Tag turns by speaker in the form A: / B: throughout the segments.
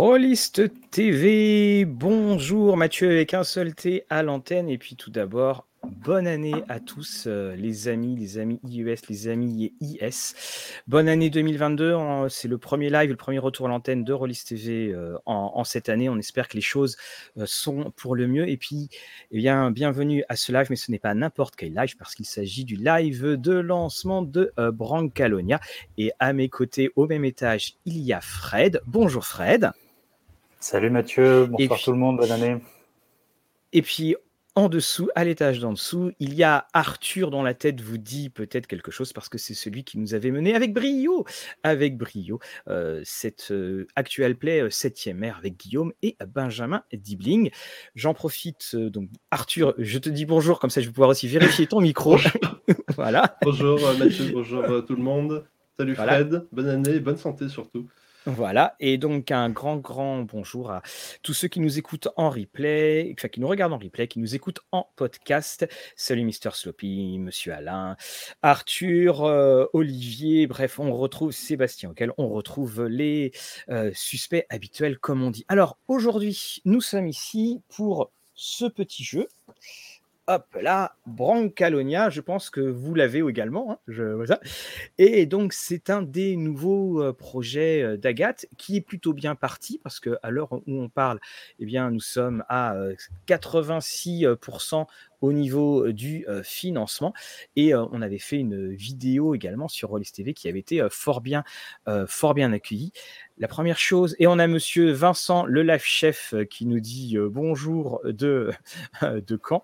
A: Rollist TV, bonjour Mathieu avec un seul T à l'antenne et puis tout d'abord bonne année à tous euh, les amis, les amis IES, les amis IS. Bonne année 2022, c'est le premier live, le premier retour à l'antenne de Rollist TV euh, en, cette année. On espère que les choses euh, sont pour le mieux et puis eh bien bienvenue à ce live, mais ce n'est pas n'importe quel live parce qu'il s'agit du live de lancement de Brancalonia et à mes côtés au même étage il y a Fred. Bonjour Fred.
B: Salut Mathieu, bonsoir tout le monde, bonne année.
A: Et puis en dessous, à l'étage d'en dessous, il y a Arthur dont la tête vous dit peut-être quelque chose parce que c'est celui qui nous avait mené avec brio, avec brio, euh, cette euh, actuelle play 7e euh, avec Guillaume et Benjamin Dibling. J'en profite donc Arthur, je te dis bonjour comme ça je vais pouvoir aussi vérifier ton micro.
C: voilà. Bonjour Mathieu, bonjour tout le monde. Salut Fred, bonne année, bonne santé surtout.
A: Voilà, et donc un grand, grand bonjour à tous ceux qui nous écoutent en replay, enfin qui nous regardent en replay, qui nous écoutent en podcast. Salut Mister Sloppy, Monsieur Alain, Arthur, euh, Olivier, bref, on retrouve Sébastien, auquel on retrouve les euh, suspects habituels, comme on dit. Alors aujourd'hui, nous sommes ici pour ce petit jeu hop là, Brancalonia, je pense que vous l'avez également. Hein. Et donc, c'est un des nouveaux euh, projets euh, d'Agathe qui est plutôt bien parti parce qu'à l'heure où on parle, eh bien, nous sommes à 86% euh, au niveau du financement. Et on avait fait une vidéo également sur Rollis TV qui avait été fort bien accueillie. La première chose, et on a monsieur Vincent, le live chef, qui nous dit bonjour de, de Caen.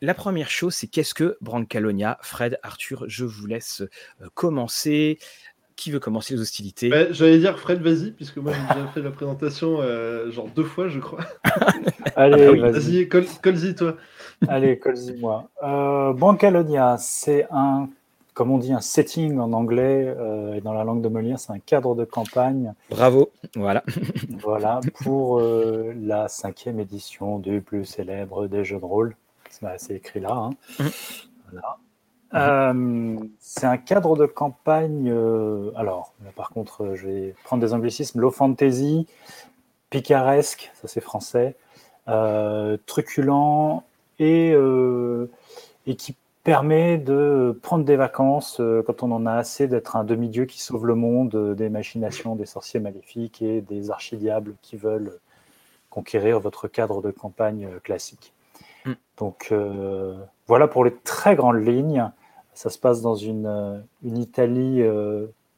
A: la première chose, c'est qu'est-ce que Brancalonia? Fred, Arthur, je vous laisse commencer. Qui veut commencer les hostilités?
C: Bah, J'allais dire Fred, vas-y, puisque moi j'ai déjà fait la présentation genre deux fois, je crois.
B: Allez,
C: ah vas-y, colle-y toi.
B: Allez, colle-y moi. Euh, Brancalonia, c'est un comme on dit, un setting en anglais euh, et dans la langue de Molière, c'est un cadre de campagne.
A: Bravo, voilà.
B: voilà, pour euh, la cinquième édition du plus célèbre des jeux de rôle. C'est écrit là. Hein. Voilà. Euh, c'est un cadre de campagne. alors, par contre, je vais prendre des anglicismes. Low fantasy, picaresque, ça c'est français, truculent et, et qui permet de prendre des vacances euh, quand on en a assez d'être un demi-dieu qui sauve le monde euh, des machinations des sorciers maléfiques et des archidiables qui veulent conquérir votre cadre de campagne euh, classique. Mm. Donc voilà pour les très grandes lignes. Ça se passe dans une, une Italie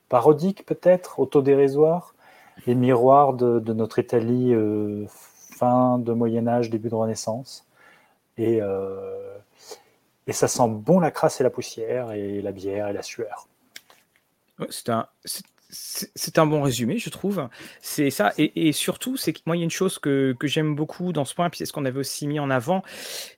B: parodique peut-être, autodérisoire, les miroirs de, de notre Italie fin de Moyen Âge, début de Renaissance. Et et ça sent bon la crasse et la poussière, et la bière et la sueur.
A: C'est un, c'est un bon résumé, je trouve. C'est ça. Et, surtout, c'est que moi, il y a une chose que, j'aime beaucoup dans ce point, puis c'est ce qu'on avait aussi mis en avant,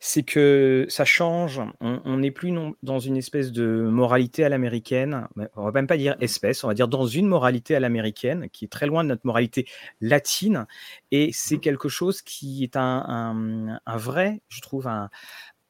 A: c'est que ça change. On n'est plus dans une espèce de moralité à l'américaine. On va même pas dire espèce, on va dire dans une moralité à l'américaine, qui est très loin de notre moralité latine. Et c'est mmh. quelque chose qui est un, un vrai, je trouve, un,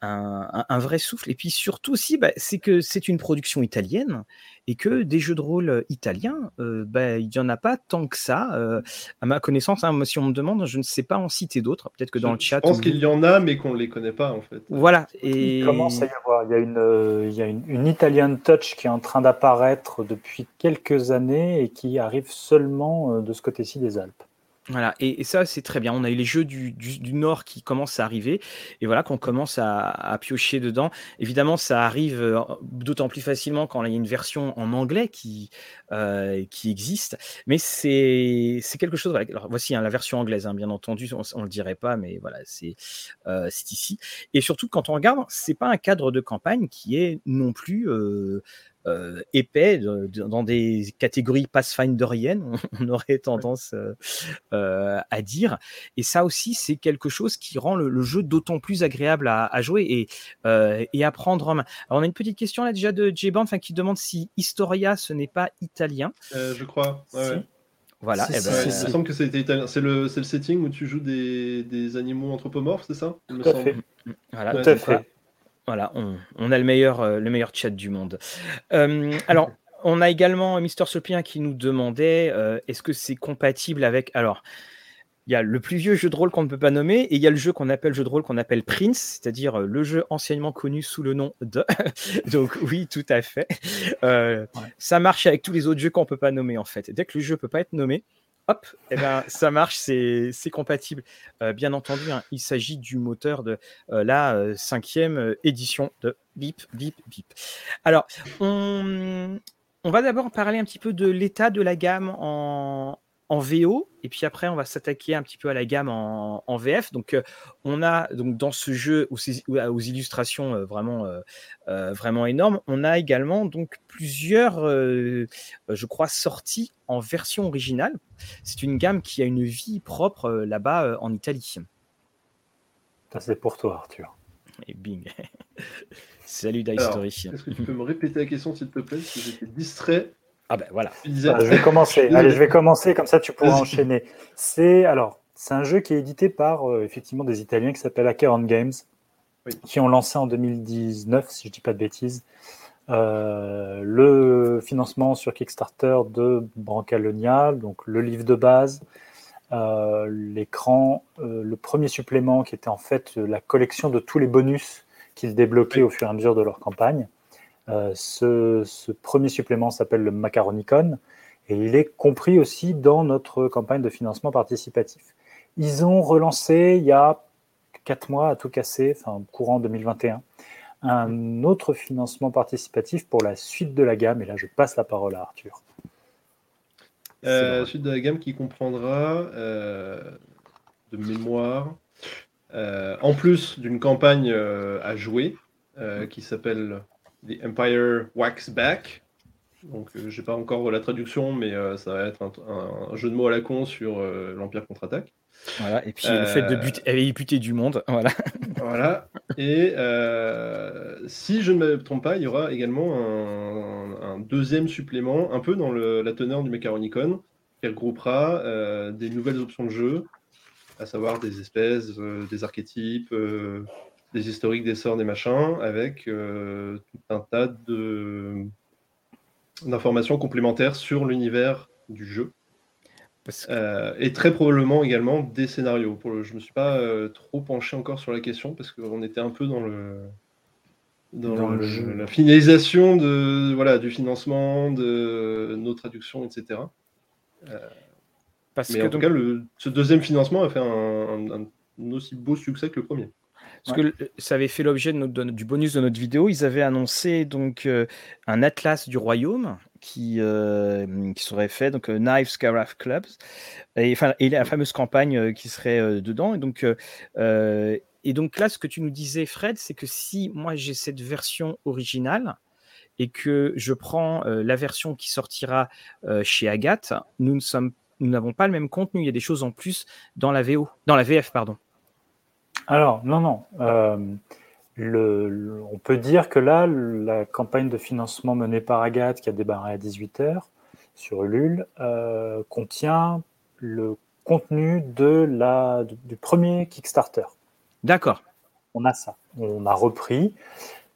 A: un, vrai souffle. Et puis surtout aussi, bah, c'est que c'est une production italienne et que des jeux de rôle euh, italiens, euh, bah, il n'y en a pas tant que ça. Euh, à ma connaissance, hein, si on me demande, je ne sais pas en citer d'autres. Peut-être que dans le chat.
C: Je pense qu'il y en a, mais qu'on ne les connaît pas, en fait.
A: Voilà.
B: Et... Il commence à y avoir. Il y a une, il y a une, une Italian Touch qui est en train d'apparaître depuis quelques années et qui arrive seulement de ce côté-ci des Alpes.
A: Voilà, et, ça c'est très bien. On a eu les jeux du, Nord qui commencent à arriver, et voilà qu'on commence à, piocher dedans. Évidemment, ça arrive euh, d'autant plus facilement quand il y a une version en anglais qui, euh, existe, mais c'est quelque chose. Alors, voici hein, la version anglaise, hein, bien entendu, on, ne le dirait pas, mais voilà, euh, c'est ici. Et surtout, quand on regarde, c'est pas un cadre de campagne qui est non plus euh, épais dans des catégories pathfinderiennes, on, aurait tendance euh, euh, à dire. Et ça aussi, c'est quelque chose qui rend le, jeu d'autant plus agréable à, jouer et, et, à prendre en main. Alors, on a une petite question là déjà de j enfin, qui demande si Historia, ce n'est pas italien.
C: je crois.
A: Voilà.
C: Eh ben, il me semble que c'était italien. C'est le, le, setting où tu joues des, des animaux anthropomorphes, c'est ça?
B: Tout à fait.
A: Voilà, Tout à fait. Voilà, on, a le meilleur, euh, le meilleur chat du monde. Euh, alors, on a également Mister Sopien qui nous demandait est-ce que c'est compatible avec. Alors, il y a le plus vieux jeu de rôle qu'on ne peut pas nommer et il y a le jeu qu'on appelle jeu de rôle qu'on appelle Prince, c'est-à-dire euh, le jeu anciennement connu sous le nom de. Donc oui, tout à fait. Euh, ça marche avec tous les autres jeux qu'on ne peut pas nommer en fait. dès que le jeu ne peut pas être nommé, hop, eh ben, ça marche, c'est compatible. Euh, bien entendu, hein, il s'agit du moteur de la cinquième édition de Bip, Bip, Bip. Alors, on va d'abord parler un petit peu de l'état de la gamme en, en VO, et puis après, on va s'attaquer un petit peu à la gamme en, VF. Donc, euh, on a donc dans ce jeu aux, aux illustrations euh, vraiment, euh, vraiment énormes, on a également donc plusieurs, je crois, sorties en version originale. C'est une gamme qui a une vie propre là-bas en Italie.
B: Ça, c'est pour toi, Arthur.
A: Et bing. Salut Dice
C: Est-ce que tu peux me répéter la question, s'il te plaît Parce que j'étais distrait
A: ah ben voilà.
B: je vais commencer. Allez, je vais commencer comme ça tu pourras enchaîner. C'est alors, c'est un jeu qui est édité par euh, effectivement des Italiens qui s'appellent Acheron Games, qui ont lancé en 2019, si je dis pas de bêtises, euh, le financement sur Kickstarter de Brancalonia, donc le livre de base, euh, l'écran, le premier supplément qui était en fait la collection de tous les bonus qu'ils débloquaient au fur et à mesure de leur campagne. Euh, ce, premier supplément s'appelle le Macaronicon et il est compris aussi dans notre campagne de financement participatif. Ils ont relancé il y a quatre mois à tout casser, enfin courant 2021, un autre financement participatif pour la suite de la gamme. Et là, je passe la parole à Arthur.
C: Euh, suite de la gamme qui comprendra euh, de mémoire, en plus d'une campagne à jouer qui s'appelle The Empire Wax Back. Donc, euh, j'ai pas encore la traduction, mais euh, ça va être un, jeu de mots à la con sur euh, l'Empire contre-attaque.
A: Voilà, et puis le fait de buter, buter du monde. Voilà.
C: voilà. Et si je ne me trompe pas, il y aura également un, deuxième supplément, un peu dans la teneur du Mecharonicon, qui regroupera des nouvelles options de jeu, à savoir des espèces, des archétypes, des historiques, des sorts, des machins, avec euh, tout un tas de d'informations complémentaires sur l'univers du jeu. Euh, et très probablement également des scénarios. Pour je ne me suis pas euh, trop penché encore sur la question parce qu'on était un peu dans le dans, la finalisation de voilà du financement, de nos traductions, etc. parce mais que en tout cas, le, ce deuxième financement a fait un, aussi beau succès que le premier.
A: Parce que ça avait fait l'objet du bonus de notre vidéo. Ils avaient annoncé donc euh, un atlas du royaume qui, euh, serait fait, donc euh, Knives Scaraf Clubs, et, enfin, et la fameuse campagne qui serait dedans. Et donc, là, ce que tu nous disais, Fred, c'est que si moi j'ai cette version originale, et que je prends la version qui sortira chez Agathe, nous n'avons pas le même contenu. Il y a des choses en plus dans la dans la VF, pardon.
B: Alors, non, non. Euh, on peut dire que là, la campagne de financement menée par Agathe, qui a débarré à 18h sur Ulule, euh, contient le contenu de la, du premier Kickstarter.
A: D'accord.
B: On a ça. On a repris.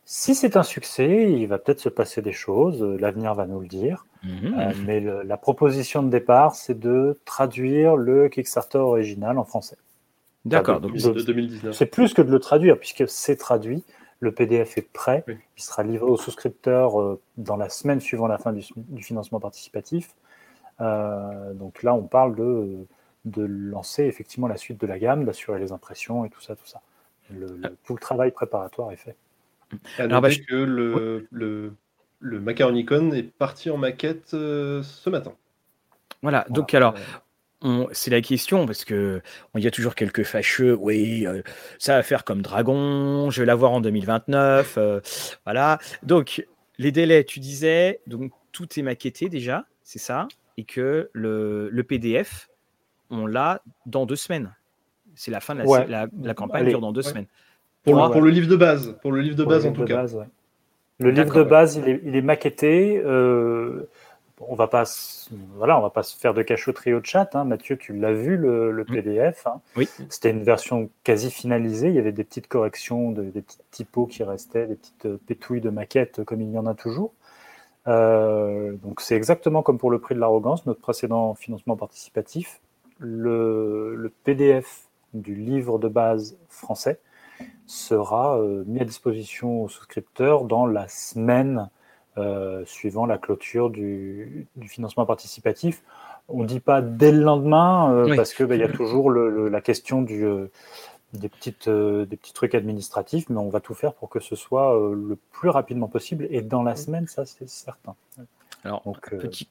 B: Si c'est un succès, il va peut-être se passer des choses. L'avenir va nous le dire. Mhm. Euh, mais la proposition de départ, c'est de traduire le Kickstarter original en français.
A: D'accord.
C: donc de 2019.
B: C'est plus que de le traduire, puisque c'est traduit. Le PDF est prêt. Il sera livré aux souscripteurs euh, dans la semaine suivant la fin du, financement participatif. Euh, donc là, on parle de, de lancer effectivement la suite de la gamme, d'assurer les impressions et tout ça, tout ça. Le, tout le travail préparatoire est fait.
C: Alors, bah, que le, le, le Macaronicon est parti en maquette euh, ce matin.
A: Voilà, donc alors, c'est la question parce que il y a toujours quelques fâcheux. Oui, euh, ça va faire comme Dragon. Je vais l'avoir en 2029. Euh, voilà. Donc les délais, tu disais, donc tout est maquetté déjà, c'est ça, et que le, PDF, on l'a dans deux semaines. C'est la fin de la, la, campagne dure dans deux semaines.
C: Pour, le, livre de base, pour le livre de base en tout cas.
B: Le livre de base, il est, il est maquetté. Euh, on va pas, voilà, on va pas se faire de cachotterie au chat. Hein. Mathieu, tu l'as vu le, PDF. Hein.
A: Oui.
B: C'était une version quasi finalisée. Il y avait des petites corrections, des petites typos qui restaient, des petites euh, pétouilles de maquettes comme il y en a toujours. donc c'est exactement comme pour le prix de l'arrogance, notre précédent financement participatif. Le, PDF du livre de base français sera mis à disposition aux souscripteurs dans la semaine suivant la clôture du financement participatif on ne dit pas dès le lendemain, euh, parce qu'il bah, y a toujours la question du, euh, des, petites, euh, des petits trucs administratifs, mais on va tout faire pour que ce soit le plus rapidement possible. Et dans la semaine, ça, c'est certain.
A: Alors, petit,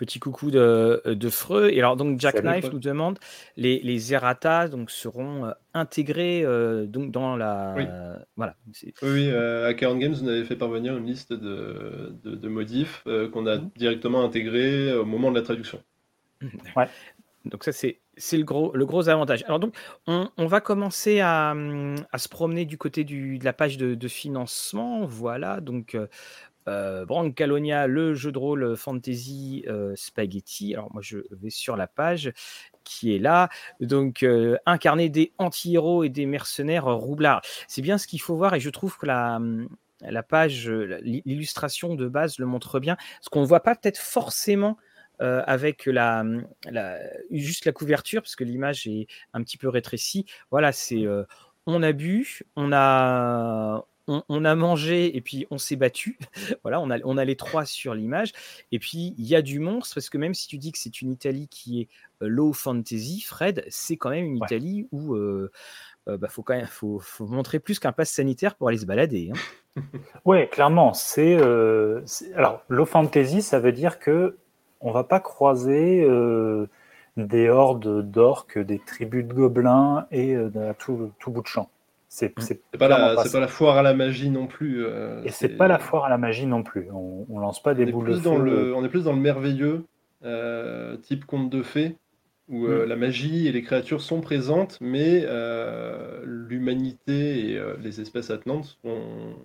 A: petit coucou de, de Freux. Et alors, donc, Jack Knife nous demande les, les errata donc, seront intégrés donc, dans la.
C: Oui, voilà. oui à Cairn Games, on avait fait parvenir une liste de, de, modifs qu'on a mmh. directement intégrés au moment de la traduction.
A: Ouais. Donc ça, c'est le gros, le gros avantage. Alors donc, on, on va commencer à, à, se promener du côté du, de la page de, de financement. Voilà, donc euh, euh Brancalonia, le jeu de rôle fantasy euh, spaghetti. Alors moi, je vais sur la page qui est là. Donc, euh, incarner des anti-héros et des mercenaires roublards. C'est bien ce qu'il faut voir et je trouve que la, la page, l'illustration de base le montre bien. Ce qu'on ne voit pas peut-être forcément euh, avec la, juste la couverture, parce que l'image est un petit peu rétrécie. Voilà, c'est euh, on a bu, on a, on, a mangé et puis on s'est battu. voilà, on a, on a les trois sur l'image. Et puis il y a du monstre, parce que même si tu dis que c'est une Italie qui est euh, low fantasy, Fred, c'est quand même une Italie où il bah, faut quand même faut, faut montrer plus qu'un pass sanitaire pour aller se balader. Hein.
B: Oui, clairement. C'est alors low fantasy, ça veut dire que on va pas croiser euh, des hordes d'orques, des tribus de gobelins et euh, à tout, bout de champ.
C: C'est mmh. pas, la, foire à la magie non plus. Euh,
B: et c'est pas la foire à la magie non plus. On, on lance pas des boules de
C: feu. on est plus dans le merveilleux, type conte de fées, où mmh. la magie et les créatures sont présentes, mais l'humanité et les espèces attenantes sont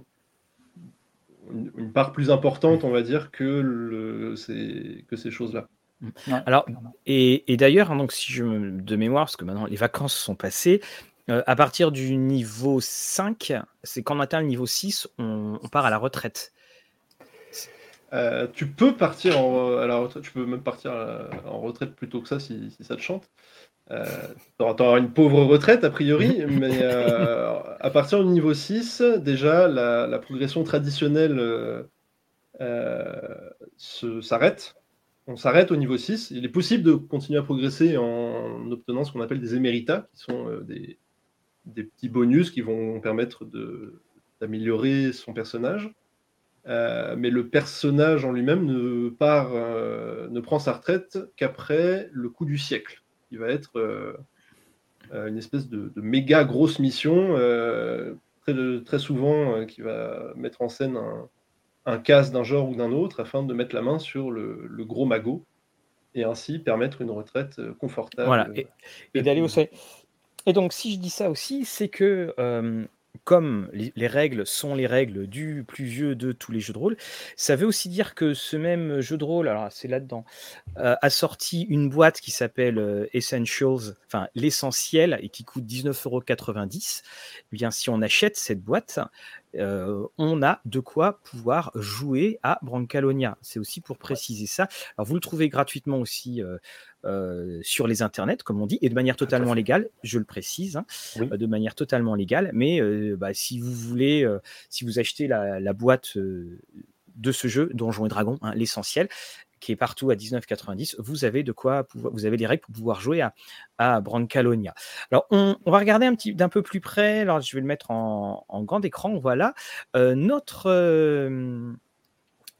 C: une, part plus importante, on va dire, que, le, ces, que ces choses-là.
A: Alors, et, d'ailleurs, hein, donc si je de mémoire, parce que maintenant les vacances sont passées, euh, à partir du niveau 5, c'est quand on atteint le niveau 6, on, part à la retraite.
C: Euh, tu peux partir en, à la retraite, tu peux même partir en retraite plutôt que ça si, si ça te chante. Euh, tu auras une pauvre retraite a priori, mais euh, à partir du niveau 6, déjà la, progression traditionnelle euh, s'arrête. On s'arrête au niveau 6. Il est possible de continuer à progresser en obtenant ce qu'on appelle des éméritats, qui sont des, petits bonus qui vont permettre d'améliorer son personnage. mais le personnage en lui-même ne, part, ne prend sa retraite qu'après le coup du siècle qui va être euh, euh, une espèce de, méga grosse mission, euh, très, très souvent qui va mettre en scène un, un casse d'un genre ou d'un autre afin de mettre la main sur le, gros magot et ainsi permettre une retraite confortable.
A: Voilà, et, d'aller au Et donc, si je dis ça aussi, c'est que comme les, règles sont les règles du plus vieux de tous les jeux de rôle, ça veut aussi dire que ce même jeu de rôle, alors c'est là-dedans, euh, a sorti une boîte qui s'appelle euh, Essentials, enfin l'essentiel, et qui coûte 19,90€. Eh bien, si on achète cette boîte, euh, on a de quoi pouvoir jouer à Brancalonia. C'est aussi pour préciser ça. Alors, vous le trouvez gratuitement aussi euh, sur les internets, comme on dit, et de manière totalement légale, je le précise, hein, euh, de manière totalement légale. Mais euh, bah, si vous voulez, si vous achetez la, boîte de ce jeu, Donjons et Dragons, hein, l'essentiel, qui est partout à 19,90, vous avez de quoi vous avez des règles pour pouvoir jouer à, à Brancalonia. Alors, on, va regarder un petit d'un peu plus près. Alors, je vais le mettre en, grand écran. Voilà notre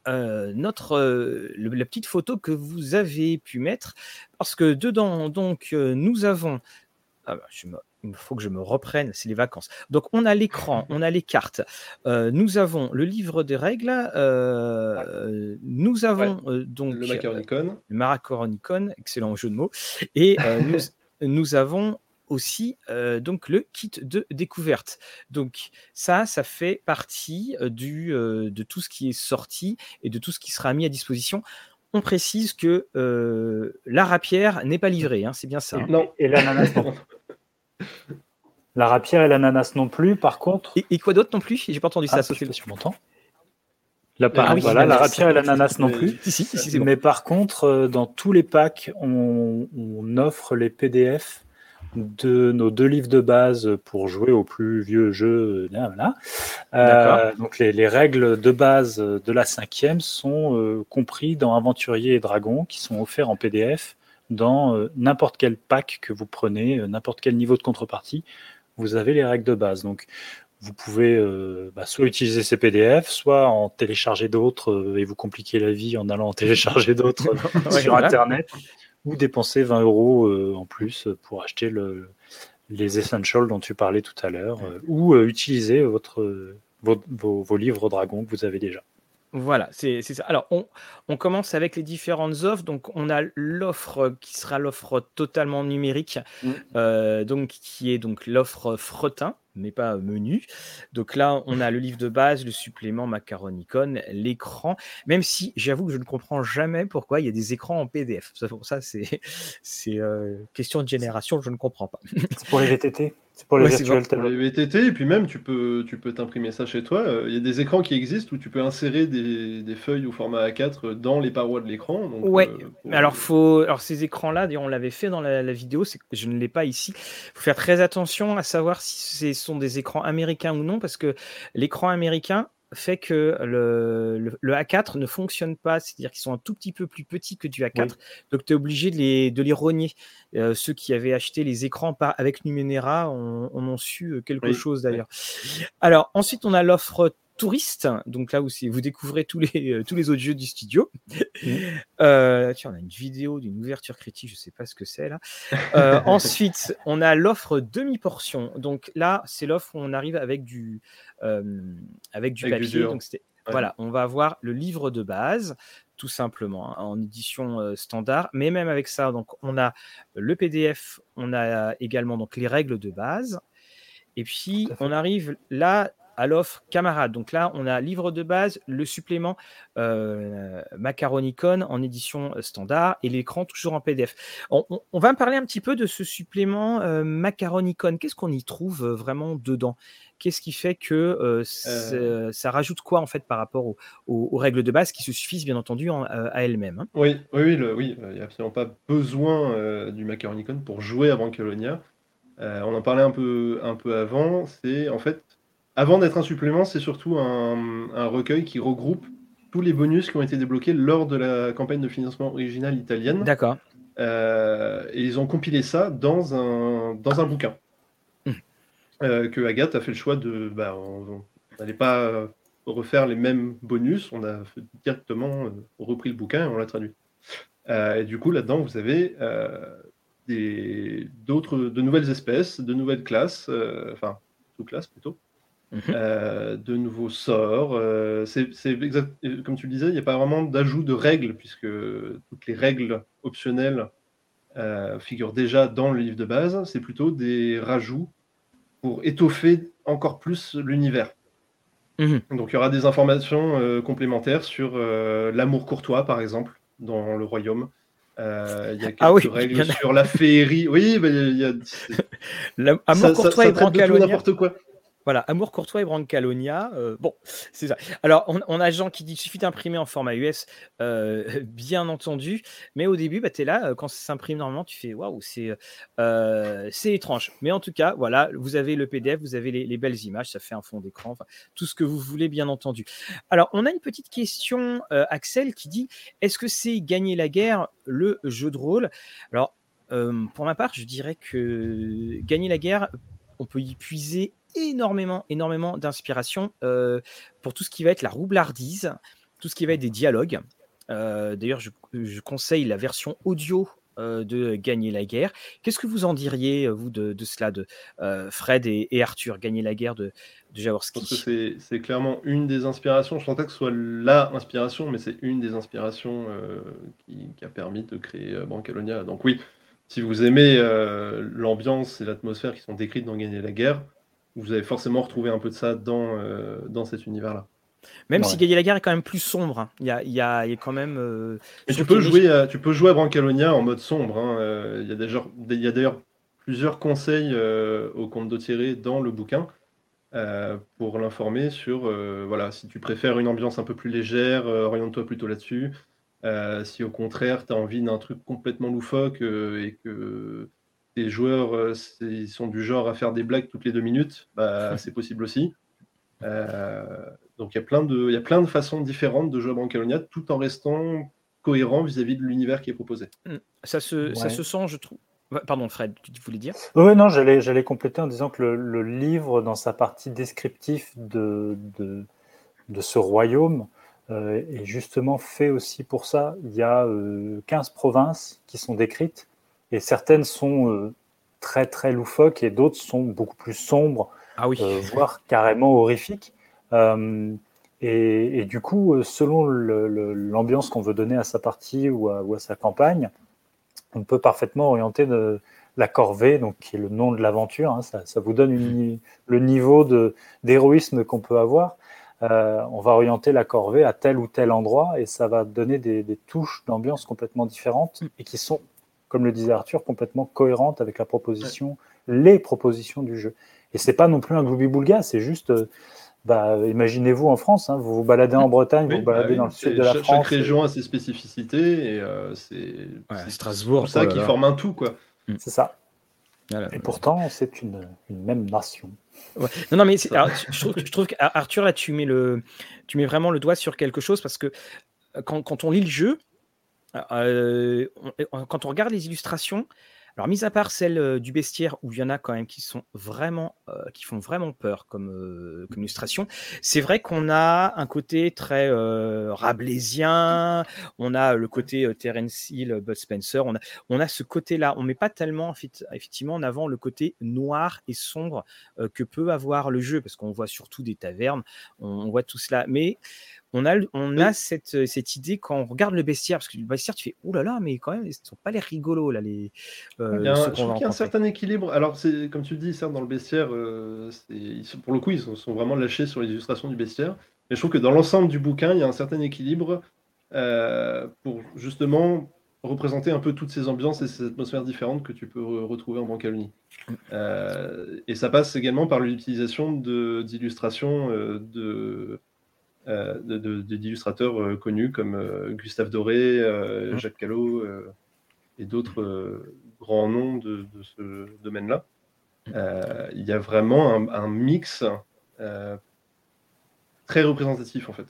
A: euh, notre euh, la petite photo que vous avez pu mettre parce que dedans donc euh, nous avons ah bah, il faut que je me reprenne, c'est les vacances. Donc on a l'écran, on a les cartes, nous avons le livre des règles, nous avons donc
C: le Macaronicon,
A: le Macaronicon, excellent jeu de mots, et nous, nous avons aussi euh, donc le kit de découverte. Donc ça, ça fait partie euh, du, euh, de tout ce qui est sorti et de tout ce qui sera mis à disposition. On précise que la rapière n'est pas livrée, hein, c'est bien ça. Hein.
B: Non, et l'ananas non. la rapière et l'ananas non plus, par contre.
A: Et, quoi d'autre non plus? J'ai pas entendu ça. Ah,
B: tu m'entends? Là, par,
A: Ah oui,
B: voilà, la rapière et l'ananas non plus.
A: Si, si, si, si, c'est bon.
B: Mais par contre, dans tous les packs, on, on offre les PDF de nos deux livres de base pour jouer au plus vieux jeu. là. Euh, donc les, les règles de base de la cinquième sont euh, compris dans Aventurier et Dragon, qui sont offerts en PDF dans euh, n'importe quel pack que vous prenez, euh, n'importe quel niveau de contrepartie. Vous avez les règles de base. Donc vous pouvez euh, bah, soit utiliser ces PDF, soit en télécharger d'autres euh, et vous compliquer la vie en allant en télécharger d'autres sur. Internet, ou dépenser 20 euros euh, en plus pour acheter le, les essentials dont tu parlais tout à l'heure, euh, ou euh, utiliser votre, euh, vos, vos- vos livres Dragon que vous avez déjà.
A: Voilà, c'est ça. Alors, on, on commence avec les différentes offres. Donc, on a l'offre qui sera l'offre totalement numérique,
B: Mm.
A: euh, donc qui est donc l'offre fretin, mais pas menu. Donc là, on a le livre de base, le supplément Macaronicon, l'écran. Même si j'avoue que je ne comprends jamais pourquoi il y a des écrans en PDF. Ça, c'est euh, question de génération, je ne comprends pas.
B: C'est pour les VTT, c'est pour les
A: Ouais,
B: virtual
C: Pour les VTT, et puis même, tu peux tu peux t'imprimer ça chez toi. Euh, Il y a des écrans qui existent où tu peux insérer des, des feuilles au format A4 dans les parois de l'écran. donc,
A: Ouais,
C: euh, pour-
A: Mais alors, faut... alors ces écrans-là, on l'avait fait dans la, la vidéo, c'est que je ne l'ai pas ici. Il faut faire très attention à savoir si ce sont des écrans américains ou non, parce que l'écran américain fait que le, le, le A4 ne fonctionne pas, c'est-à-dire qu'ils sont un tout petit peu plus petits que du A4, donc tu es obligé de les, de les rogner. Euh, ceux qui avaient acheté les écrans par, avec Numenera en, en ont su euh, quelque
C: Oui,
A: chose d'ailleurs. Alors ensuite, on a l'offre touriste, donc là où vous découvrez tous les, euh, tous les autres jeux du studio. Euh, tiens, on a une vidéo d'une ouverture critique, je sais pas ce que c'est là. Euh, ensuite, on a l'offre demi-portion. Donc là, c'est l'offre où on arrive avec du, euh, avec du
C: Avec du
A: papier. donc
C: Ouais.
A: Voilà, on va avoir le livre de base, tout simplement, hein, en édition euh, standard. Mais même avec ça, donc on a le PDF, on a également donc les règles de base. Et puis, on arrive là à l'offre camarade. Donc là, on a livre de base, le supplément euh, Macaronicon en édition euh, standard et l'écran toujours en PDF. On, on- on va parler un petit peu de ce supplément euh, Macaronicon. Qu'est-ce qu'on y trouve euh, vraiment dedans? Qu'est-ce qui fait que euh, c'est- ça rajoute quoi en fait par rapport aux, règles de base qui se suffisent bien entendu en- euh, à elles-mêmes hein?
C: Oui, oui, oui, le- oui, euh, il n'y a absolument pas besoin euh, du Macaronicon pour jouer à Brancalonia. Euh, on en parlait un peu, un peu avant. C'est en fait, avant d'être un supplément, c'est surtout un, un recueil qui regroupe tous les bonus qui ont été débloqués lors de la campagne de financement originale italienne.
A: D'accord.
C: Euh, et ils ont compilé ça dans un, dans un bouquin.
A: Hmm.
C: Euh, que Agathe a fait le choix de. Bah, on n'allait pas euh, refaire les mêmes bonus, on a directement repris le bouquin et on l'a traduit. Euh, et du coup, là-dedans, vous avez des- d'autres, de nouvelles espèces, de nouvelles classes, enfin, sous-classes plutôt.
A: Mhm.
C: Euh, de nouveaux sorts. euh, c'est exact, comme tu le disais, il n'y a pas vraiment d'ajout de règles, puisque toutes les règles optionnelles euh, figurent déjà dans le livre de base. C'est plutôt des rajouts pour étoffer encore plus l'univers.
A: Mhm.
C: Donc il y aura des informations euh, complémentaires sur euh, l'amour courtois, par exemple, dans le royaume. Euh, il y a quelques
A: Ah oui,
C: règles
A: a.
C: sur la féerie. Oui, bah, il y a, c'est-
A: La- Amour
C: ça- ça-
A: Courtois
C: ça
A: et
C: n'importe quoi.
A: Voilà, Amour Courtois et Brancalonia. euh, bon, c'est ça. Alors, on, on a Jean qui dit qu'il suffit d'imprimer en format US, euh, bien entendu. Mais au début, bah, tu es là, euh, quand ça s'imprime normalement, tu fais waouh, c'est euh, étrange. Mais en tout cas, voilà, vous avez le PDF, vous avez les, les belles images, ça fait un fond d'écran, enfin, tout ce que vous voulez, bien entendu. Alors, on a une petite question, Axel, qui dit est-ce que c'est gagner la guerre, le jeu de rôle? Alors, pour ma part, je dirais que gagner la guerre, on peut y puiser énormément, énormément d'inspiration euh, pour tout ce qui va être la roublardise, tout ce qui va être des dialogues. Euh, D'ailleurs, je, je conseille la version audio euh, de Gagner la guerre. Qu'est-ce que vous en diriez, vous, de, de cela, de Fred et, et Arthur, Gagner la guerre de, de
C: Je pense que
A: Jaworski
C: c'est clairement une des inspirations. Je pense pas que ce soit la inspiration, mais c'est une des inspirations qui, qui a permis de créer Brancalonia. Donc oui, si vous aimez l'ambiance et l'atmosphère qui sont décrites dans Gagner la guerre, vous avez forcément retrouvé un peu de ça dans, euh, dans cet univers-là.
A: Même
B: Ouais.
A: si Gagner la guerre est quand même plus sombre, hein. il y, y, a, il y a quand même... euh,
C: Mais tu peux, jouer à, tu peux jouer à Brancalonia en mode sombre. hein. Euh, Il y a y d'ailleurs plusieurs conseils au compte de Thierry dans le bouquin. pour l'informer sur, voilà, si tu préfères une ambiance un peu plus légère, oriente-toi plutôt là-dessus. si au contraire, tu as envie d'un truc complètement loufoque et que tes joueurs ils sont du genre à faire des blagues toutes les deux minutes, bah, c'est possible aussi. donc il y, a plein de, y a plein de façons différentes de jouer à Brancalonia tout en restant cohérent vis-à-vis de l'univers qui est proposé.
A: Mmh. Ça se, ça se sent, je trouve. Pardon, Fred, tu voulais dire?
B: Oui, non, j'allais, j'allais compléter en disant que le, livre, dans sa partie descriptive de, de, ce royaume, euh, est justement fait aussi pour ça. Il y a 15 euh, provinces qui sont décrites, et certaines sont euh, très, très loufoques, et d'autres sont beaucoup plus sombres,
A: ah oui.
B: voire carrément horrifiques. Et, du coup, selon l'ambiance qu'on veut donner à sa partie ou à, ou à sa campagne, on peut parfaitement orienter la corvée, donc qui est le nom de l'aventure. Hein, ça, vous donne mmh. le niveau d'héroïsme qu'on peut avoir. Euh, on va orienter la corvée à tel ou tel endroit et ça va donner des, touches d'ambiance complètement différentes mmh. et qui sont, comme le disait Arthur, complètement cohérentes avec la proposition, les propositions du jeu. Et c'est pas non plus un gloubi-boulga, c'est juste euh, bah, imaginez-vous en France, hein, vous vous baladez en Bretagne, vous vous baladez bah dans le sud de la France.
C: Chaque région a ses spécificités et euh, c'est
A: Strasbourg.
C: ça qui forme un tout. quoi.
B: Mm. C'est ça. et pourtant, c'est une, même nation.
A: Non, non, mais je, trouve, je trouve qu'Arthur, là, tu mets, le, tu mets vraiment le doigt sur quelque chose parce que euh, quand, quand on lit le jeu, euh, quand on regarde les illustrations, alors, mis à part celle du bestiaire où il y en a quand même qui sont vraiment, qui font vraiment peur comme, illustration, c'est vrai qu'on a un côté très rablaisien, on a le côté Terence Hill, Bud Spencer, on a, on a ce côté-là. On met pas tellement effectivement en avant le côté noir et sombre que peut avoir le jeu, parce qu'on voit surtout des tavernes, on, on voit tout cela. Mais on a, on a cette, euh, cette, idée quand on regarde le bestiaire, parce que le bestiaire, tu fais, oh là là, mais quand même, ils sont pas les rigolos, là, les.
C: Euh, il y a je trouve qu'il y a un certain équilibre. Alors, c'est comme tu le dis, certes, dans le bestiaire, euh, pour le coup, ils sont, vraiment lâchés sur les illustrations du bestiaire. Mais je trouve que dans l'ensemble du bouquin, il y a un certain équilibre pour justement représenter un peu toutes ces ambiances et ces atmosphères différentes que tu peux retrouver en Brancalonie. Euh, et ça passe également par l'utilisation d'illustrations de, d'illustrateurs euh, connus comme euh, Gustave Doré, mmh. Jacques Callot et d'autres grands noms de, ce domaine-là. il y a vraiment un, mix très représentatif en fait.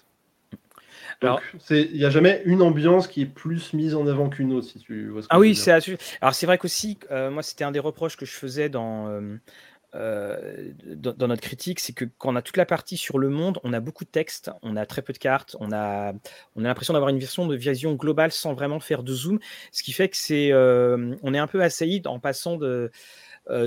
C: Donc, il n'y a jamais une ambiance qui est plus mise en avant qu'une autre, si tu vois ce que
A: Ah oui, c'est alors c'est vrai qu'aussi, moi c'était un des reproches que je faisais dans, euh, dans, notre critique, c'est que quand on a toute la partie sur le monde, on a beaucoup de texte, on a très peu de cartes, on a, on a l'impression d'avoir une version de vision globale sans vraiment faire de zoom, ce qui fait que c'est, euh, on est un peu assailli en passant euh,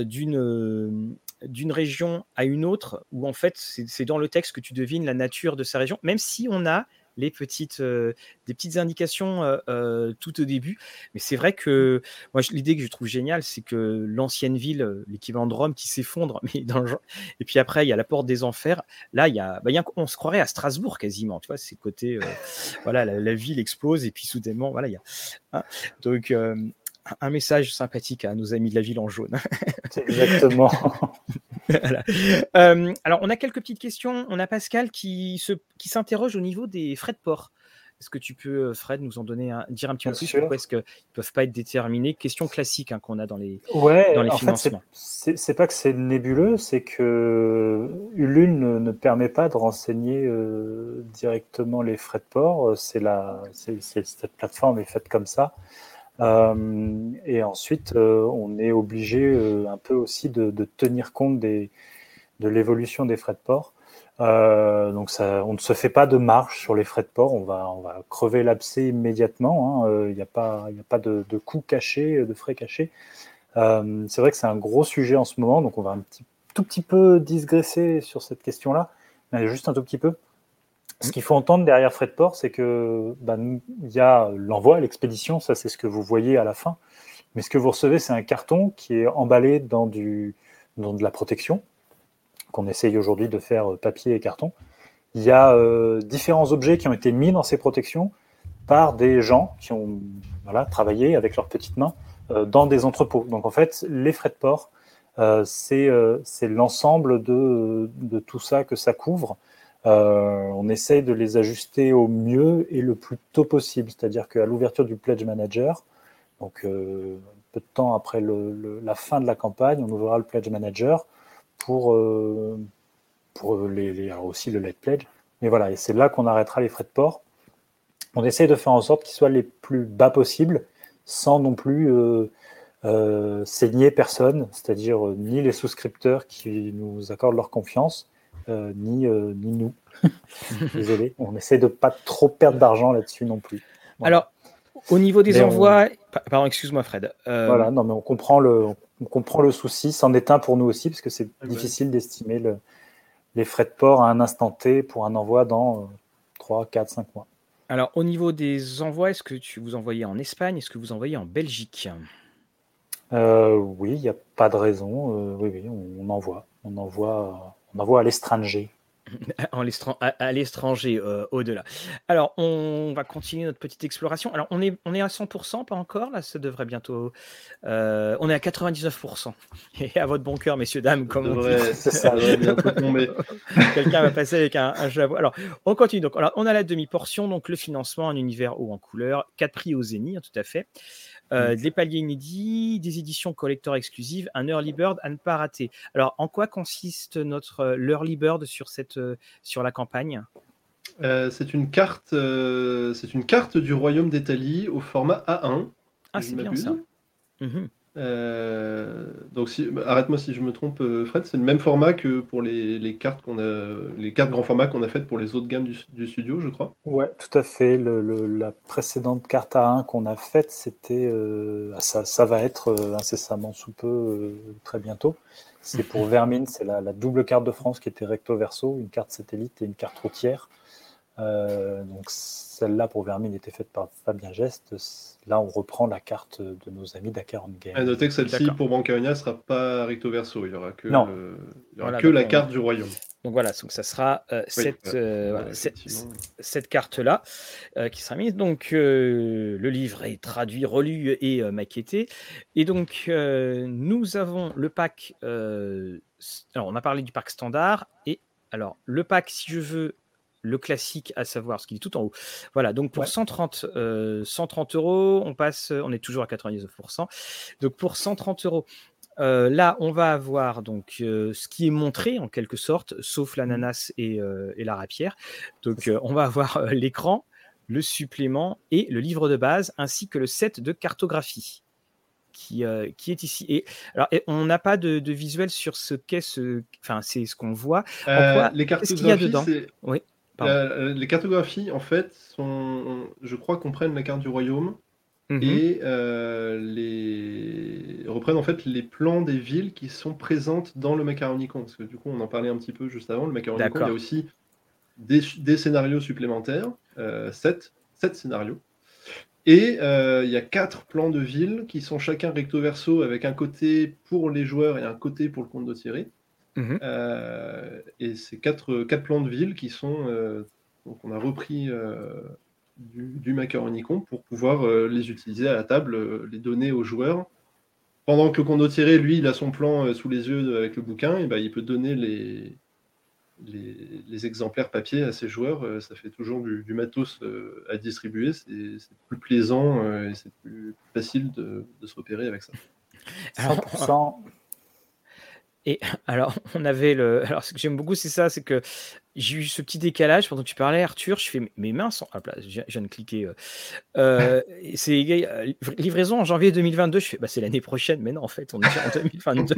A: d'une d'une région à une autre, où en fait c'est dans le texte que tu devines la nature de sa région, même si on a les petites, euh, des petites indications euh, euh, tout au début. Mais c'est vrai que moi, l'idée que je trouve géniale, c'est que l'ancienne ville, l'équivalent de Rome, qui s'effondre, mais dans le et puis après, il y a la porte des enfers. Là, il y a, bah, on se croirait à Strasbourg quasiment, tu vois, c'est côté, voilà, la, ville explose et puis soudainement, voilà, il y a. Hein. donc, un message sympathique à nos amis de la ville en jaune.
B: Exactement.
A: Euh, alors, on a quelques petites questions. On a Pascal qui, se, qui s'interroge au niveau des frais de port. Est-ce que tu peux, euh, Fred, nous en donner un, dire un petit peu plus Pourquoi est-ce qu'ils ne peuvent pas être déterminés? Question classique hein, qu'on a dans les,
B: ouais, dans les financements. Fait, c'est, pas que c'est nébuleux, c'est que Ulune ne, permet pas de renseigner euh, directement les frais de port. C'est la, c'est, cette plateforme est faite comme ça. Euh, et ensuite, euh, on est obligé euh, un peu aussi de, tenir compte de l'évolution des frais de port. donc on ne se fait pas de marge sur les frais de port, on va, crever l'abcès immédiatement, hein. il n'y a pas, de, de coûts cachés, de frais cachés. c'est vrai que c'est un gros sujet en ce moment, donc on va un tout petit peu digresser sur cette question-là, mais juste un tout petit peu. Ce qu'il faut entendre derrière frais de port, c'est que bah, il y a l'envoi, l'expédition, ça c'est ce que vous voyez à la fin. Mais ce que vous recevez, c'est un carton qui est emballé dans, du, de la protection, qu'on essaye aujourd'hui de faire papier et carton. Il y a euh, différents objets qui ont été mis dans ces protections par des gens qui ont travaillé avec leurs petites mains euh, dans des entrepôts. Donc en fait, les frais de port c'est l'ensemble de, tout ça que ça couvre. On essaye de les ajuster au mieux et le plus tôt possible. C'est-à-dire qu'à l'ouverture du Pledge Manager, donc peu de temps après la fin de la campagne, on ouvrira le Pledge Manager pour, pour les, aussi le Let Pledge. Mais voilà, et c'est là qu'on arrêtera les frais de port. On essaye de faire en sorte qu'ils soient les plus bas possibles, sans non plus euh, euh, saigner personne, c'est-à-dire euh, ni les souscripteurs qui nous accordent leur confiance, ni, ni nous. Désolé, on essaie de pas trop perdre d'argent là-dessus non plus.
A: Alors, au niveau des envois, pardon, excuse-moi Fred.
B: Voilà, non mais on comprend le, on comprend le souci, c'en est un pour nous aussi parce que c'est difficile d'estimer le, les frais de port à un instant T pour un envoi dans 3, 4, 5 mois.
A: Alors, au niveau des envois, est-ce que tu vous envoyez en Espagne Est-ce que vous envoyez en Belgique?
B: Euh, Oui, il n'y a pas de raison. Euh, oui, oui, on, envoie. On envoie, on envoie à l'étranger.
A: à l'étranger, euh, au-delà. Alors, on va continuer notre petite exploration. Alors, on est, on est à 100%, pas encore, là, ça devrait bientôt... Euh, on est à 99%. Et à votre bon cœur, messieurs, dames, comme on dit. Ça Quelqu'un va passer avec un, un Alors, on continue. Donc, alors, on a la demi-portion, donc le financement en univers ou en couleur, 4 prix au zénith, tout à fait. Euh, des paliers inédits, des éditions collector exclusives, un early bird à ne pas rater. Alors, en quoi consiste notre euh, l'early bird sur cette euh, sur la campagne?
C: C'est une carte, c'est une carte du royaume d'Italie au format A1.
A: Ah, c'est bien ça.
C: Mmh euh, donc si, bah, arrête-moi si je me trompe, euh, Fred, c'est le même format que pour les, cartes qu'on a, les cartes grand format qu'on a faites pour les autres gammes du, studio, je crois.
B: Ouais, tout à fait. la précédente carte A1 qu'on a faite, c'était, euh, ah, ça, ça, va être incessamment sous peu, très bientôt. C'est pour Vermine, c'est la, double carte de France qui était recto verso, une carte satellite et une carte routière. donc celle-là pour Vermine était faite par Fabien Geste Là, on reprend la carte de nos amis d'Acaron Game.
C: À noter que celle-ci, pour Bancaria, ne sera pas recto verso. Il n'y aura que, que la carte du royaume.
A: Donc voilà, donc ça sera euh, euh, cette, cette, carte-là euh, qui sera mise. Donc le livre est traduit, relu et maquetté. Et donc nous avons le pack. alors on a parlé du pack standard. Et alors le pack, si je veux le classique, à savoir ce qui est tout en haut. Voilà, donc pour 130, 130 euh, euros, on passe, on est toujours à 99%. Donc pour 130 euros, euh, là, on va avoir donc euh, ce qui est montré en quelque sorte, sauf mmh. l'ananas et, et la rapière. Donc on va avoir l'écran, le supplément et le livre de base, ainsi que le set de cartographie. Qui, qui, est ici. Et alors, on n'a pas de, visuel sur ce qu'est ce, enfin, c'est ce qu'on voit.
C: les cartographies, qu'il y a dedans? Oui. Euh, les cartographies, en fait, sont, je crois, comprennent la carte du royaume mhm. et euh, les... reprennent en fait les plans des villes qui sont présentes dans le Macaronicon. Parce que du coup, on en parlait un petit peu juste avant. Le Macaronicon, il y a aussi des, scénarios supplémentaires, euh, sept, scénarios. Et il y a quatre plans de villes qui sont chacun recto verso avec un côté pour les joueurs et un côté pour le compte de Thierry. Mmh euh, et c'est quatre, quatre plans de ville qui sont. Euh, donc on a repris euh, du, du Macaronicon pour pouvoir les utiliser à la table, les donner aux joueurs. Pendant que le condottiéré, lui, il a son plan sous les yeux avec le bouquin, et ben, il peut donner les, les, exemplaires papier à ses joueurs. ça fait toujours du, matos à distribuer. C'est, plus plaisant et c'est plus facile de, de se repérer avec ça.
B: 100%,
A: et alors, on avait le. Alors, ce que j'aime beaucoup, c'est ça, c'est que j'ai eu ce petit décalage pendant que tu parlais, Arthur. Je fais mes mains sont. Hop là, je viens de cliquer. Euh, euh, c'est euh, livraison en janvier 2022. Je fais, bah, c'est l'année prochaine, mais non, en fait, on est déjà en 2022.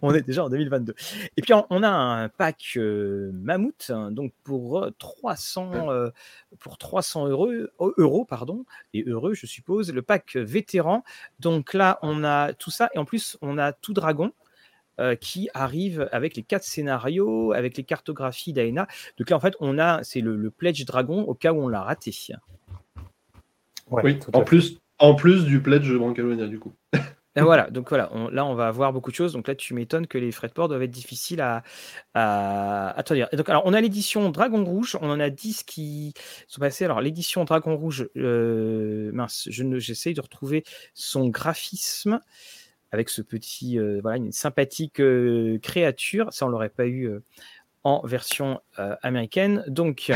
A: on est déjà en 2022. Et puis, on a un pack mammouth, hein, donc pour 300, pour 300 euros, euros, pardon, et heureux, je suppose, le pack vétéran. Donc là, on a tout ça, et en plus, on a tout dragon. Euh, qui arrive avec les quatre scénarios, avec les cartographies d'Aena. Donc là, en fait, on a, c'est le, Pledge Dragon au cas où on l'a raté.
C: oui, en plus, en plus du Pledge Brancalonia, du coup.
A: Et voilà, donc voilà, là on va avoir beaucoup de choses. Donc là, tu m'étonnes que les frais de port doivent être difficiles à, à, te dire. Et donc, alors, on a l'édition Dragon Rouge, on en a 10 qui sont passés. Alors, l'édition Dragon Rouge, euh, mince, j'essaye de retrouver son graphisme. Avec ce petit, voilà, une sympathique créature. Ça, on l'aurait pas eu en version américaine. Donc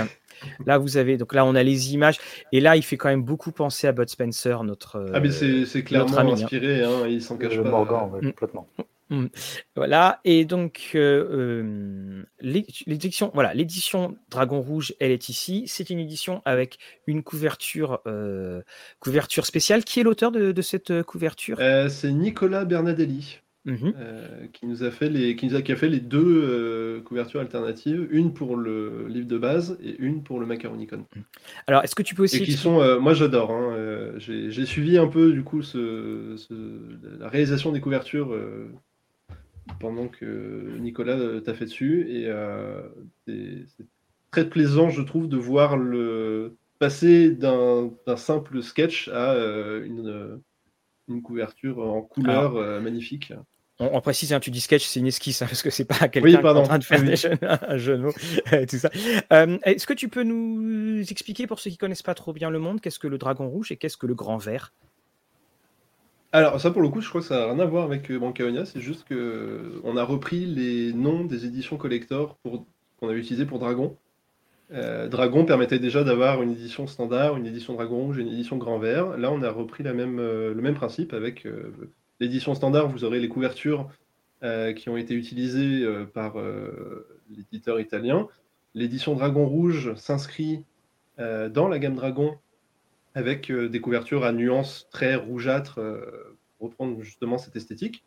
A: là, vous avez, donc là, on a les images, et là, il fait quand même beaucoup penser à Bud Spencer, notre.
C: ah, mais c'est clairement
A: ami, hein.
C: inspiré, hein, il s'en cache pas.
B: Morgan, ouais, complètement.
A: Mm. Voilà, et donc euh, euh, l'édition, voilà, l'édition Dragon Rouge, elle est ici. C'est une édition avec une couverture, euh, couverture spéciale. Qui est l'auteur de, cette couverture?
C: C'est Nicolas Bernadelli.
A: Mhm.
C: qui nous a fait les qui nous a, qui a fait les deux couvertures alternatives, une pour le livre de base et une pour le Macaronicon.
A: Alors, est-ce que tu peux aussi
C: et qui sont, moi j'adore. Hein, J'ai suivi un peu du coup ce, la réalisation des couvertures pendant que Nicolas euh, t'a fait dessus. Et euh, c'est très plaisant, je trouve, de voir le passer d'un simple sketch à euh, une, une, couverture en couleur magnifique.
A: On, précise, hein, tu dis sketch, c'est une esquisse, hein, parce que c'est pas quelqu'un qui est en train de faire un genou, tout ça. Est-ce que tu peux nous expliquer, pour ceux qui connaissent pas trop bien le monde, qu'est-ce que le dragon rouge et qu'est-ce que le grand vert?
C: Alors ça pour le coup, je crois que ça n'a rien à voir avec euh, Bancaonia, c'est juste que on a repris les noms des éditions collector qu'on avait utilisé pour Dragon. Euh, Dragon permettait déjà d'avoir une édition standard, une édition Dragon Rouge et une édition Grand Vert. Là, on a repris euh, le même principe avec l'édition standard, vous aurez les couvertures qui ont été utilisées par l'éditeur italien. L'édition Dragon Rouge s'inscrit dans la gamme Dragon avec euh, des couvertures à nuances très rougeâtres euh, pour reprendre justement cette esthétique.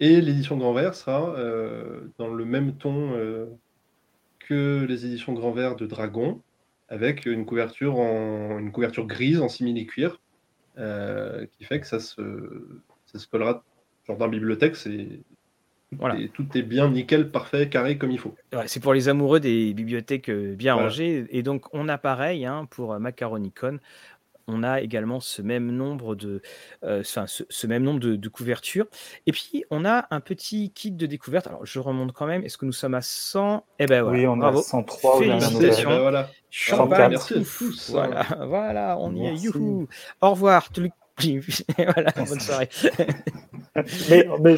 C: Et l'édition Grand Vert sera euh, dans le même ton que les éditions Grand Vert de Dragon, avec une couverture, en, une couverture grise en simili-cuir, qui fait que ça se, ça se collera genre dans la bibliothèque, c'est voilà. Et tout est bien nickel, parfait, carré comme il faut.
A: c'est pour les amoureux des bibliothèques bien rangées. Et donc, on a pareil hein, pour Macaronicon on a également ce même nombre de, euh, ce, même nombre de, couvertures. Et puis, on a un petit kit de découverte. Alors, je remonte quand même. Est-ce que nous sommes à 100
B: Eh ben voilà. Oui, on a 103.
A: Félicitations.
C: Eh ben voilà.
A: merci à tous. Voilà, voilà on y est. Youhou. Au revoir. voilà, bonne soirée.
B: mais, mais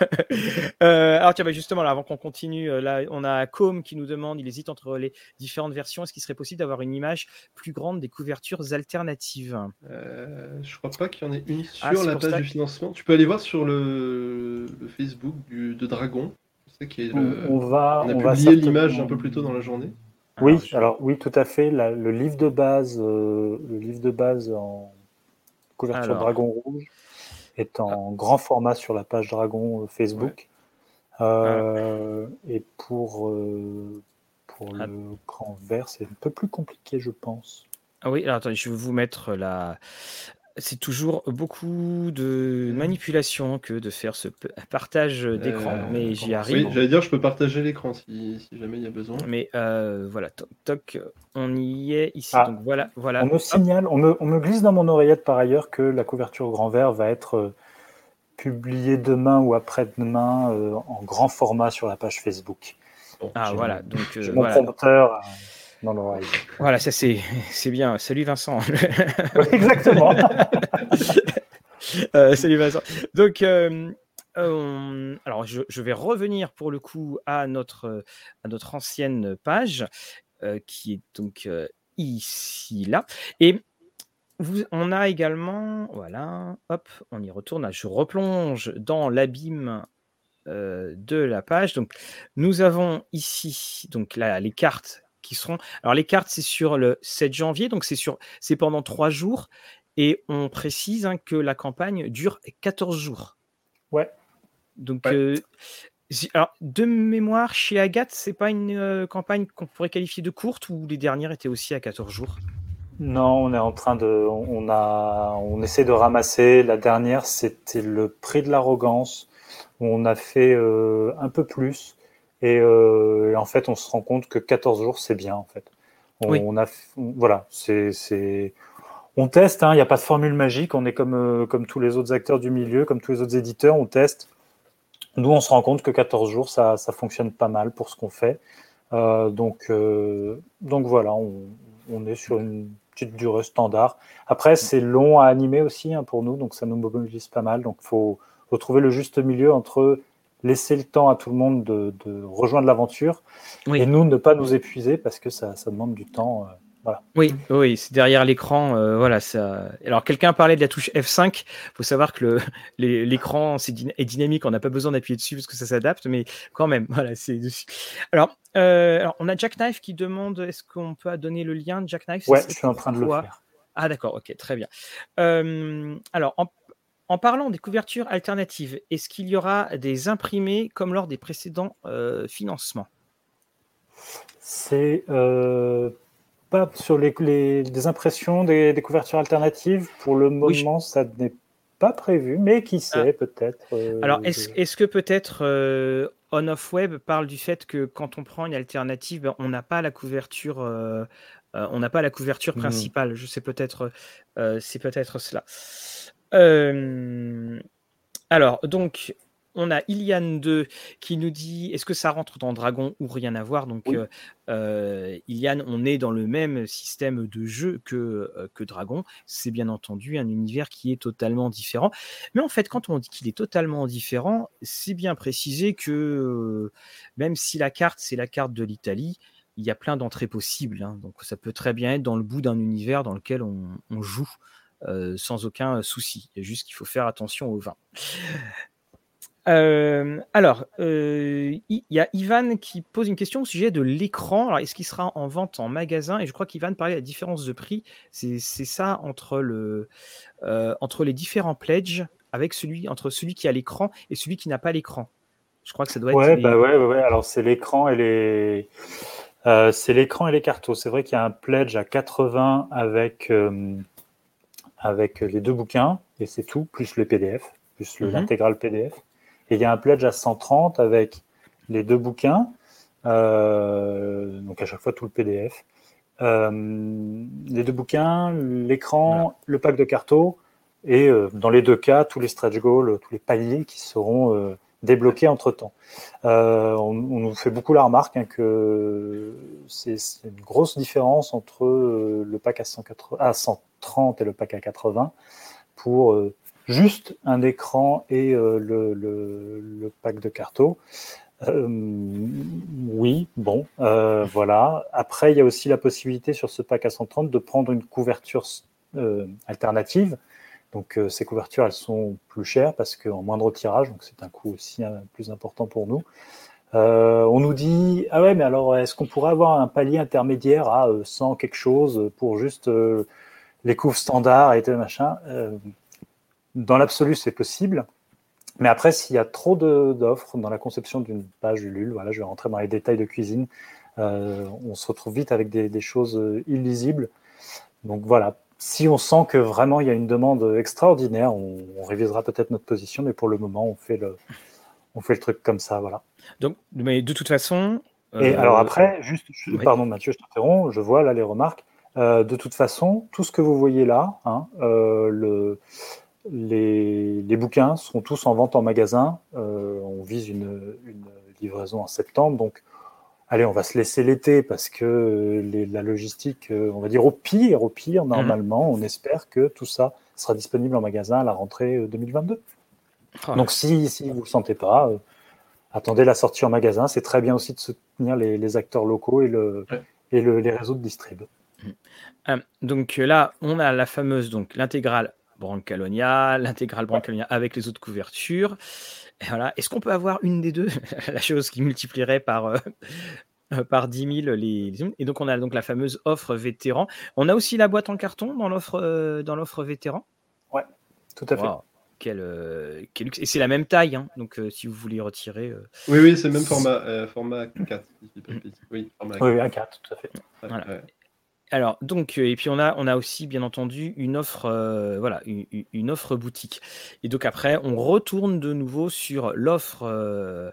A: euh, alors tiens, bah, justement, là, avant qu'on continue, euh, là, on a Com qui nous demande, il hésite entre les différentes versions. Est-ce qu'il serait possible d'avoir une image plus grande des couvertures alternatives?
C: Euh, Je crois pas qu'il y en ait une ah, sur la page du financement. Tu peux aller voir sur le, Facebook du, de Dragon.
B: on, va,
C: on a publié l'image un peu plus tôt dans la journée.
B: Oui, alors, oui, tout à fait. le livre de base, le livre de base en couverture Dragon Rouge est en ah. grand format sur la page Dragon euh, Facebook. Euh, et pour, euh, pour ah. le grand vert, c'est un peu plus compliqué, je pense.
A: Ah oui, alors attendez, je vais vous mettre la, c'est toujours beaucoup de manipulation que de faire ce partage d'écran, euh, mais j'y arrive.
C: Oui, j'allais dire, je peux partager l'écran si, jamais il y a besoin.
A: Mais euh, voilà, toc, on y est ici. Ah. donc voilà, voilà.
B: On me signale, on me, on me, glisse dans mon oreillette par ailleurs que la couverture grand vert va être euh, publiée demain ou après-demain en grand format sur la page Facebook.
A: ah voilà, donc
B: mon prompteur.
A: Voilà, ça c'est, c'est bien. Salut Vincent.
B: Exactement.
A: Euh, salut Vincent. Donc, euh, euh, alors je, vais revenir pour le coup à notre, à notre ancienne page qui est donc ici, là. Et vous, on a également, voilà, hop, on y retourne. Je replonge dans l'abîme de la page. Donc, nous avons ici donc là, les cartes qui seront. Alors les cartes, c'est sur le 7 janvier, donc c'est sur, c'est pendant trois jours, et on précise hein, que la campagne dure 14 jours.
B: Ouais.
A: Donc, euh, alors, de mémoire, chez Agathe, c'est pas une euh, campagne qu'on pourrait qualifier de courte ou les dernières étaient aussi à 14 jours?
B: Non, on est en train de, on a, on essaie de ramasser. La dernière, c'était le prix de l'arrogance on a fait euh, un peu plus. Euh, et, en fait, on se rend compte que 14 jours, c'est bien, en fait. On, a, voilà, c'est, on teste, hein, il n'y a pas de formule magique, on est comme, euh, comme tous les autres acteurs du milieu, comme tous les autres éditeurs, on teste. Nous, on se rend compte que 14 jours, ça, ça fonctionne pas mal pour ce qu'on fait. Euh, donc, donc voilà, on, est sur une petite durée standard. Après, c'est long à animer aussi hein, pour nous, donc ça nous mobilise pas mal. Donc, il faut, faut trouver le juste milieu entre laisser le temps à tout le monde de, rejoindre l'aventure et nous ne pas nous épuiser parce que ça, demande du temps. Euh, voilà.
A: Oui, oui, c'est derrière l'écran. Euh, voilà, ça. Alors, quelqu'un parlait de la touche F5. Il faut savoir que l'écran est dynamique. On n'a pas besoin d'appuyer dessus parce que ça s'adapte, mais quand même, voilà, c'est Alors, euh, alors, on a Jackknife qui demande est-ce qu'on peut donner le lien de Jackknife
B: Ouais, je suis en train de le faire.
A: Ah, d'accord, ok, très bien. alors, en en parlant des couvertures alternatives, est-ce qu'il y aura des imprimés comme lors des précédents euh, financements?
B: C'est euh, pas sur les, des impressions des, couvertures alternatives. Pour le moment, ça n'est pas prévu, mais qui sait, ah. peut-être.
A: Euh, Alors, est-ce que peut-être On Off Web parle du fait que quand on prend une alternative, ben, on n'a pas la couverture. on n'a pas la couverture mmh. principale. Je sais peut-être, c'est peut-être cela. Euh, alors, donc, on a Iliane 2 qui nous dit est-ce que ça rentre dans Dragon ou rien à voir? Donc, euh, euh, Iliane, on est dans le même système de jeu que, que Dragon. C'est bien entendu un univers qui est totalement différent. Mais en fait, quand on dit qu'il est totalement différent, c'est bien précisé que même si la carte, c'est la carte de l'Italie, il y a plein d'entrées possibles. Hein. donc, ça peut très bien être dans le bout d'un univers dans lequel on joue. Euh, sans aucun souci. Il y a juste qu'il faut faire attention au vin. Euh, alors, euh, il y a Ivan qui pose une question au sujet de l'écran. Alors, est-ce qu'il sera en vente en magasin? Et je crois qu'Ivan parlait de la différence de prix. C'est ça entre, le, entre les différents pledges, avec celui, entre celui qui a l'écran et celui qui n'a pas l'écran. Je crois que ça doit être.
B: Ouais, bah ouais, ouais, Alors, c'est l'écran et les. c'est l'écran et les cartos. C'est vrai qu'il y a un pledge à 80 avec avec les deux bouquins, et c'est tout, plus le PDF, plus mhm. l'intégral PDF. Et il y a un pledge à 130 avec les deux bouquins, euh, donc à chaque fois tout le PDF. Euh, les deux bouquins, l'écran, le pack de carto, et euh, dans les deux cas, tous les stretch goals, tous les paliers qui seront débloqués entre temps. On, nous fait beaucoup la remarque hein, que c'est une grosse différence entre le pack à, 180, à 100, 30 et le pack à 80 pour euh, juste un écran et euh, le, pack de carto. Euh, oui, bon, voilà. Après, il y a aussi la possibilité sur ce pack à 130 de prendre une couverture alternative. Donc, ces couvertures, elles sont plus chères parce qu'en moindre tirage, donc c'est un coût aussi plus important pour nous. on nous dit ah ouais mais alors est-ce qu'on pourrait avoir un palier intermédiaire à 100 quelque chose pour juste les couves standards et tout machin? Euh, dans l'absolu, c'est possible. Mais après, s'il y a trop d'offres dans la conception d'une page Ulule, voilà, je vais rentrer dans les détails de cuisine, euh, on se retrouve vite avec des, choses illisibles. Donc voilà, si on sent que vraiment il y a une demande extraordinaire, on, révisera peut-être notre position, mais pour le moment, on fait le, on fait le truc comme ça, voilà.
A: Donc, mais de toute façon.
B: Et alors euh, après, juste, pardon Mathieu, je t'interromps, je vois là les remarques. Euh, de toute façon, tout ce que vous voyez là, hein, euh, les, bouquins seront tous en vente en magasin. Euh, on vise une, livraison en septembre. Donc, allez, on va se laisser l'été parce que la logistique, on va dire au pire, au pire, mhm. normalement, on espère que tout ça sera disponible en magasin à la rentrée 2022. Ah Donc, si, si vous ne le sentez pas, attendez la sortie en magasin. C'est très bien aussi de soutenir les, acteurs locaux et, les réseaux de distrib.
A: Euh, donc euh, là, on a la fameuse donc l'intégrale Brancalonia, l'intégrale Brancalonia avec les autres couvertures. Voilà. Est-ce qu'on peut avoir une des deux? La chose qui multiplierait par, euh, par 10 000 les, Et donc, on a donc la fameuse offre vétéran. On a aussi la boîte en carton dans l'offre dans l'offre vétéran?
B: Ouais, tout à fait.
A: Quel, luxe. Et c'est la même taille, hein. donc si vous voulez retirer.
C: Oui, oui, c'est le même format, format 4.
B: Oui, format 4. Oui, A4, tout à fait. Voilà.
A: Alors, donc, euh, et puis on a, on a aussi, bien entendu, une offre, euh, voilà, une, offre boutique. Et donc après, on retourne de nouveau sur l'offre, euh,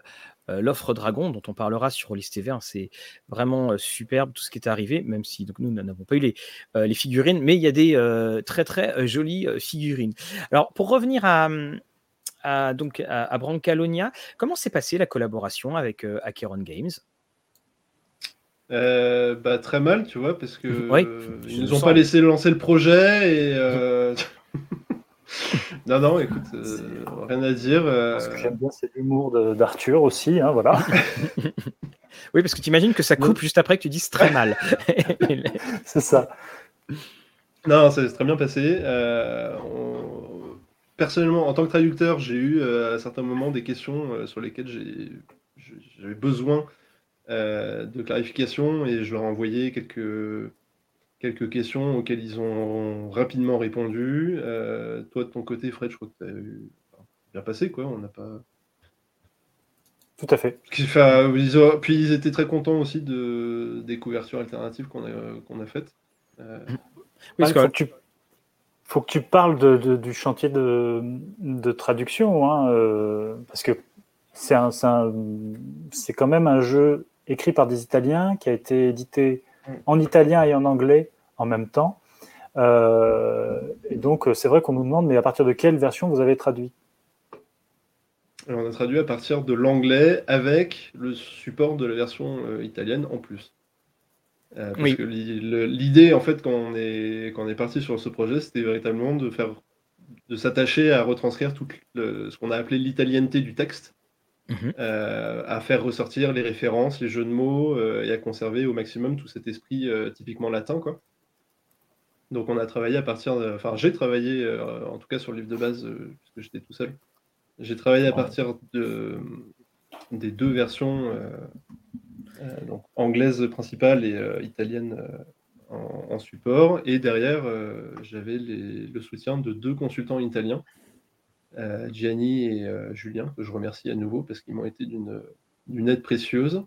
A: l'offre Dragon, dont on parlera sur Liste TV. C'est vraiment superbe tout ce qui est arrivé, même si donc, nous n'avons pas eu les, les figurines, mais il y a des très très jolies figurines. Alors, pour revenir à, donc à, Brancalonia, comment s'est passée la collaboration avec Acheron Games?
C: Euh, bah, très mal, tu vois, parce que ils nous ont pas laissé lancer le projet et euh, Non, non, écoute, rien à dire.
B: Ce que j'aime bien, c'est l'humour d'Arthur aussi, hein, voilà.
A: oui, parce que tu imagines que ça coupe juste après que tu dises très mal.
B: c'est ça.
C: Non, ça s'est très bien passé. Personnellement, en tant que traducteur, j'ai eu à certains moments des questions sur lesquelles j'avais besoin de clarification et je leur ai envoyé quelques quelques questions auxquelles ils ont rapidement répondu. Euh, toi, de ton côté, Fred, je crois que tu as eu bien passé, quoi. On n'a pas.
B: Tout à fait.
C: Puis ils étaient très contents aussi de... des couvertures alternatives qu'on a, qu'on a faites.
B: Euh... Oui, faut, que tu... faut, que tu... parles de, du chantier de, de traduction, hein, euh, parce que c'est un, c'est quand même un jeu écrit par des Italiens qui a été édité en italien et en anglais en même temps. Euh, et donc, c'est vrai qu'on nous demande, mais à partir de quelle version vous avez traduit?
C: On a traduit à partir de l'anglais avec le support de la version euh, italienne en plus. Euh, parce que l'idée, en fait, quand on est, quand on est parti sur ce projet, c'était véritablement de faire de s'attacher à retranscrire tout ce qu'on a appelé l'italienneté du texte. Mhm. Euh, à faire ressortir les références, les jeux de mots euh, et à conserver au maximum tout cet esprit euh, typiquement latin. Quoi. Donc on a travaillé à partir de... Enfin j'ai travaillé en tout cas sur le livre de base puisque j'étais tout seul. J'ai travaillé à partir de, des deux versions donc anglaise principale et italienne en, support. Et derrière j'avais le soutien de deux consultants italiens Gianni et euh, Julien, que je remercie à nouveau parce qu'ils m'ont été d'une aide précieuse.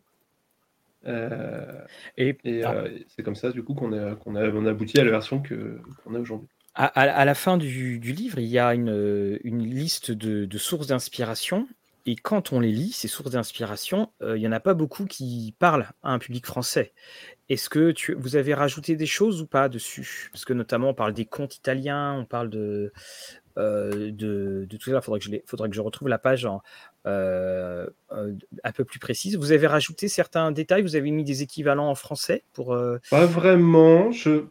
C: Euh, et, ah. c'est comme ça, du coup, qu'on a, qu'on a, on a abouti à la version qu'on a aujourd'hui.
A: À, la fin du, livre, il y a une, une liste de, de sources d'inspiration. Et quand on les lit, ces sources d'inspiration, il n'y en a pas beaucoup qui parlent à un public français. Est-ce que tu, vous avez rajouté des choses ou pas dessus? Parce que notamment, on parle des contes italiens, on parle de, euh, de, tout ça. Il faudrait, que je faudrait que je retrouve la page euh, euh, un peu plus précise. Vous avez rajouté certains détails, vous avez mis des équivalents en français pour.
C: Pas vraiment. Je,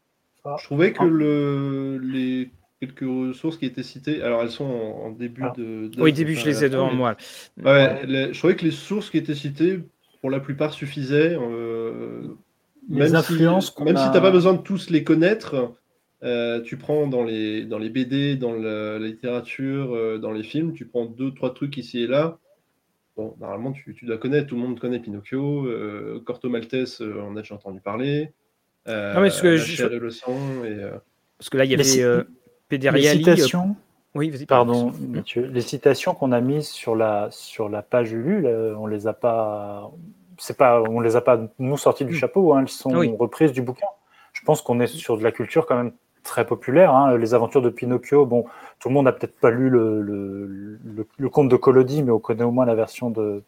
C: ah. je trouvais que ah. le, les quelques ressources qui étaient citées, alors elles sont en, début ah. de,
A: Oui, début, je les ai devant moi.
C: Ouais, je trouvais que les sources qui étaient citées, pour la plupart, suffisaient. même influences si, même si tu n'as pas besoin de tous les connaître, euh, tu prends dans les, dans les BD, dans la, littérature, euh, dans les films, tu prends deux, trois trucs ici et là. Bon, normalement, tu, tu dois connaître, tout le monde connaît Pinocchio, euh, Corto Maltese, on a déjà entendu parler. non, mais ce que je... le sang et,
A: Parce que là, il y avait Pédériali.
B: Les citations, oui, pardon, Mathieu. Les citations qu'on a mises sur la, sur la page Ulule, on les a pas. C'est pas, on les a pas nous sorties du hmm. chapeau, hein, elles sont reprises du bouquin. Je pense qu'on est sur de la culture quand même très populaire. Hein. Les aventures de Pinocchio, bon, tout le monde n'a peut-être pas lu le, le, conte de Collodi, mais on connaît au moins la version de,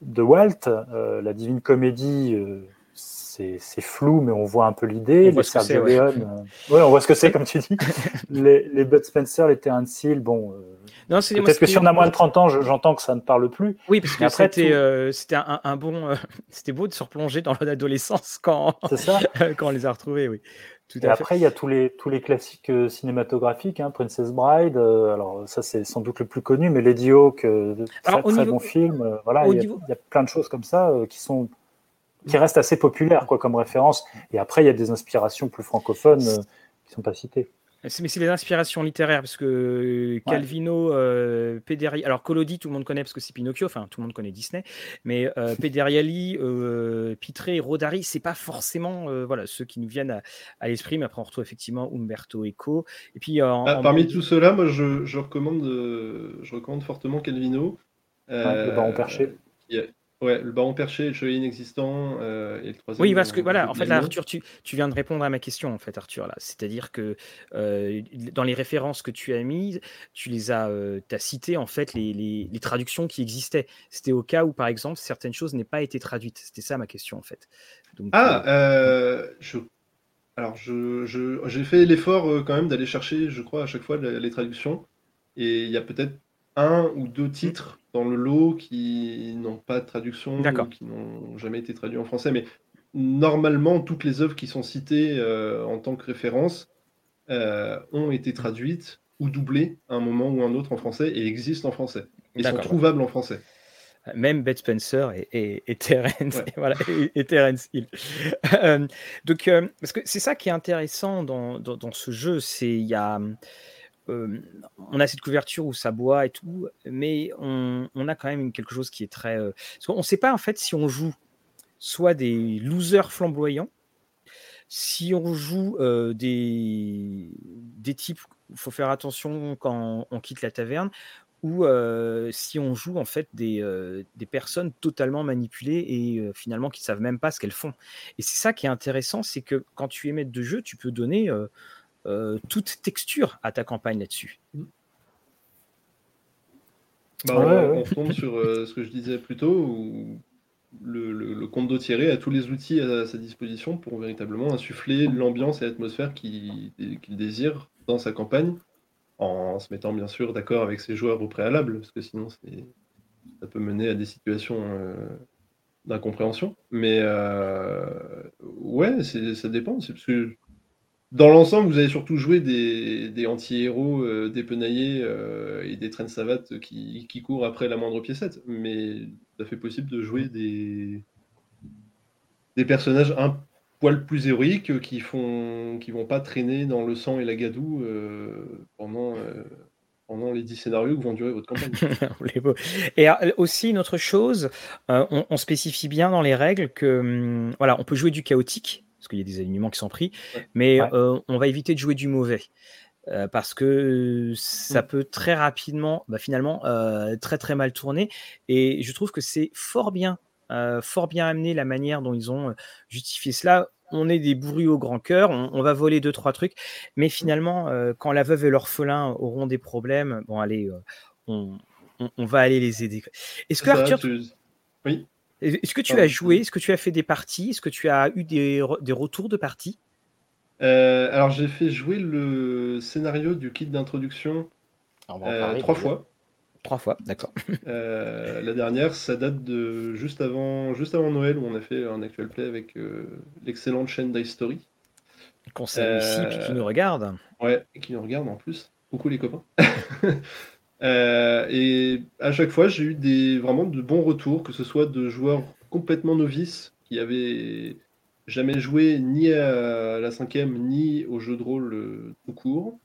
B: de Walt. Euh, la Divine Comédie, euh, c'est flou, mais on voit un peu l'idée. Les Sergio euh, ouais. on voit ce que c'est, comme tu dis. les, les Bud Spencer, les Terence Hill, bon. Peut-être que si on a moins de 30 ans, j'entends que ça ne parle plus.
A: Oui, parce que c'était c'était un, bon. c'était beau de se replonger dans l'adolescence quand, quand on les a retrouvés, oui
B: et après, il y a tous les, tous les classiques euh, cinématographiques, hein, Princess Bride, euh, alors ça c'est sans doute le plus connu, mais Lady Hawk, euh, très, très bon film. voilà, il y, a plein de choses comme ça qui sont qui restent assez populaires quoi, comme référence. Et après, il y a des inspirations plus francophones qui ne sont pas citées.
A: Mais c'est les inspirations littéraires, parce que Calvino, euh, alors Collodi, tout le monde connaît parce que c'est Pinocchio, enfin tout le monde connaît Disney, mais euh, Pederiali, euh, Pitré Rodari, c'est pas forcément euh, voilà, ceux qui nous viennent à, l'esprit, mais après on retrouve effectivement Umberto Eco. Et puis,
C: ah, parmi tout cela, moi je, je recommande, je recommande fortement Calvino.
B: le baron perché.
C: Ouais, le baron perché, le chevalier inexistant euh, et le troisième.
A: Oui, parce que voilà, en fait, là, Arthur, tu, tu, viens de répondre à ma question, en fait, Arthur, là. C'est-à-dire que euh, dans les références que tu as mises, tu les as, euh, as cité, en fait, les, les, les, traductions qui existaient. C'était au cas où, par exemple, certaines choses n'aient pas été traduites. C'était ça ma question, en fait.
C: Donc, ah, je... alors, j'ai je, fait l'effort quand même d'aller chercher, je crois, à chaque fois les traductions. Et il y a peut-être un ou deux titres dans le lot qui n'ont pas de traduction, qui n'ont jamais été traduits en français. Mais normalement, toutes les œuvres qui sont citées euh, en tant que référence euh, ont été traduites ou doublés à un moment ou un autre en français et existent en français. Ils sont trouvables en français.
A: Même Beth Spencer et, et, Terence, voilà, et, Terence Hill. Euh, donc, euh, parce que c'est ça qui est intéressant dans, dans, ce jeu, c'est il y a euh, on a cette couverture où ça boit et tout, mais on, on a quand même quelque chose qui est très. parce qu'on ne sait pas en fait si on joue soit des losers flamboyants, si on joue des, des types, il faut faire attention quand on quitte la taverne, ou si on joue en fait des, des personnes totalement manipulées et finalement qui ne savent même pas ce qu'elles font. Et c'est ça qui est intéressant, c'est que quand tu maître de jeu, tu peux donner toute texture à ta campagne là-dessus.
C: Bah, on, retombe sur ce que je disais plus tôt, où le, le, compte d'eau tiré a tous les outils à sa disposition pour véritablement insuffler l'ambiance et l'atmosphère qu'il désire dans sa campagne en se mettant bien sûr d'accord avec ses joueurs au préalable, parce que sinon ça peut mener à des situations euh, d'incompréhension. Mais euh, ouais, ça dépend. C'est parce que dans l'ensemble, vous avez surtout joué des, anti-héros euh, dépenaillés et des traînes savates qui, courent après la moindre piécette. Mais ça fait possible de jouer des, des personnages un poil plus héroïques qui font vont pas traîner dans le sang et la gadoue euh, pendant euh, les 10 scénarios que vont durer votre campagne.
A: et euh, aussi une autre chose, on, spécifie bien dans les règles que hum, voilà, on peut jouer du chaotique parce qu'il y a des alignements qui sont pris, mais on va éviter de jouer du mauvais. parce que ça mm. peut très rapidement, bah, finalement, très très mal tourner. Et je trouve que c'est fort bien euh, fort bien amené la manière dont ils ont euh, justifié cela. On est des bourrus au grand cœur, on, va voler deux, trois trucs, mais mmh. finalement, euh, quand la veuve et l'orphelin auront des problèmes, bon, allez, on, va aller les aider. Est-ce que Arthur. Oui. Est-ce que tu as joué Est-ce que tu as fait des parties Est-ce que tu as eu des, retours de parties?
C: Alors, j'ai fait jouer le scénario du kit d'introduction trois fois.
A: Trois fois, d'accord.
C: Euh, la dernière, ça date de juste avant, juste avant Noël où on a fait un actual play avec euh, l'excellente chaîne.
A: Qu'on salue ici, puis qui nous regarde.
C: Ouais, et qui nous regarde en plus. Coucou les copains. Euh, et à chaque fois, j'ai eu des, vraiment de bons retours, que ce soit de joueurs complètement novices qui avaient jamais joué ni à la cinquième ni au jeu de rôle tout court,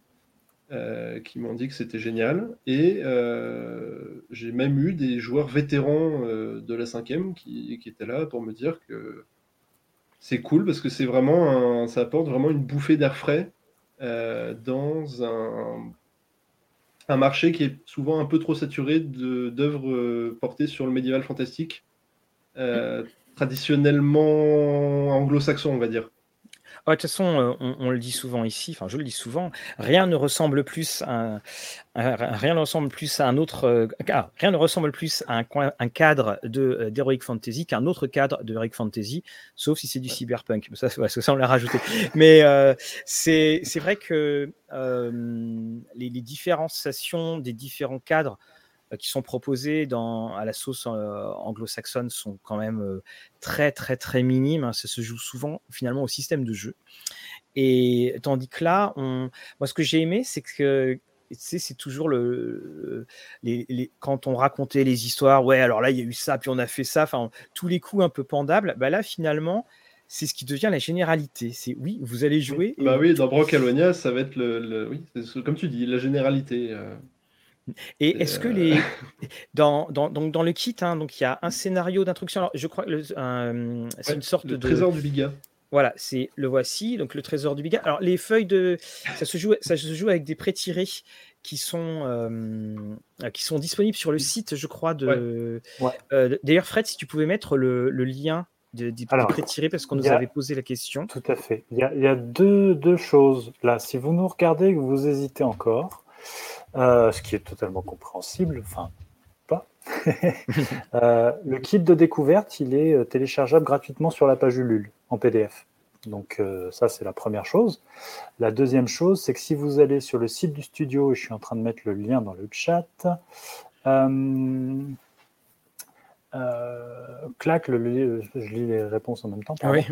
C: euh, qui m'ont dit que c'était génial. Et euh, j'ai même eu des joueurs vétérans euh, de la cinquième qui, qui, étaient là pour me dire que c'est cool parce que c'est vraiment ça apporte vraiment une bouffée d'air frais dans un, un, marché qui est souvent un peu trop saturé d'œuvres portées sur le médiéval fantastique, traditionnellement anglo-saxon, on va dire
A: de toute façon, euh, on, le dit souvent ici, enfin je le dis souvent, rien ne ressemble plus à un, rien ne ressemble plus à un autre, euh, ah, rien ne ressemble plus à un, un cadre de euh, d'heroic fantasy qu'un autre cadre de heroic fantasy, sauf si c'est du cyberpunk. Ça, ça on l'a rajouté. Mais c'est vrai que les, les, différenciations des différents cadres euh, qui sont proposés dans, à la sauce euh, anglo-saxonne sont quand même euh, très très très minimes. Hein. Ça se joue souvent finalement au système de jeu. Et tandis que là, on... moi ce que j'ai aimé, c'est que c'est toujours le, les, quand on racontait les histoires, ouais, alors là il y a eu ça, puis on a fait ça, enfin tous les coups un peu pendables, bah là finalement c'est ce qui devient la généralité. C'est oui, vous allez jouer.
C: Bah oui, dans Brancalonia, ça va être le, oui, comme tu dis, la généralité.
A: Et est-ce que les dans, dans, donc dans le kit, hein, donc il y a un scénario d'instruction. je crois que c'est une sorte
C: de trésor du Biga.
A: Voilà, c'est le voici, donc le trésor du Biga. Alors les feuilles de ça se joue, ça se joue avec des pré-tirés qui sont qui sont disponibles sur le site, je crois. De euh, d'ailleurs, Fred, si tu pouvais mettre le, lien des de, pré-tirés parce qu'on nous avait posé la question.
B: Tout à fait. Il y a, il y a deux, deux, choses là. Si vous nous regardez et que vous hésitez encore. Euh, ce qui est totalement compréhensible, enfin pas. Euh, le kit de découverte, il est euh, téléchargeable gratuitement sur la page Ulule en PDF. Donc ça, c'est la première chose. La deuxième chose, c'est que si vous allez sur le site du studio, et je suis en train de mettre le lien dans le chat, clac, le, je lis les réponses en même temps.
A: Oui.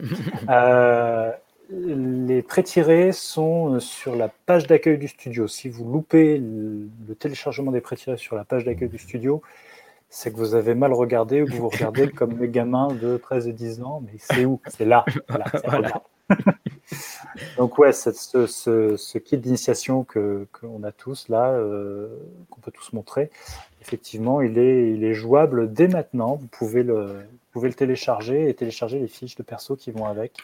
B: Les pré-tirés sont sur la page d'accueil du studio. Si vous loupez le téléchargement des pré-tirés sur la page d'accueil du studio, c'est que vous avez mal regardé ou que vous regardez comme les gamins de 13 et 10 ans. Mais c'est où? C'est là. Voilà, Donc ouais, ce, ce, kit d'initiation que qu'on a tous là, euh, qu'on peut tous montrer, effectivement, il est, il est jouable dès maintenant. Vous pouvez le, pouvez le télécharger et télécharger les fiches de perso qui vont avec.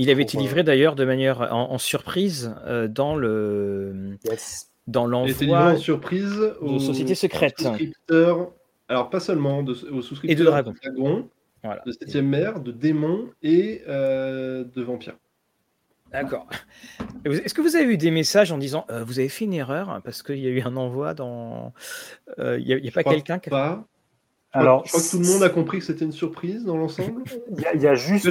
A: Il avait été livré d'ailleurs de manière en, surprise euh, dans le dans l'envoi
C: en surprise aux
A: sociétés secrètes.
C: alors pas seulement aux souscripteurs
A: et de Dragon,
C: de 7 mer, de démons et euh, de vampires.
A: D'accord. Est-ce que vous avez eu des messages en disant euh, vous avez fait une erreur parce qu'il y a eu un envoi dans. Il n'y a, pas quelqu'un qui.
C: Pas. Alors, je crois que tout le monde a compris que c'était une surprise dans l'ensemble.
B: Il y, a juste,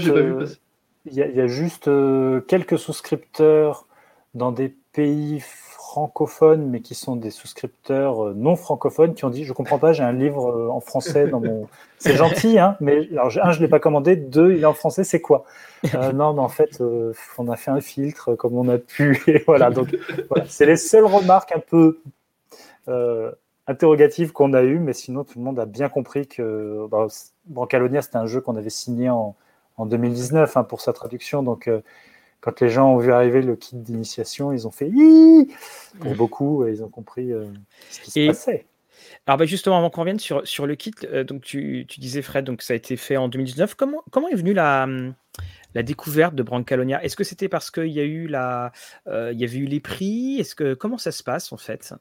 B: il y, a juste euh, quelques souscripteurs dans des pays francophones, mais qui sont des souscripteurs euh, non francophones, qui ont dit Je comprends pas, j'ai un livre euh, en français dans mon. C'est gentil, hein, mais alors, un, je ne l'ai pas commandé, deux, il est en français, c'est quoi? Non, mais en fait, on a fait un filtre comme on a pu, et voilà. Donc, voilà, c'est les seules remarques un peu interrogatives qu'on a eues, mais sinon, tout le monde a bien compris que bah, Brancalonia, c'était un jeu qu'on avait signé en en 2019 hein, pour sa traduction. Donc, euh, quand les gens ont vu arriver le kit d'initiation, ils ont fait pour beaucoup, ils ont compris euh, ce qui se passait.
A: Alors bah, justement, avant qu'on revienne sur, sur le kit, euh, donc tu, tu, disais Fred, donc ça a été fait en 2019. Comment, comment est venue la, la découverte de Brancalonia? Est-ce que c'était parce qu'il y a eu la, il y avait eu les prix? Est-ce que comment ça se passe en fait?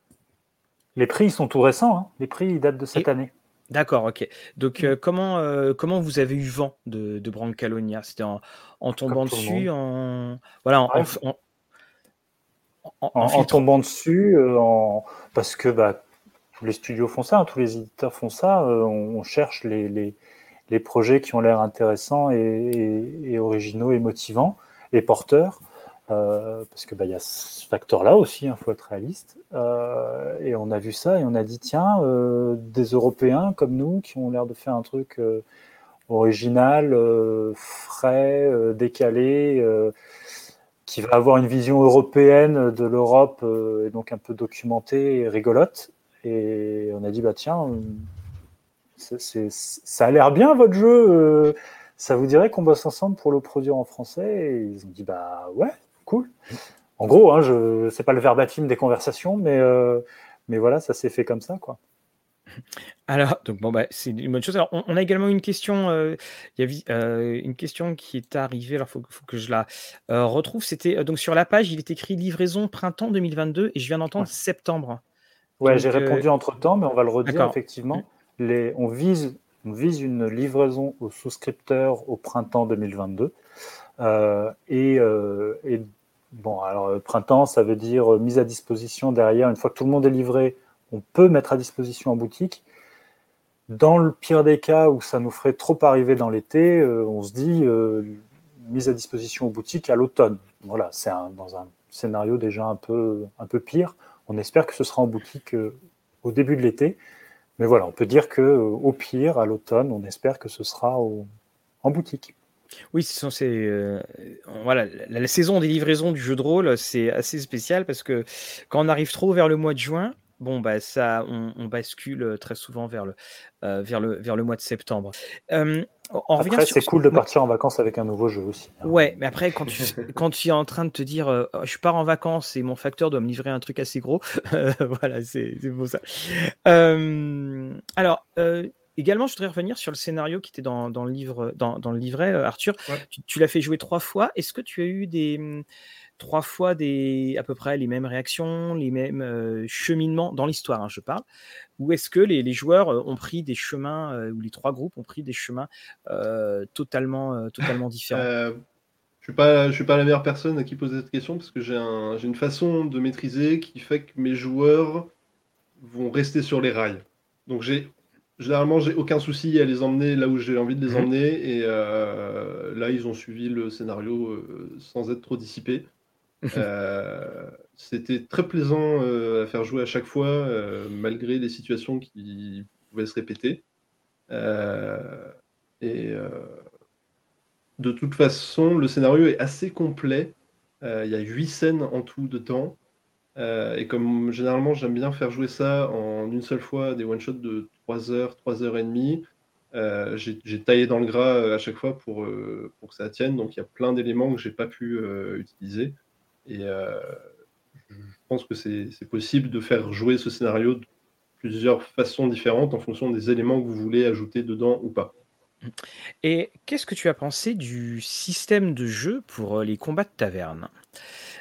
B: Les prix ils sont tout récents. Hein. Les prix ils datent de cette année.
A: D'accord, ok. Donc, euh, comment, euh, comment vous avez eu vent de, de Brancalonia? C'était en, en tombant dessus, en voilà, en,
B: en, tombant dessus, euh, en... parce que bah, tous les studios font ça, hein, tous les éditeurs font ça. on, cherche les, les, les, projets qui ont l'air intéressants et, et, originaux et motivants et porteurs. Euh, parce que bah, y a ce facteur-là aussi, il hein, faut être réaliste. Euh, et on a vu ça et on a dit tiens, euh, des Européens comme nous qui ont l'air de faire un truc original, frais, décalé, qui va avoir une vision européenne de l'Europe et donc un peu documentée et rigolote. Et on a dit bah tiens, ça a l'air bien votre jeu. ça vous dirait qu'on bosse ensemble pour le produire en français? Et ils ont dit bah ouais, cool. En gros, hein, je c'est pas le verbatim des conversations, mais euh, mais voilà, ça s'est fait comme ça, quoi.
A: Alors, donc bon, bah, c'est une bonne chose. Alors, on, a également une question. Euh, il y a euh, une question qui est arrivée. Alors, faut, faut que je la retrouve. C'était donc sur la page, il est écrit livraison printemps 2022 et je viens d'entendre septembre.
B: Ouais, j'ai répondu entre temps, mais on va le redire effectivement. Les, on vise on vise une livraison aux souscripteurs au printemps 2022 et, et Bon, alors euh, printemps, ça veut dire euh, mise à disposition derrière. Une fois que tout le monde est livré, on peut mettre à disposition en boutique. Dans le pire des cas où ça nous ferait trop arriver dans l'été, euh, on se dit mise à disposition en boutique à l'automne. Voilà, c'est dans un scénario déjà un peu, un peu pire. On espère que ce sera en boutique au début de l'été. Mais voilà, on peut dire que au pire, à l'automne, on espère que ce sera en boutique.
A: Oui, c'est euh, voilà, la, saison des livraisons du jeu de rôle, c'est assez spécial parce que quand on arrive trop vers le mois de juin, bon bah ça, on, bascule euh, très souvent vers le, euh, vers le, vers le mois de septembre.
B: après, c'est cool de partir en vacances avec un nouveau jeu aussi.
A: Hein. Ouais, mais après, quand tu, quand tu es en train de te dire, oh, je pars en vacances et mon facteur doit me livrer un truc assez gros, voilà, c'est beau ça. alors, Également, je voudrais revenir sur le scénario qui était dans, le, livre, dans, le livret, euh, Arthur. Tu, l'as fait jouer trois fois. Est-ce que tu as eu des mmh, trois fois des à peu près les mêmes réactions, les mêmes euh, cheminements dans l'histoire, hein, je parle, ou est-ce que les, joueurs euh, ont pris des chemins ou les trois groupes ont pris des chemins totalement totalement différents?
C: Je ne suis pas la meilleure personne à qui poser cette question parce que j'ai une façon de maîtriser qui fait que mes joueurs vont rester sur les rails. Donc j'ai Généralement, j'ai aucun souci à les emmener là où j'ai envie de les mhm. emmener. Et euh, là, ils ont suivi le scénario euh, sans être trop dissipés. Euh, c'était très plaisant à faire jouer à chaque fois, malgré des situations qui pouvaient se répéter. et de toute façon, le scénario est assez complet il y a 8 scènes en tout de temps. et comme généralement j'aime bien faire jouer ça en une seule fois, des one-shots de 3 heures, 3 heures et demie, j'ai taillé dans le gras à chaque fois pour, pour que ça tienne. Donc il y a plein d'éléments que j'ai pas pu utiliser. Et je pense que c'est possible de faire jouer ce scénario de plusieurs façons différentes en fonction des éléments que vous voulez ajouter dedans ou pas.
A: Et qu'est-ce que tu as pensé du système de jeu pour les combats de taverne?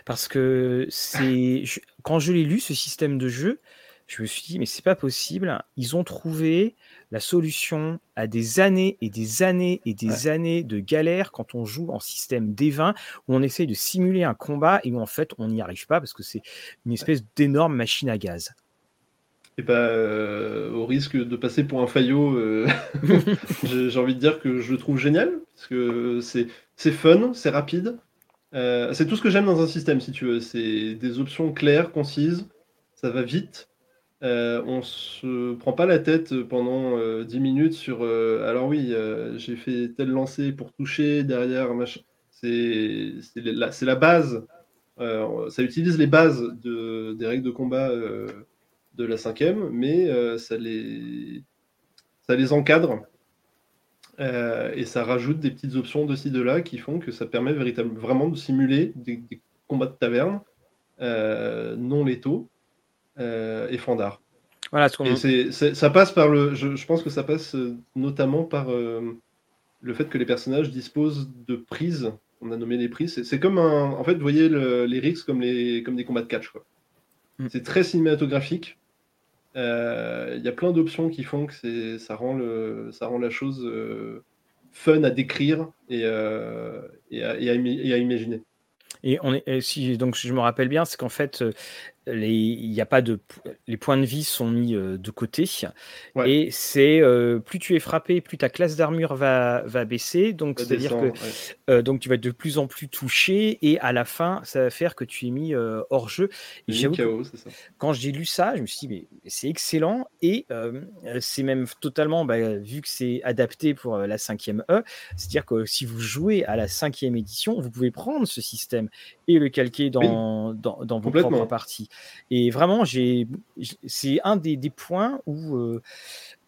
A: Parce que c'est quand je l'ai lu ce système de jeu, je me suis dit mais c'est pas possible. Ils ont trouvé la solution à des années et des années et des années de galère quand on joue en système D20 où on essaye de simuler un combat et où en fait on n'y arrive pas parce que c'est une espèce d'énorme machine à gaz.
C: Et bah, au risque de passer pour un faillot, euh, j'ai envie de dire que je le trouve génial parce que c'est fun, c'est rapide. Euh, c'est tout ce que j'aime dans un système, si tu veux. C'est des options claires, concises, ça va vite. Euh, on se prend pas la tête pendant 10 euh, minutes sur euh, alors oui, j'ai fait tel lancer pour toucher derrière, C'est la, base. ça utilise les bases de, des règles de combat de la cinquième, mais ça, les, encadre et ça rajoute des petites options de ci, de là qui font que ça permet vraiment de simuler des, des combats de taverne non létaux euh, et Fandar. Voilà, et ça passe par le. Je, pense que ça passe euh, notamment par euh, le fait que les personnages disposent de prises. On a nommé les prises. C'est comme un. En fait, vous voyez les Rix comme, les, comme des combats de catch. Mm. C'est très cinématographique. Il y a plein d'options qui font que ça rend, le, ça rend la chose fun à décrire et, et, à, et, à, imaginer.
A: Et on est, si donc je me rappelle bien, c'est qu'en fait, les, y a pas de, les points de vie sont mis de côté. Et c'est plus tu es frappé, plus ta classe d'armure va, va baisser. Donc, c'est-à-dire que donc tu vas être de plus en plus touché. Et à la fin, ça va faire que tu es mis hors jeu. Et quand j'ai lu ça, je me suis dit, mais c'est excellent. Et c'est même totalement, bah, vu que c'est adapté pour la cinquième E, c'est-à-dire que si vous jouez à la cinquième édition, vous pouvez prendre ce système et le calquer dans, dans, dans vos propres parties. Et vraiment, c'est un des, points où euh,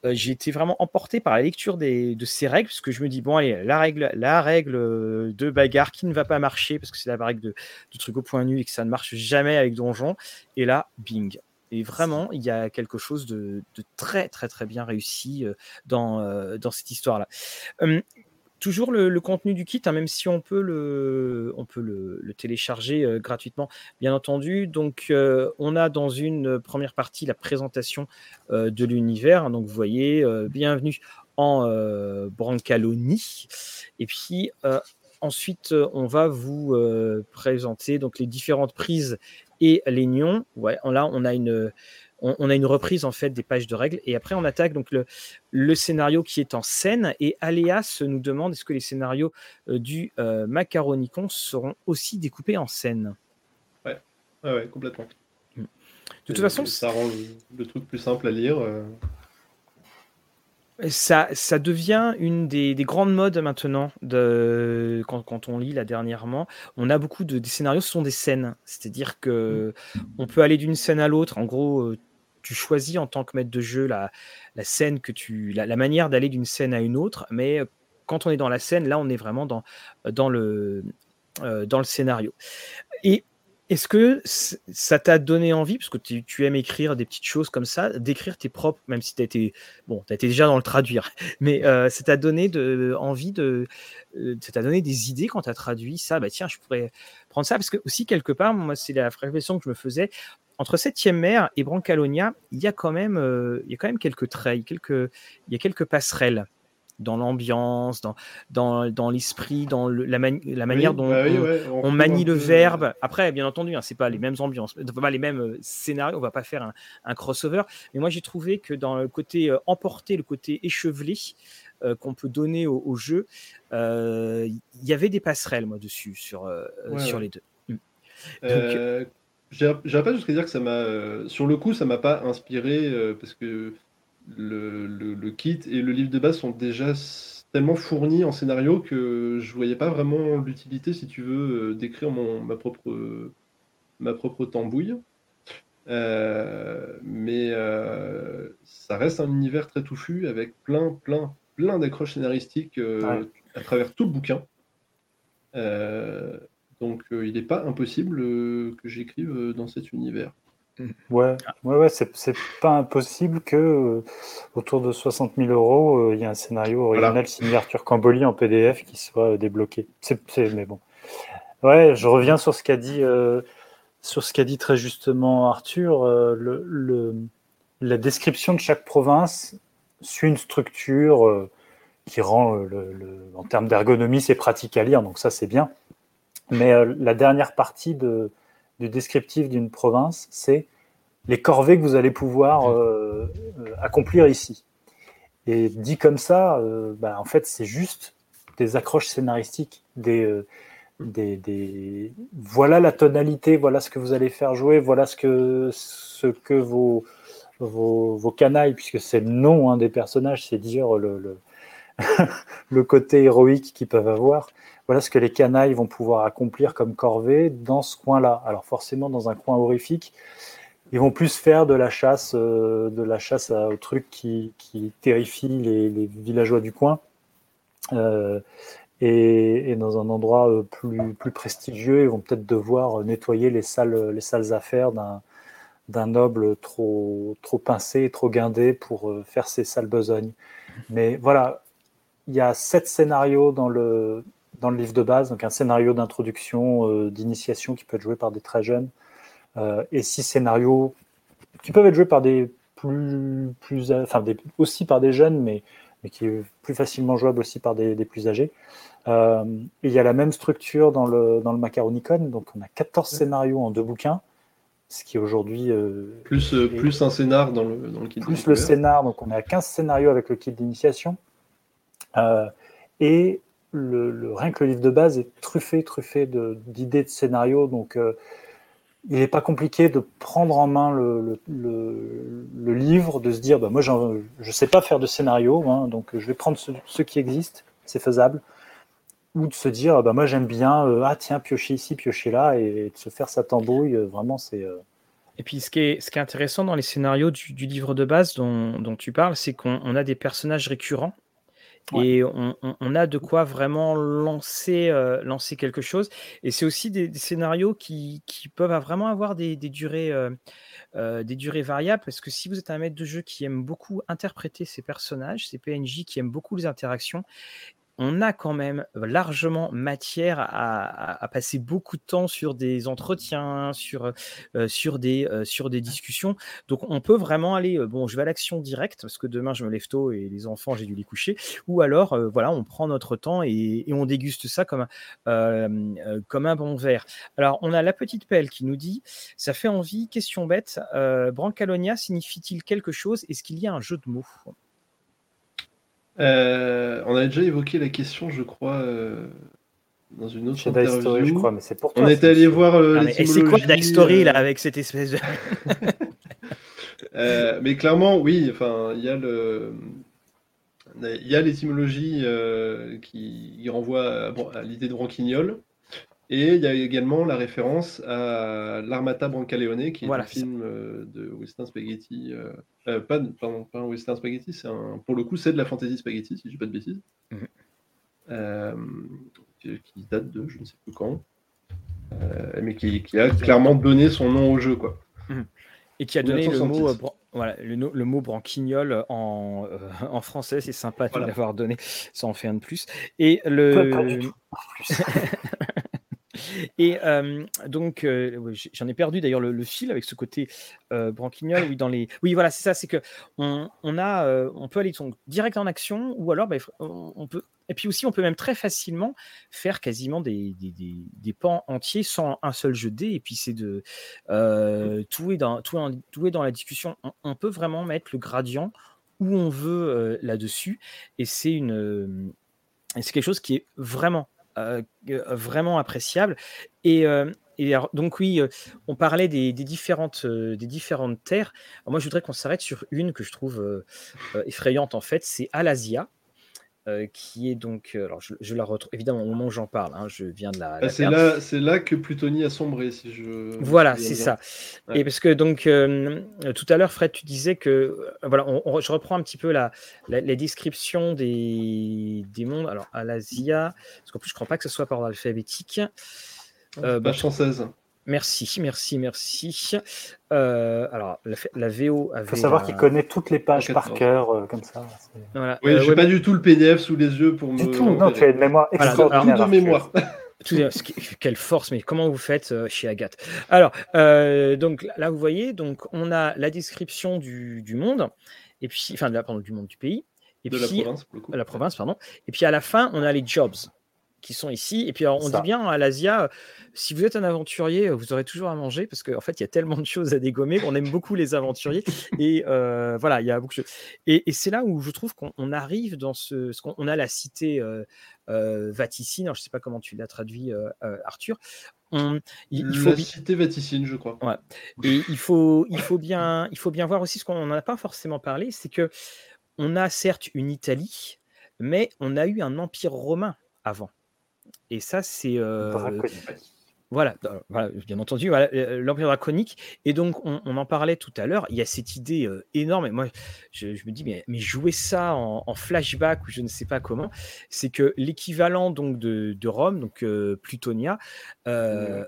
A: euh, j'ai été vraiment emporté par la lecture de ces règles, parce que je me dis, bon, allez, la règle, la règle de bagarre qui ne va pas marcher, parce que c'est la règle de, de truc au point nu et que ça ne marche jamais avec donjon. Et là, bing. Et vraiment, il y a quelque chose de, très, très, très bien réussi euh, dans cette histoire-là. Toujours le, contenu du kit, hein, même si on peut le, on peut le, télécharger euh, gratuitement, bien entendu. Donc, euh, on a dans une première partie la présentation euh, de l'univers. Donc, vous voyez, bienvenue en Brancaloni. Et puis, ensuite, on va vous présenter donc les différentes prises et les nions. Ouais, là, on a une on, a une reprise en fait des pages de règles et après on attaque donc le, scénario qui est en scène et Aléas nous demande est-ce que les scénarios euh, du euh, Macaronicon seront aussi découpés en scène?
C: Ouais, ouais, complètement.
A: Mm. De toute façon,
C: ça rend le, truc plus simple à lire. Euh.
A: Ça, ça, devient une des, grandes modes maintenant de, quand, on lit là dernièrement. On a beaucoup de des scénarios, ce sont des scènes. C'est-à-dire que mm. on peut aller d'une scène à l'autre. En gros, tu choisis en tant que maître de jeu la, la scène que tu, la, manière d'aller d'une scène à une autre, mais euh, quand on est dans la scène, là, on est vraiment dans, le, euh, dans le scénario. Et est-ce que ça t'a donné envie, parce que tu, aimes écrire des petites choses comme ça, d'écrire tes propres, même si tu été, bon, as été déjà dans le traduire, mais euh, ça t'a donné de, envie de, ça t'a donné des idées quand tu as traduit ça, bah tiens, je pourrais prendre ça, parce que aussi quelque part, moi, c'est la réflexion que je me faisais, entre Septième Mer et Brancalonia, il y a quand même, euh, il y a quand même quelques traits, quelques, il y a quelques passerelles dans l'ambiance, dans, dans, dans l'esprit, dans la, la, manière dont bah on, manie le verbe. Après, bien entendu, hein, c'est pas les mêmes ambiances, pas les mêmes euh, scénarios, on va pas faire un, crossover. Mais moi, j'ai trouvé que dans le côté euh, emporté, le côté échevelé qu'on peut donner au, jeu, il y avait des passerelles, moi, dessus, sur, sur les deux.
C: Donc, J'irais pas jusqu'à dire que ça m'a. Euh, sur le coup, ça m'a pas inspiré euh, parce que le, le, kit et le livre de base sont déjà tellement fourni en scénario que je voyais pas vraiment l'utilité, si tu veux, d'écrire mon ma propre, ma propre tambouille. mais ça reste un univers très touffu avec plein, plein, plein d'accroches scénaristiques, à travers tout le bouquin. Donc il n'est pas impossible, que j'écrive, dans cet univers.
B: Mmh. Ouais, ouais, ouais c'est pas impossible que euh, autour de 60 000 euros, euh, il y ait un scénario original signé Arthur Camboli en PDF qui soit euh, débloqué. C'est, mais bon. Ouais, je reviens sur ce qu'a dit, sur ce qu'a dit très justement Arthur. Le, le, la description de chaque province suit une structure qui rend, le, en termes d'ergonomie, c'est pratique à lire, donc ça c'est bien. Mais la dernière partie de, du descriptif d'une province, c'est les corvées que vous allez pouvoir euh, euh, accomplir ici. Et dit comme ça, euh, bah, en fait, c'est juste des accroches scénaristiques, des, des, voilà la tonalité, voilà ce que vous allez faire jouer, voilà ce que, ce que vos, vos, canailles, puisque c'est le nom hein, des personnages, c'est dire le, le, le côté héroïque qu'ils peuvent avoir voilà ce que les canailles vont pouvoir accomplir comme corvée dans ce coin-là. Alors forcément, dans un coin horrifique, ils vont plus faire de la chasse, euh, de la chasse aux trucs qui, qui terrifient les, villageois du coin. Euh, et, dans un endroit euh, plus, prestigieux, ils vont peut-être devoir nettoyer les sales, les sales affaires d'un, d'un noble trop, trop pincé, trop guindé pour faire ses sales besognes. Mais voilà, il y a sept scénarios dans le, dans le livre de base, donc un scénario d'introduction, euh, d'initiation qui peut être joué par des très jeunes, euh, et six scénarios qui peuvent être joués par des plus, plus enfin aussi par des jeunes, mais, mais qui est plus facilement jouable aussi par des, plus âgés. Euh, il y a la même structure dans le, dans le Macaronicon, donc on a 14 scénarios en deux bouquins, ce qui aujourd'hui...
C: plus, plus un scénar dans le, dans le kit
B: Plus le scénar, donc on a 15 scénarios avec le kit d'initiation. Et le, rien que le livre de base est truffé, truffé d'idées de, scénarios. Donc, euh, il n'est pas compliqué de prendre en main le, livre, de se dire, bah, moi, je ne sais pas faire de scénario, hein, donc je vais prendre ceux qui existent, c'est faisable. Ou de se dire, bah, moi, j'aime bien, euh, ah tiens, piocher ici, piocher là, et, de se faire sa tambouille, euh, vraiment, c'est.
A: Et puis, ce qui, est, ce qui est intéressant dans les scénarios du, livre de base dont, dont tu parles, c'est qu'on a des personnages récurrents et on, a de quoi vraiment lancer, euh, lancer quelque chose. Et c'est aussi des, scénarios qui, peuvent vraiment avoir des, durées, euh, euh, des durées variables, parce que si vous êtes un maître de jeu qui aime beaucoup interpréter ses personnages, ses PNJ, qui aime beaucoup les interactions, on a quand même largement matière à, passer beaucoup de temps sur des entretiens, sur, euh, sur, des, euh, sur des discussions. Donc on peut vraiment aller, euh, bon, je vais à l'action directe parce que demain je me lève tôt et les enfants, j'ai dû les coucher. Ou alors, voilà, on prend notre temps et, on déguste ça comme, comme un bon verre. Alors on a la petite pelle qui nous dit, ça fait envie, question bête, Brancalonia signifie-t-il quelque chose? Est-ce qu'il y a un jeu de mots?
C: Euh, on a déjà évoqué la question, je crois, euh, dans une autre interview.
B: Story, je crois, mais c'est pour
C: toi. On est allé voir euh,
A: Et c'est quoi Dice Story là avec cette espèce de.
C: mais clairement, oui. Enfin, il y a le. Il y a l'étymologie qui renvoie à, l'idée de branquignol. Et il y a également la référence à l'Armata Brancaleone, qui est un film de Western Spaghetti euh, pas, pardon, pas un western spaghetti, c'est un, pour le coup, c'est de la fantasy spaghetti, si je dis pas de bêtises. Mhm. Euh, qui date de je ne sais plus quand. Euh, mais qui, a clairement donné son nom au jeu. Quoi.
A: Mhm. Et qui a donné le mot, voilà, le, le, mot branquignol en, en français, c'est sympa de l'avoir donné, ça en fait un de plus. Et le. Et donc, j'en ai perdu d'ailleurs le, fil avec ce côté branquignol. Oui, dans les... oui voilà, c'est ça, c'est que on, on peut aller direct en action ou alors bah, on peut. Et puis aussi, on peut même très facilement faire quasiment des, des, des, pans entiers sans un seul jeu de dés. Et puis, c'est de. tout, est dans, tout, tout est dans la discussion. On, peut vraiment mettre le gradient où on veut là-dessus. Et c'est une. c'est quelque chose qui est vraiment euh, vraiment appréciable. Et, euh, donc oui, euh, on parlait des, différentes, des différentes terres. moi, je voudrais qu'on s'arrête sur une que je trouve effrayante en fait, c'est Alasia. Euh, qui est donc. Euh, alors, je, la retrouve évidemment au moment où j'en parle. Hein, je viens de la.
C: Ah, c'est là, c'est là que Plutonie a sombré, si je.
A: Voilà, c'est ça. Et parce que donc euh, tout à l'heure, Fred, tu disais que voilà, je reprends un petit peu la, la, description des, des mondes. Alors, à l'Asia, parce qu'en plus, je crois pas que ce soit par ordre alphabétique.
C: page 116.
A: Merci, merci, merci. Euh, alors, la, VO
B: avait. Il faut savoir qu'il connaît toutes les pages par cœur, euh, comme ça.
C: Voilà. Oui, euh, pas du tout le PDF sous les yeux pour
B: du me. Du tout, non, tu as une mémoire extraordinaire.
C: Voilà, de mémoire.
A: quelle force, mais comment vous faites chez Agathe? Alors, donc là, vous voyez, donc on a la description du, monde, et puis, enfin, pardon, du monde du pays, et
C: de
A: puis,
C: la province, pour le coup.
A: La province, pardon. Et puis à la fin, on a les jobs qui sont ici. Et puis on dit bien à l'Asia, si vous êtes un aventurier, vous aurez toujours à manger parce qu'en fait, il y a tellement de choses à dégommer. On aime beaucoup les aventuriers. et euh, voilà, il y a beaucoup de choses. Et, c'est là où je trouve qu'on arrive dans ce. ce on a la cité euh, euh, Vaticine, je ne sais pas comment tu l'as traduit, Arthur.
C: On, il, faut la cité Vaticine, je crois.
A: Ouais. Et il faut, il, faut bien, il faut bien voir aussi ce qu'on n'en a pas forcément parlé c'est que on a certes une Italie, mais on a eu un empire romain avant. Et ça, c'est. Voilà, voilà, bien entendu, l'Empire draconique. Et donc, on, en parlait tout à l'heure. Il y a cette idée énorme. Et moi, je, me dis, mais, mais jouer ça en, flashback ou je ne sais pas comment, c'est que l'équivalent donc de, Rome, donc Plutonia, euh,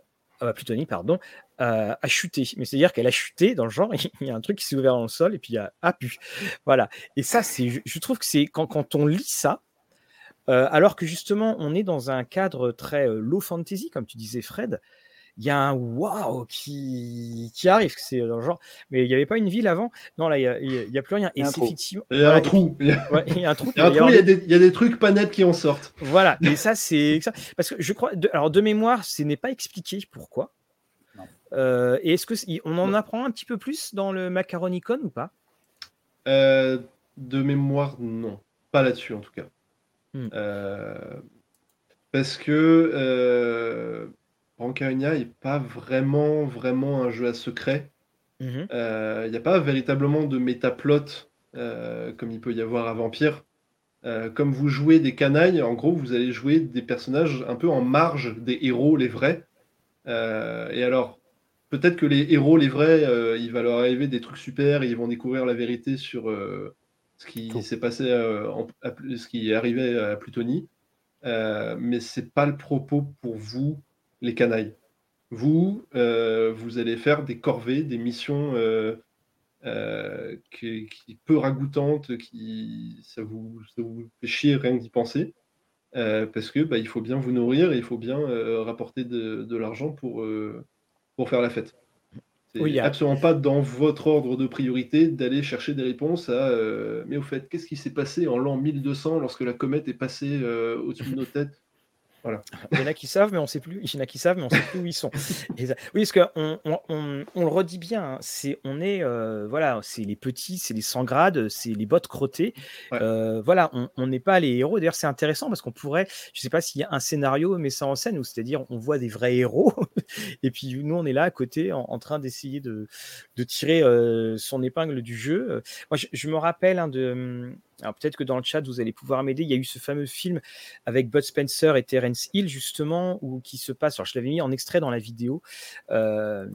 A: Plutonie, pardon, a chuté. Mais c'est-à-dire qu'elle a chuté dans le genre. Il y a un truc qui s'est ouvert dans le sol et puis il y a ah pu. Voilà. Et ça, c'est, je, trouve que c'est quand, quand on lit ça, euh, alors que justement, on est dans un cadre très euh, low fantasy, comme tu disais, Fred. Il y a un waouh qui, qui arrive, c'est dans genre. Mais il n'y avait pas une ville avant? Non, là, il n'y a, plus rien.
C: Et
A: c'est effectivement.
C: Il y a un trou.
A: Il y a un trou.
C: Il y a, des, trucs pas nets qui en sortent.
A: Voilà. Et ça, c'est. Parce que je crois. alors, de mémoire, ce n'est pas expliqué pourquoi. Euh, et est-ce que on en apprend un petit peu plus dans le Macaronicon ou pas?
C: De mémoire, non. Pas là-dessus, en tout cas. Hmm. Euh, parce que euh, n'est pas vraiment, vraiment un jeu à secret. Mhm. Euh, il n'y a pas véritablement de métaplot euh, comme il peut y avoir à Vampire. comme vous jouez des canailles, en gros, vous allez jouer des personnages un peu en marge des héros, les vrais. et alors, peut-être que les héros, les vrais, il va leur arriver des trucs super et ils vont découvrir la vérité sur ce qui s'est passé, euh, ce qui est arrivé à Plutonie, euh, mais c'est pas le propos pour vous, les canailles. Vous, euh, vous allez faire des corvées, des missions qui, qui, peu ragoûtantes, qui ça vous, vous fait chier rien que d'y penser, parce que bah, il faut bien vous nourrir et il faut bien rapporter de, de l'argent pour, pour faire la fête. C'est absolument pas dans votre ordre de priorité d'aller chercher des réponses à euh, mais au fait, qu'est-ce qui s'est passé en l'an 1200 lorsque la comète est passée euh, au-dessus de nos têtes?
A: Il y en a qui savent, mais on sait plus. Il y en a qui savent, mais on sait plus où ils sont. oui, parce qu'on on, on, le redit bien. Hein, c'est on est euh, voilà, c'est les petits, c'est les 100 grades, c'est les bottes crottées. Euh, voilà, on n'est pas les héros. D'ailleurs, c'est intéressant parce qu'on pourrait, je sais pas s'il y a un scénario, mais ça en scène, où c'est-à-dire on voit des vrais héros, et puis nous on est là à côté en, train d'essayer de, de tirer euh, son épingle du jeu. Moi, je, me rappelle hein, de hum, alors peut-être que dans le chat, vous allez pouvoir m'aider. Il y a eu ce fameux film avec Bud Spencer et Terence Hill, justement, où qui se passe, alors je l'avais mis en extrait dans la vidéo, euh,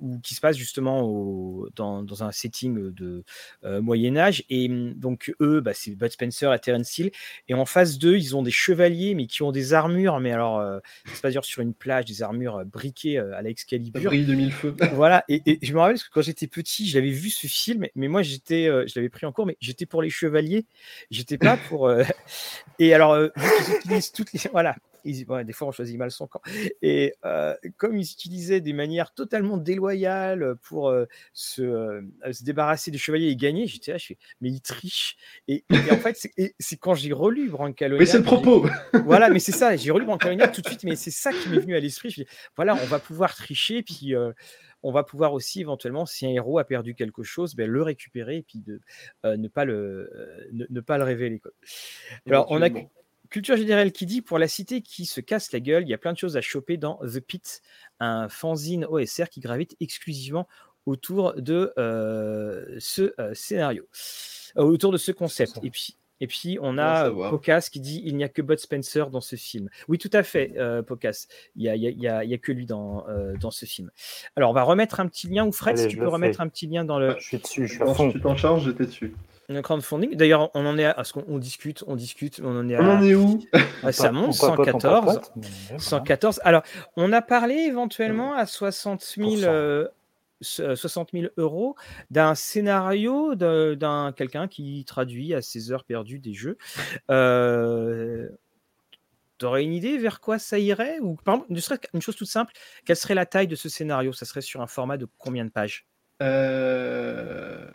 A: ou qui se passe justement au, dans, dans, un setting de euh, Moyen Âge. Et hum, donc eux, bah, c'est Bud Spencer et Terence Hill. Et en face d'eux, ils ont des chevaliers, mais qui ont des armures. Mais alors, euh, c'est pas dire sur une plage, des armures briquées à l'Excalibur.
C: Brille de mille feux.
A: voilà. Et, et, je me rappelle parce que quand j'étais petit, j'avais vu ce film, mais moi j'étais, je l'avais pris en cours, mais j'étais pour les chevaliers. J'étais pas pour. et alors, ils utilisent toutes les, voilà, des fois, on choisit mal son camp. Et euh, comme ils utilisaient des manières totalement déloyales pour euh, se, se, débarrasser des chevaliers et gagner, j'étais là, je fais, mais ils trichent. Et, en fait, c'est quand j'ai relu Brancalonia.
C: Mais c'est le propos
A: Voilà, mais c'est ça, j'ai relu Brancalonia tout de suite, mais c'est ça qui m'est venu à l'esprit. Je dis, voilà, on va pouvoir tricher, puis. Euh, on va pouvoir aussi éventuellement, si un héros a perdu quelque chose, ben, le récupérer et puis de, ne, pas le, ne, pas le révéler. Alors, on a, Culture générale qui dit pour la cité qui se casse la gueule, il y a plein de choses à choper dans The Pit, un fanzine OSR qui gravite exclusivement autour de euh, ce euh, scénario, euh, autour de ce concept. Et puis, Et puis, on a Pocas qui dit il n'y a que Bud Spencer dans ce film. Oui, tout à fait, euh, Pocas. Il n'y a, y a, y a, que lui dans, euh, dans ce film. Alors, on va remettre un petit lien. Ou Fred, si tu peux remettre un petit lien dans le.
B: Je suis dessus, je
C: suis Tu t'en charges, j'étais dessus.
A: Le crowdfunding. D'ailleurs, on en est à. Parce qu'on discute, on discute, on en est à.
C: On en est où?
A: Ah, Ça monte, 114. 114. Alors, on a parlé éventuellement à 60 000. 60 000 euros d'un scénario d'un quelqu'un qui traduit à ses heures perdues des jeux. Euh, tu aurais une idée vers quoi ça irait Ou par ne serait une chose toute simple, quelle serait la taille de ce scénario? Ça serait sur un format de combien de pages?
C: Euh,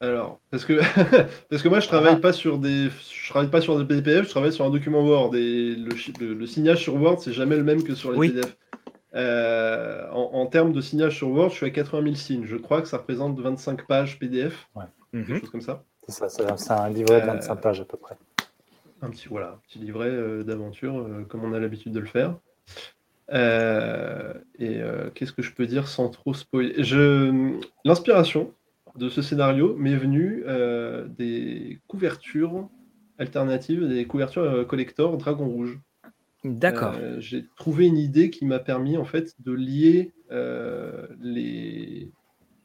C: Alors, parce que, parce que moi je travaille ah. pas sur des, je travaille pas sur des PDF, je travaille sur un document Word et le, le, signage sur Word c'est jamais le même que sur les PDF. Euh, en, termes de signage sur Word, je suis à 80 000 signes. Je crois que ça représente 25 pages PDF, quelque mhm. chose comme ça.
B: C'est ça, c'est un livret de 25 euh, pages à peu près.
C: Un petit, voilà, petit livret euh, d'aventure, comme on a l'habitude de le faire. et qu'est-ce que je peux dire sans trop spoiler? L'inspiration de ce scénario m'est venue des couvertures alternatives, des couvertures collector Dragon Rouge.
A: D'accord.
C: Euh, j'ai trouvé une idée qui m'a permis en fait de lier euh, les,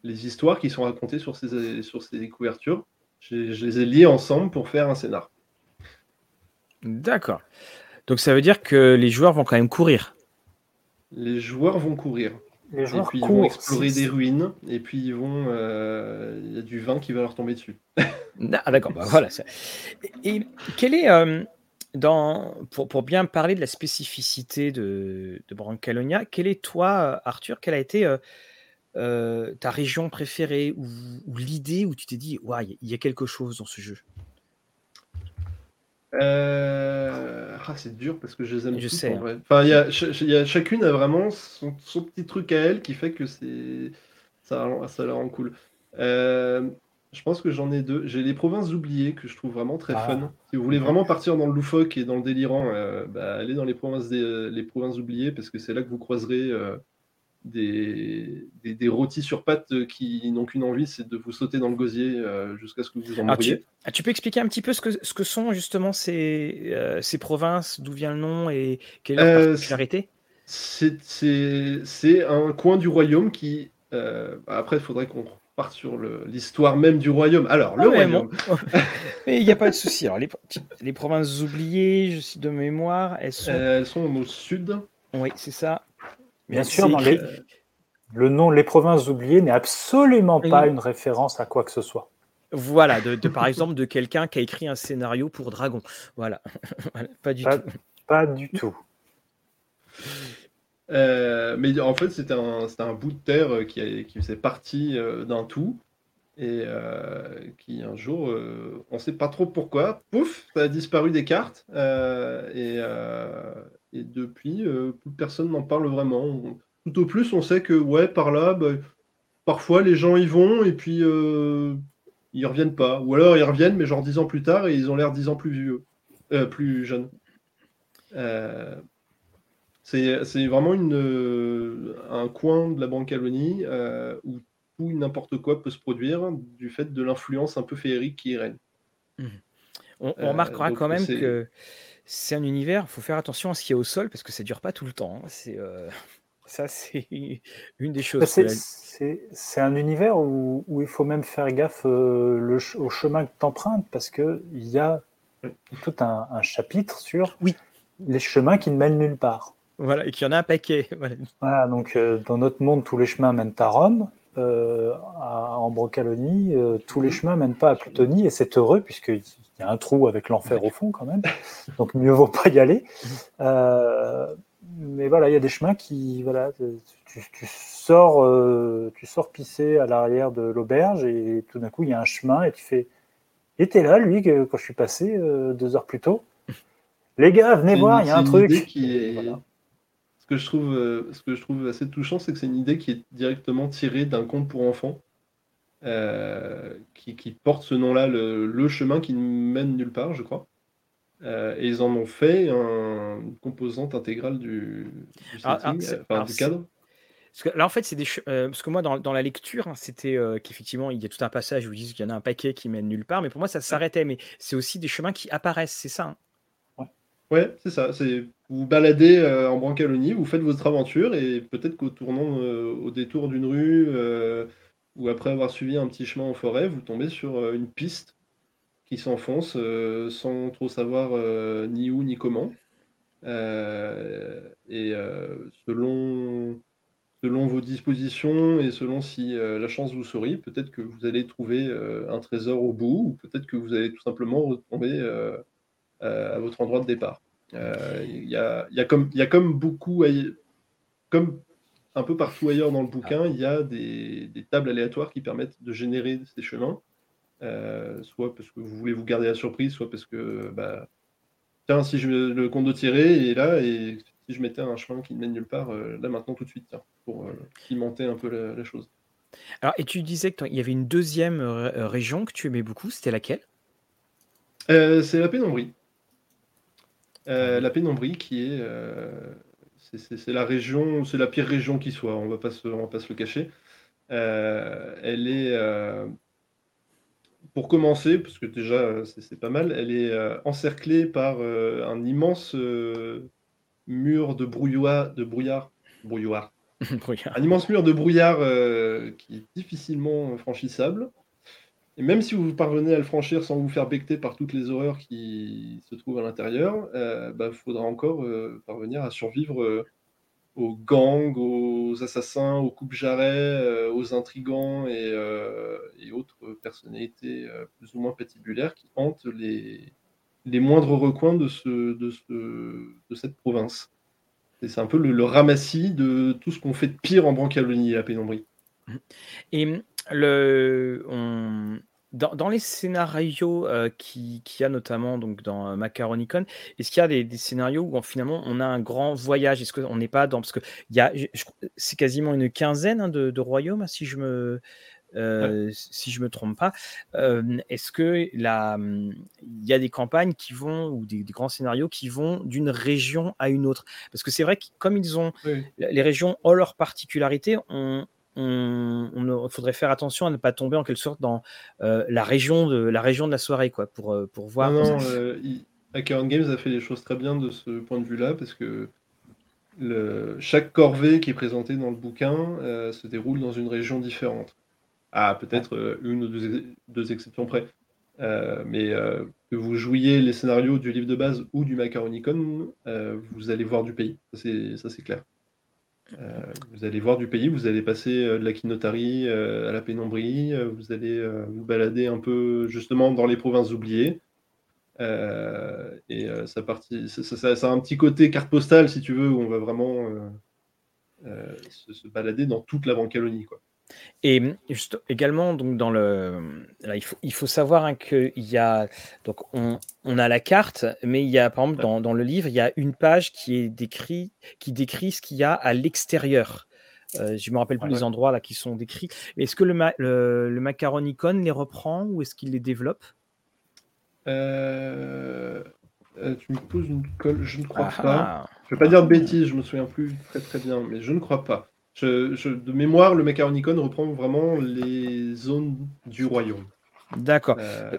C: les histoires qui sont racontées sur ces, sur ces couvertures. Je, les ai liées ensemble pour faire un scénar.
A: D'accord. Donc ça veut dire que les joueurs vont quand même courir.
C: Les joueurs vont courir.
B: Les joueurs
C: et puis ils vont explorer des ruines et puis ils vont. Euh, il y a du vin qui va leur tomber dessus.
A: ah, d'accord, bah, voilà. Et, et quel est dans, pour, pour, bien parler de la spécificité de, de Brancalonia, quelle est toi, Arthur, quelle a été euh, euh, ta région préférée ou, l'idée où tu t'es dit, ouais, il y a quelque chose dans ce jeu?
C: Euh... ah, c'est dur parce que je les aime
A: je sais,
C: hein. Enfin, y a, y a, chacune a vraiment son, son, petit truc à elle qui fait que c'est ça, ça la rend cool. Euh, je pense que j'en ai deux. J'ai les provinces oubliées que je trouve vraiment très ah. fun. Si vous voulez vraiment partir dans le loufoque et dans le délirant, euh, bah, allez dans les provinces, des, les provinces oubliées parce que c'est là que vous croiserez euh, des, des, rôtis sur pattes qui n'ont qu'une envie, c'est de vous sauter dans le gosier euh, jusqu'à ce que vous en mouriez.
A: Tu, ah, tu, peux expliquer un petit peu ce que, ce que sont justement ces, ces provinces, d'où vient le nom et quelle est leur particularité?
C: C'est un coin du royaume qui. après, il faudrait qu'on part sur l'histoire même du royaume. Alors, le royaume.
A: Mais il n'y a pas de souci. Alors, les, les, provinces oubliées, je suis de mémoire, elles sont.
C: Euh, elles sont au sud.
A: Oui, c'est ça.
B: Bien sûr, dans les... le nom Les provinces oubliées n'est absolument pas une référence à quoi que ce soit.
A: Voilà, de, par exemple de quelqu'un qui a écrit un scénario pour Dragon. Voilà, pas du tout.
B: Pas du tout.
C: Euh, mais en fait, c'était un, bout de terre euh, qui, faisait partie euh, d'un tout. Et qui un jour, on ne sait pas trop pourquoi, pouf, ça a disparu des cartes. Et, depuis, plus personne n'en parle vraiment. Tout au plus, on sait que, ouais, par là, bah, parfois les gens y vont et puis ils reviennent pas. Ou alors ils reviennent, mais genre dix ans plus tard et ils ont l'air dix ans plus vieux, plus jeunes. C'est vraiment une, euh, un coin de la Brancalonie euh, où tout n'importe quoi peut se produire du fait de l'influence un peu féerique qui y règne.
A: Mmh. On, euh, remarquera quand même que c'est un univers, il faut faire attention à ce qu'il y a au sol parce que ça ne dure pas tout le temps. Hein. C'est ça, c'est une des choses.
B: Bah, c'est un univers où, où, il faut même faire gaffe le, au chemin que tu empruntes parce qu'il y a tout un, un, chapitre sur
A: oui.
B: les chemins qui ne mènent nulle part.
A: Voilà, et qu'il y en a un paquet.
B: Voilà, donc euh, dans notre monde, tous les chemins mènent à Rome. Euh, en Brocalonie, euh, tous les chemins mènent pas à Plutonie, et c'est heureux, puisqu'il y a un trou avec l'enfer au fond quand même. Donc mieux vaut pas y aller. mais voilà, il y a des chemins qui. Voilà, tu, tu sors, tu sors pisser à l'arrière de l'auberge, et tout d'un coup, il y a un chemin, et tu fais. Et t'es là, lui, quand je suis passé deux heures plus tôt. Les gars, venez voir, il y a un truc.
C: Qui est ce que je trouve, euh, ce que je trouve assez touchant, c'est que c'est une idée qui est directement tirée d'un conte pour enfants, euh, qui, porte ce nom-là, le, chemin qui ne mène nulle part, je crois. Euh, et ils en ont fait un, une composante intégrale du,
A: ah, ah,
C: du, cadre.
A: Parce que là, en fait, c'est des euh, parce que moi, dans, dans la lecture, hein, c'était euh, qu'effectivement, il y a tout un passage où ils disent qu'il y en a un paquet qui mène nulle part, mais pour moi, ça s'arrêtait. Mais c'est aussi des chemins qui apparaissent, c'est ça.
C: Hein. Ouais, c'est ça. C'est vous baladez euh, en Brancalonie, vous faites votre aventure et peut-être qu'au tournant, au détour d'une rue, ou après avoir suivi un petit chemin en forêt, vous tombez sur une piste qui s'enfonce sans trop savoir ni où ni comment. et selon selon vos dispositions et selon si euh, la chance vous sourit, peut-être que vous allez trouver euh, un trésor au bout, ou peut-être que vous allez tout simplement retomber euh, à votre endroit de départ. Il y a, y, a comme, y a comme beaucoup, comme un peu partout ailleurs dans le bouquin, il y a des, des, tables aléatoires qui permettent de générer ces chemins, soit parce que vous voulez vous garder la surprise, soit parce que, bah, tiens, si je, le compte de tirer est là, et si je mettais un chemin qui ne mène nulle part, euh, là maintenant tout de suite, pour euh, pimenter un peu la, chose.
A: Alors, et tu disais qu'il y avait une deuxième euh, région que tu aimais beaucoup, c'était laquelle?
C: C'est la pénombrie. la pénombrie qui est. c'est la région, c'est la pire région qui soit, on va pas se, va pas se le cacher. elle est. pour commencer, parce que déjà c'est pas mal, elle est encerclée par un immense mur de brouillard, de brouillard, brouillard. un immense mur de brouillard euh, qui est difficilement franchissable. Et même si vous parvenez à le franchir sans vous faire becter par toutes les horreurs qui se trouvent à l'intérieur, il euh, bah, faudra encore euh, parvenir à survivre aux gangs, aux assassins, aux coupes-jarrets, aux intrigants et, autres personnalités plus ou moins patibulaires qui hantent les, les moindres recoins de, ce, de, ce, de cette province. C'est un peu le, ramassis de tout ce qu'on fait de pire en Brancalonie et à Pénombrie.
A: Et le, on, dans, les scénarios euh, qu'il qui y a notamment donc dans euh, Macaronicon, est-ce qu'il y a des, scénarios où finalement on a un grand voyage? Est-ce qu'on n'est pas dans parce que c'est quasiment une quinzaine hein, de, de, royaumes si je me euh, si je me trompe pas. Est-ce que il y a des campagnes qui vont ou des, grands scénarios qui vont d'une région à une autre? Parce que c'est vrai que comme ils ont les régions ont leurs particularités, on, on, faudrait faire attention à ne pas tomber en quelque sorte dans la région de la région de la soirée, quoi, pour pour voir.
C: Non, non Games a fait les choses très bien de ce point de vue-là parce que le, chaque corvée qui est présentée dans le bouquin se déroule dans une région différente à peut-être euh, une ou deux, exceptions près. Euh, mais euh, que vous jouiez les scénarios du livre de base ou du Macaronicon, vous allez voir du pays. Ça, c'est clair. Vous allez voir du pays, vous allez passer de la Quinotarie à la pénombrie, vous allez vous balader un peu justement dans les provinces oubliées. et ça, a un petit côté carte postale, si tu veux, où on va vraiment se, balader dans toute la Brancalonie. Quoi.
A: Et juste également, donc dans le, il, faut, il faut savoir hein, qu'il y a, donc on, on, a la carte, mais il y a, par exemple, dans, dans, le livre, il y a une page qui est décrit, qui décrit ce qu'il y a à l'extérieur. Euh, je me rappelle plus les endroits là qui sont décrits. Est-ce que le, le, le, Macaronicon les reprend ou est-ce qu'il les développe?
C: Euh, euh, Tu me poses une colle, je ne crois ah pas. Ah. Je ne vais pas dire de bêtises, je me souviens plus très très bien, mais je ne crois pas de mémoire, le Macaronicon reprend vraiment les zones du royaume.
A: D'accord. Euh,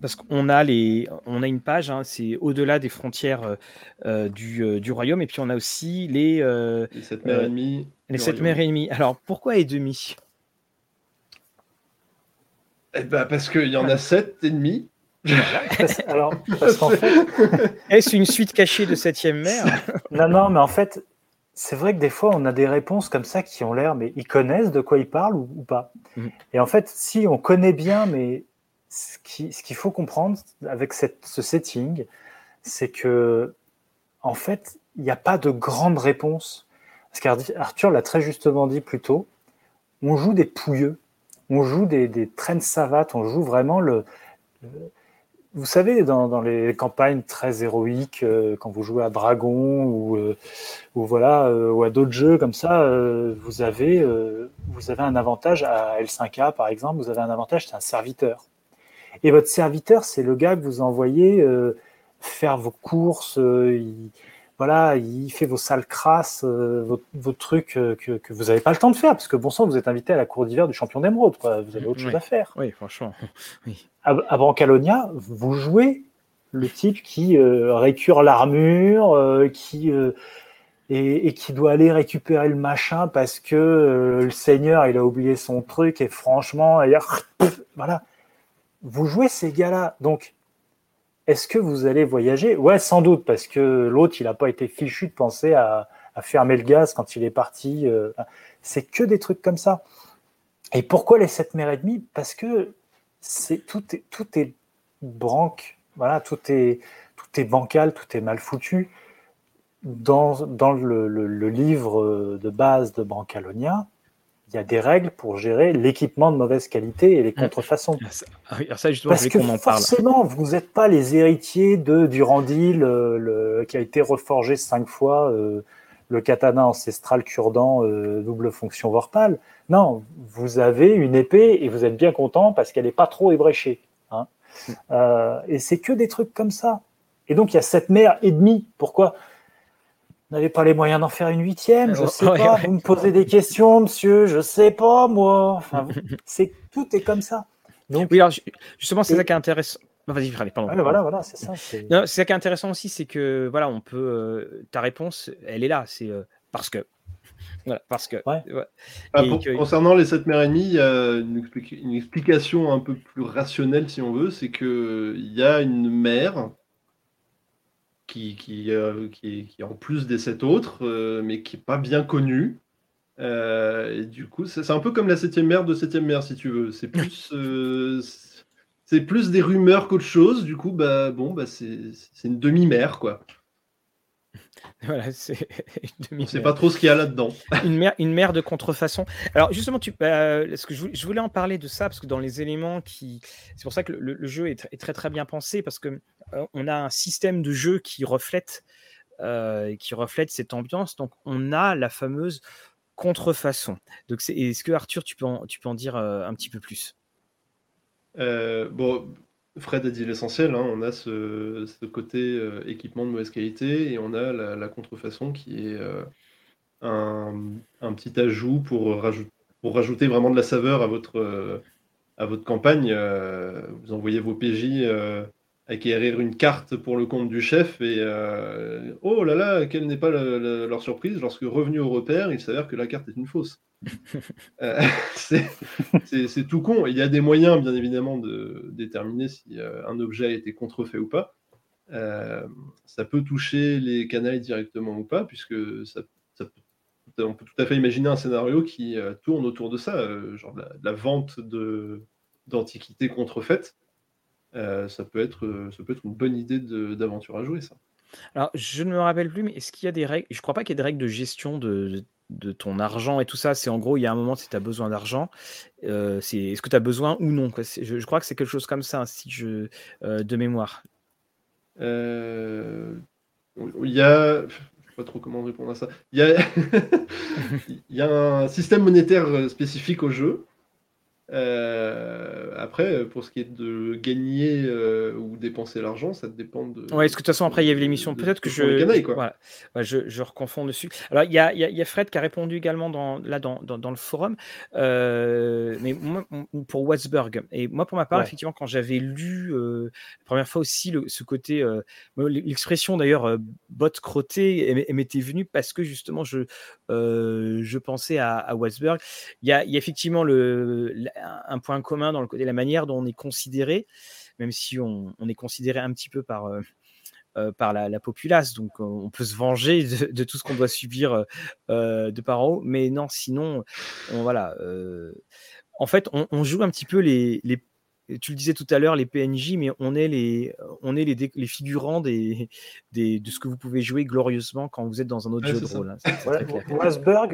A: parce, qu'on a les, on a une page, hein, c'est au-delà des frontières euh, euh, du, du, royaume, et puis on a aussi les,
C: les sept mers ennemies.
A: Les sept mers ennemies. Alors pourquoi et demi?
C: Eh ben, parce qu'il y en a sept ennemis.
B: Alors, parce qu'en fait...
A: Est-ce une suite cachée de septième mer?
B: Non, non, mais en fait, c'est vrai que des fois, on a des réponses comme ça qui ont l'air, mais ils connaissent de quoi ils parlent ou, pas. Mhm. Et en fait, si on connaît bien, mais ce qu'il ce faut comprendre avec cette, ce setting, c'est que, en fait, il n'y a pas de grande réponse. Parce qu'Arthur l'a très justement dit plus tôt, on joue des pouilleux, on joue des, des traînes savates, on joue vraiment le vous savez, dans, les campagnes très héroïques, euh, quand vous jouez à Dragon ou, euh, ou voilà, euh, ou à d'autres jeux comme ça, vous avez vous avez un avantage à L5A par exemple. Vous avez un avantage, c'est un serviteur. Et votre serviteur, c'est le gars que vous envoyez faire vos courses. Voilà, il fait vos sales crasses, vos, vos, trucs que, que, vous n'avez pas le temps de faire, parce que bon sang, vous êtes invité à la cour d'hiver du champion d'émeraude, vous avez autre chose à faire.
A: Oui, franchement. Oui.
B: À, à Brancalonia, vous jouez le type qui récure l'armure, qui et, qui doit aller récupérer le machin parce que euh, le seigneur il a oublié son truc et franchement voilà vous jouez ces gars-là donc est-ce que vous allez voyager? Ouais sans doute parce que l'autre il n'a pas été fichu de penser à, fermer le gaz quand il est parti euh, c'est que des trucs comme ça. Et pourquoi les 7 mères et demie? Parce que c'est tout est tout est branque voilà tout est tout est bancal tout est mal foutu. Dans, dans le, le, livre de base de Brancalonia, il y a des règles pour gérer l'équipement de mauvaise qualité et les ah, contrefaçons.
A: Ah ça, justement, Parce
B: que
A: en
B: forcément, vous n'êtes pas les héritiers de Durandil, le, qui a été reforgé cinq fois, euh, le katana ancestral cure-dent euh, double fonction Vorpal. Non, vous avez une épée et vous êtes bien content parce qu'elle n'est pas trop ébréchée. Hein. Mm. Euh, et c'est que des trucs comme ça. Et donc, il y a cette mère et demie. Pourquoi? N'avez pas les moyens d'en faire une huitième, je sais pas. Vous me posez des questions, monsieur, je sais pas, moi. Enfin, c'est tout est comme ça.
A: Donc, oui, alors justement, c'est ça qui est intéressant. Vas-y,
B: pardon. voilà, voilà, c'est ça.
A: C'est ça qui est intéressant aussi, c'est que voilà, on peut. Euh, ta réponse, elle est là. C'est euh, parce que. Voilà, parce que.
C: Ouais. Ah, concernant les 7 mères et demie, il y a une, une, explication un peu plus rationnelle, si on veut, c'est que il y a une mère qui, qui, euh, qui, qui, en plus des sept autres, euh, mais qui n'est pas bien connu. Euh, et du coup, c'est un peu comme la septième mère de septième mère, si tu veux. C'est plus, c'est plus des rumeurs qu'autre chose. Du coup, bah, bon, bah, c'est une demi-mère, quoi.
A: Voilà, c'est
C: une sait pas trop ce qu'il y a là-dedans.
A: une mère de contrefaçon. Alors justement, tu, euh, ce que je, voulais en parler de ça parce que dans les éléments qui, c'est pour ça que le, jeu est, très très bien pensé parce que euh, on a un système de jeu qui reflète, euh, qui reflète cette ambiance. Donc on a la fameuse contrefaçon. Donc est-ce que Arthur, tu peux en, tu peux en dire un petit peu plus?
C: Bon, Fred a dit l'essentiel, hein. on a ce, côté euh, équipement de mauvaise qualité et on a la, contrefaçon qui est euh, un, petit ajout pour, rajouter vraiment de la saveur à votre, euh, à votre campagne. vous envoyez vos PJ acquérir une carte pour le compte du chef et euh, oh là là, quelle n'est pas leur surprise lorsque revenu au repère, il s'avère que la carte est une fausse. Euh, c'est tout con. Il y a des moyens, bien évidemment, de déterminer si euh, un objet a été contrefait ou pas. ça peut toucher les canailles directement ou pas, puisque ça, on peut tout à fait imaginer un scénario qui tourne autour de ça, genre la, la vente d'antiquités contrefaites. Euh, ça, peut être, euh, ça peut être une bonne idée d'aventure à jouer, ça.
A: Alors, je ne me rappelle plus, mais est-ce qu'il y a des règles Je crois pas qu'il y ait des règles de gestion de, de ton argent et tout ça. C'est en gros, il y a un moment, si tu as besoin d'argent, euh, c'est est-ce que tu as besoin ou non quoi? Je, je, crois que c'est quelque chose comme ça, si je, de mémoire.
C: il y a. Je sais pas trop comment répondre à ça. Il y a, il y a un système monétaire spécifique au jeu. Euh, après, pour ce qui est de gagner euh, ou dépenser l'argent, ça dépend de.
A: Ouais, est-ce que de toute façon, après, il y avait l'émission. Peut-être que je. quoi. je, je reconfonds dessus. Alors, il y a, y a, Fred qui a répondu également dans, là, dans, dans, le forum, euh, mais moi, pour Wattsburg. Et moi, pour ma part, effectivement, quand j'avais lu la première fois aussi le, ce côté, l'expression d'ailleurs, botte crottée, m'était venue parce que justement, je, je pensais à, à Wattsburg. Il y a, y a effectivement le un point commun dans le côté la manière dont on est considéré, même si on, est considéré un petit peu par, euh, euh, par la, populace, donc on peut se venger de, tout ce qu'on doit subir euh, de par en haut, mais non, sinon, on, voilà. en fait, on, joue un petit peu les, tu le disais tout à l'heure, les PNJ, mais on est les, on est les, les figurants des, des, de ce que vous pouvez jouer glorieusement quand vous êtes dans un autre jeu de rôle.
B: Hein,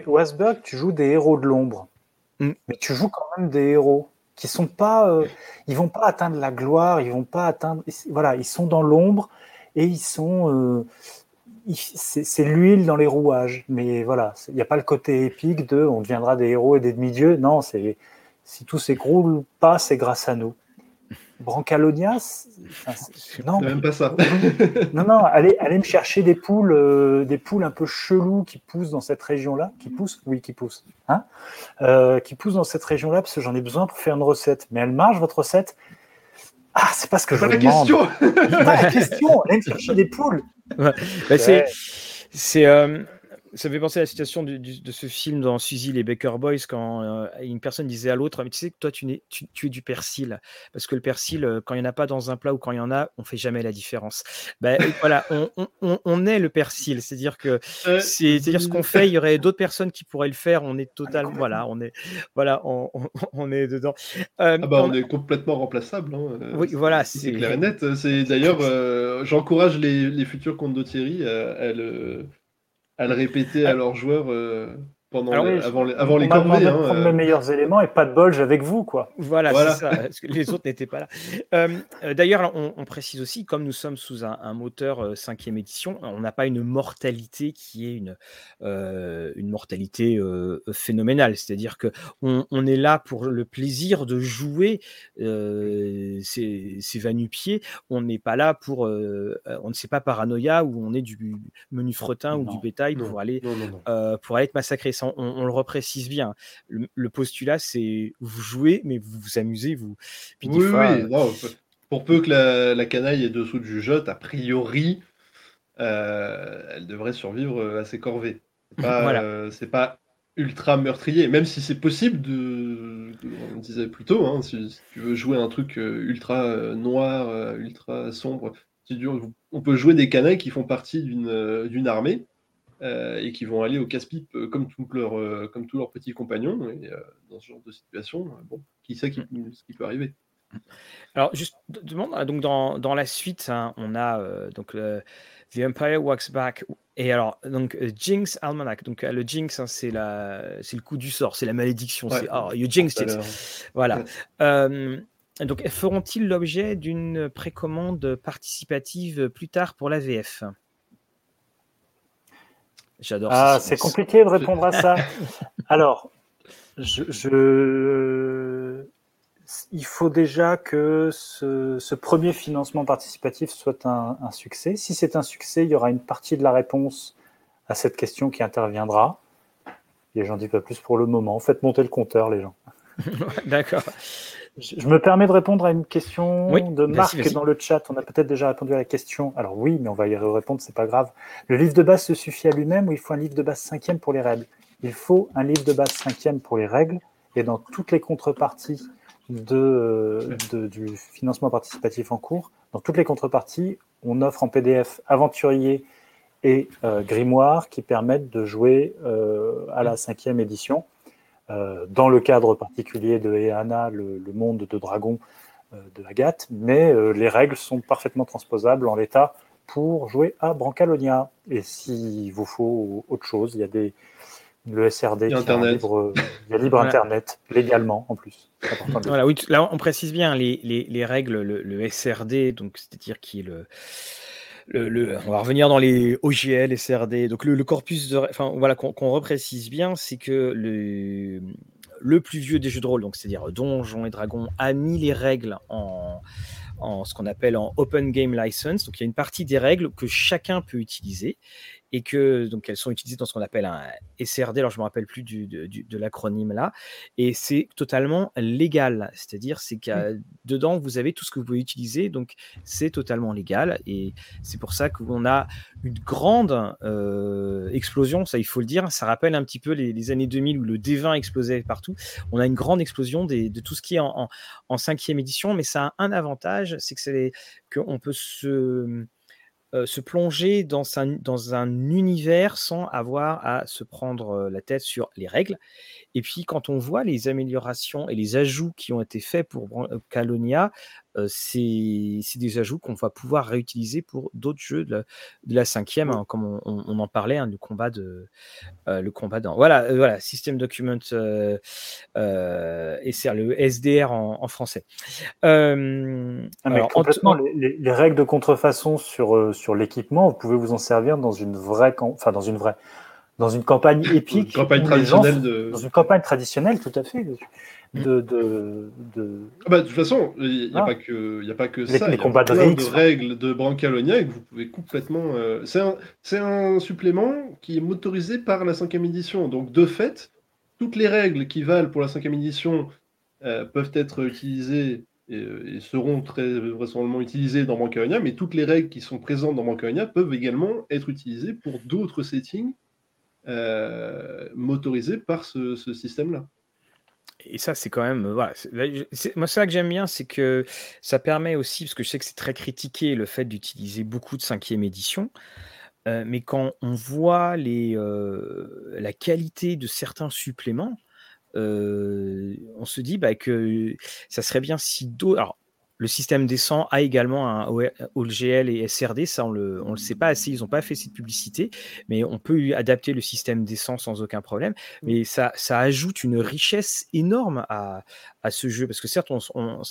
B: Wasberg, tu joues des héros de l'ombre. Mm. Mais tu joues quand même des héros qui sont pas, euh, ils vont pas atteindre la gloire, ils vont pas atteindre, voilà, ils sont dans l'ombre et ils sont, euh, c'est l'huile dans les rouages. Mais voilà, il n'y a pas le côté épique de, on deviendra des héros et des demi-dieux. Non, c'est si tout s'écroule pas, c'est grâce à nous. Brancalonia,
C: non, même pas ça.
B: non, non, allez, allez me chercher des poules, euh, des poules un peu chelous qui poussent dans cette région-là, qui poussent, oui, qui poussent, hein, euh, qui poussent dans cette région-là parce que j'en ai besoin pour faire une recette. Mais elle marche votre recette? Ah, c'est pas ce que je
C: pas la
B: demande.
C: question.
B: pas la question. Allez me chercher des poules.
A: Ouais. Bah, c'est, c'est, euh, ça me fait penser à la situation du- du- de ce film dans Suzy les Baker Boys quand euh, une personne disait à l'autre mais tu sais que toi tu, n'es, tu, tu es du persil parce que le persil euh, quand il n'y en a pas dans un plat ou quand il y en a on fait jamais la différence ben voilà on, on- on, est le persil c'est à dire que
C: Ouais.
A: c'est à dire ce qu'on fait il y aurait d'autres personnes qui pourraient le faire on est totalement voilà on est voilà on, on- on est dedans Euh,
C: Ah bah, on
A: on-
C: est complètement remplaçable. hein, euh,
A: oui voilà
C: C'est clair et net. C'est d'ailleurs, euh, j'encourage les, les futurs comptes de Thierry à, à le, à le répéter à leurs joueurs euh, pendant
A: Alors,
C: les-
B: oui, je-
C: avant les, avant
B: On
C: corvées. hein,
B: prendre
C: euh.
B: mes meilleurs éléments et pas de bol, avec vous, quoi.
A: Voilà,
C: Voilà.
A: c'est ça, parce que les autres n'étaient pas là. Euh, euh, D'ailleurs, on, on précise aussi, comme nous sommes sous un, un moteur euh, cinquième édition, on n'a pas une mortalité qui est une, euh, une mortalité euh, phénoménale. C'est-à-dire que on, on est là pour le plaisir de jouer ces, ces va-nu-pieds. On n'est pas là pour, euh, on ne sait pas paranoïa ou on est du menu fretin ou du bétail
C: non.
A: pour aller
C: Non, non, non.
A: euh, pour aller être massacré. Ça, on, on le reprécise bien. Le, le postulat, c'est vous jouez, mais vous vous amusez, vous. Puis des
C: Oui,
A: fois,
C: oui, non, pour peu que la, la canaille est dessous du jeu, a priori, euh, elle devrait survivre euh, à ses corvées. C'est pas,
A: Voilà.
C: euh, pas ultra meurtrier, même si c'est possible de. On disait plus tôt, hein, si, si tu veux jouer un truc euh, ultra euh, noir, euh, ultra sombre, on peut jouer des canailles qui font partie euh, d'une armée. Euh, et qui vont aller au casse-pipe euh, comme, tous leurs, euh, comme tous leurs petits compagnons. Et euh, dans ce genre de situation, bon, qui sait qui- ce qui peut arriver
A: Alors, juste de- demande, ah, donc dans, dans la suite, hein, on a donc The Empire Walks Back. Et alors, donc Jinx Almanac. Donc le Jinx, hein, c'est la, c'est le coup du sort, c'est la malédiction.
C: Ouais.
A: C'est oh, you jinxed
C: Tout
A: it. Voilà.
C: Ouais.
A: Euh, donc, feront-ils l'objet d'une précommande participative plus tard pour la VF J'adore.
B: Ah, c'est compliqué de répondre à ça. Alors, je, je- il faut déjà que ce, ce premier financement participatif soit un, un succès. Si c'est un succès, il y aura une partie de la réponse à cette question qui interviendra. Et j'en dis pas plus pour le moment. Faites monter le compteur, les gens.
A: D'accord.
B: Je me permets de répondre à une question
A: Oui,
B: de Marc dans le chat. On a peut-être déjà répondu à la question. Alors oui, mais on va y répondre, c'est pas grave. Le livre de base se suffit à lui-même ou il faut un livre de base cinquième pour les règles? Il faut un livre de base cinquième pour les règles et dans toutes les contreparties de, de- du financement participatif en cours, dans toutes les contreparties, on offre en PDF aventurier et euh, grimoire qui permettent de jouer euh, à la cinquième édition. Euh, dans le cadre particulier de Eana, le, le monde de dragon euh, de Agathe, mais euh, les règles sont parfaitement transposables en l'état pour jouer à Brancalonia. Et s'il vous faut autre chose, il y a des le SRD
C: Il y a
B: qui est libre, il y a libre
A: Voilà.
B: internet légalement en plus.
A: Voilà, oui, là on précise bien les, les, les règles, le, le SRD, donc c'est-à-dire qui est le, on va revenir dans les OGL, SRD, donc le, corpus de, enfin voilà, qu'on reprécise bien, c'est que le, plus vieux des jeux de rôle, c'est-à-dire Donjons et Dragons, a mis les règles en, en ce qu'on appelle en Open Game License. Donc il y a une partie des règles que chacun peut utiliser et que donc elles sont utilisées dans ce qu'on appelle un SRD. Alors je me rappelle plus du, de, du- de l'acronyme là, et c'est totalement légal. C'est-à-dire c'est qu'à dedans vous avez tout ce que vous pouvez utiliser, donc c'est totalement légal et c'est pour ça qu'on a une grande euh, explosion. Ça il faut le dire. Ça rappelle un petit peu les, les années 2000 où le D20 explosait partout. On a une grande explosion des- de tout ce qui est en, en- en cinquième édition, mais ça a un avantage, c'est que c'est qu'on peut se euh, se plonger dans un, univers sans avoir à se prendre euh, la tête sur les règles. Et puis, quand on voit les améliorations et les ajouts qui ont été faits pour euh, Calonia, euh, c'est des ajouts qu'on va pouvoir réutiliser pour d'autres jeux de la, de la cinquième, hein, comme on, on- on en parlait, hein, le combat de euh, le combat dans voilà euh, voilà System Document et c'est le SDR en, en français.
B: Ah,
A: alors, en-
B: complètement,
A: en-
B: les, les- les règles de contrefaçon sur, sur l'équipement, vous pouvez vous en servir dans une vraie, enfin dans une vraie, dans une campagne épique.
C: campagne traditionnelle de...
B: Dans une campagne traditionnelle, tout à fait. De, de, de...
C: Ah bah, de toute façon, il n'y a, ah. pas que, y a pas que
B: les,
C: ça.
B: Les combats de,
C: règles de Brancalonia et que vous pouvez complètement. Euh, c'est un, un, supplément qui est motorisé par la 5 édition. Donc, de fait, toutes les règles qui valent pour la 5 édition euh, peuvent être utilisées euh, et, seront très vraisemblablement utilisées dans Brancalonia, mais toutes les règles qui sont présentes dans Brancalonia peuvent également être utilisées pour d'autres settings motorisés par ce, système-là
A: et ça, c'est quand même. Voilà, moi, ça que j'aime bien, c'est que ça permet aussi, parce que je sais que c'est très critiqué le fait d'utiliser beaucoup de cinquième édition, mais quand on voit les, la qualité de certains suppléments, on se dit bah, que ça serait bien si d'autres. Le système descend a également un OLGL et SRD, ça on le, on le sait pas assez, ils n'ont pas fait cette publicité, mais on peut adapter le système descend sans aucun problème. Mais ça, ça ajoute une richesse énorme à, à ce jeu, parce que certes, on,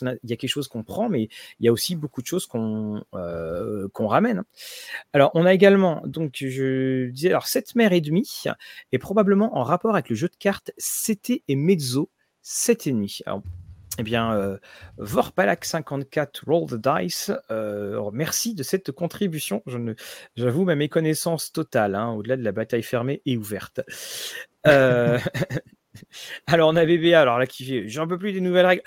A: il y a quelque chose qu'on prend, mais il y a aussi beaucoup de choses qu'on euh, qu'on ramène. Alors, on a également, donc je disais, alors cette mer et demi est probablement en rapport avec le jeu de cartes CT et Mezzo 7,5. Alors, eh bien, euh, Vorpalak54 Roll the Dice, euh, merci de cette contribution. j'avoue ma méconnaissance totale, hein, au-delà de la bataille fermée et ouverte. Euh, alors, on a BBA, alors là, qui fait J'en peux plus des nouvelles règles.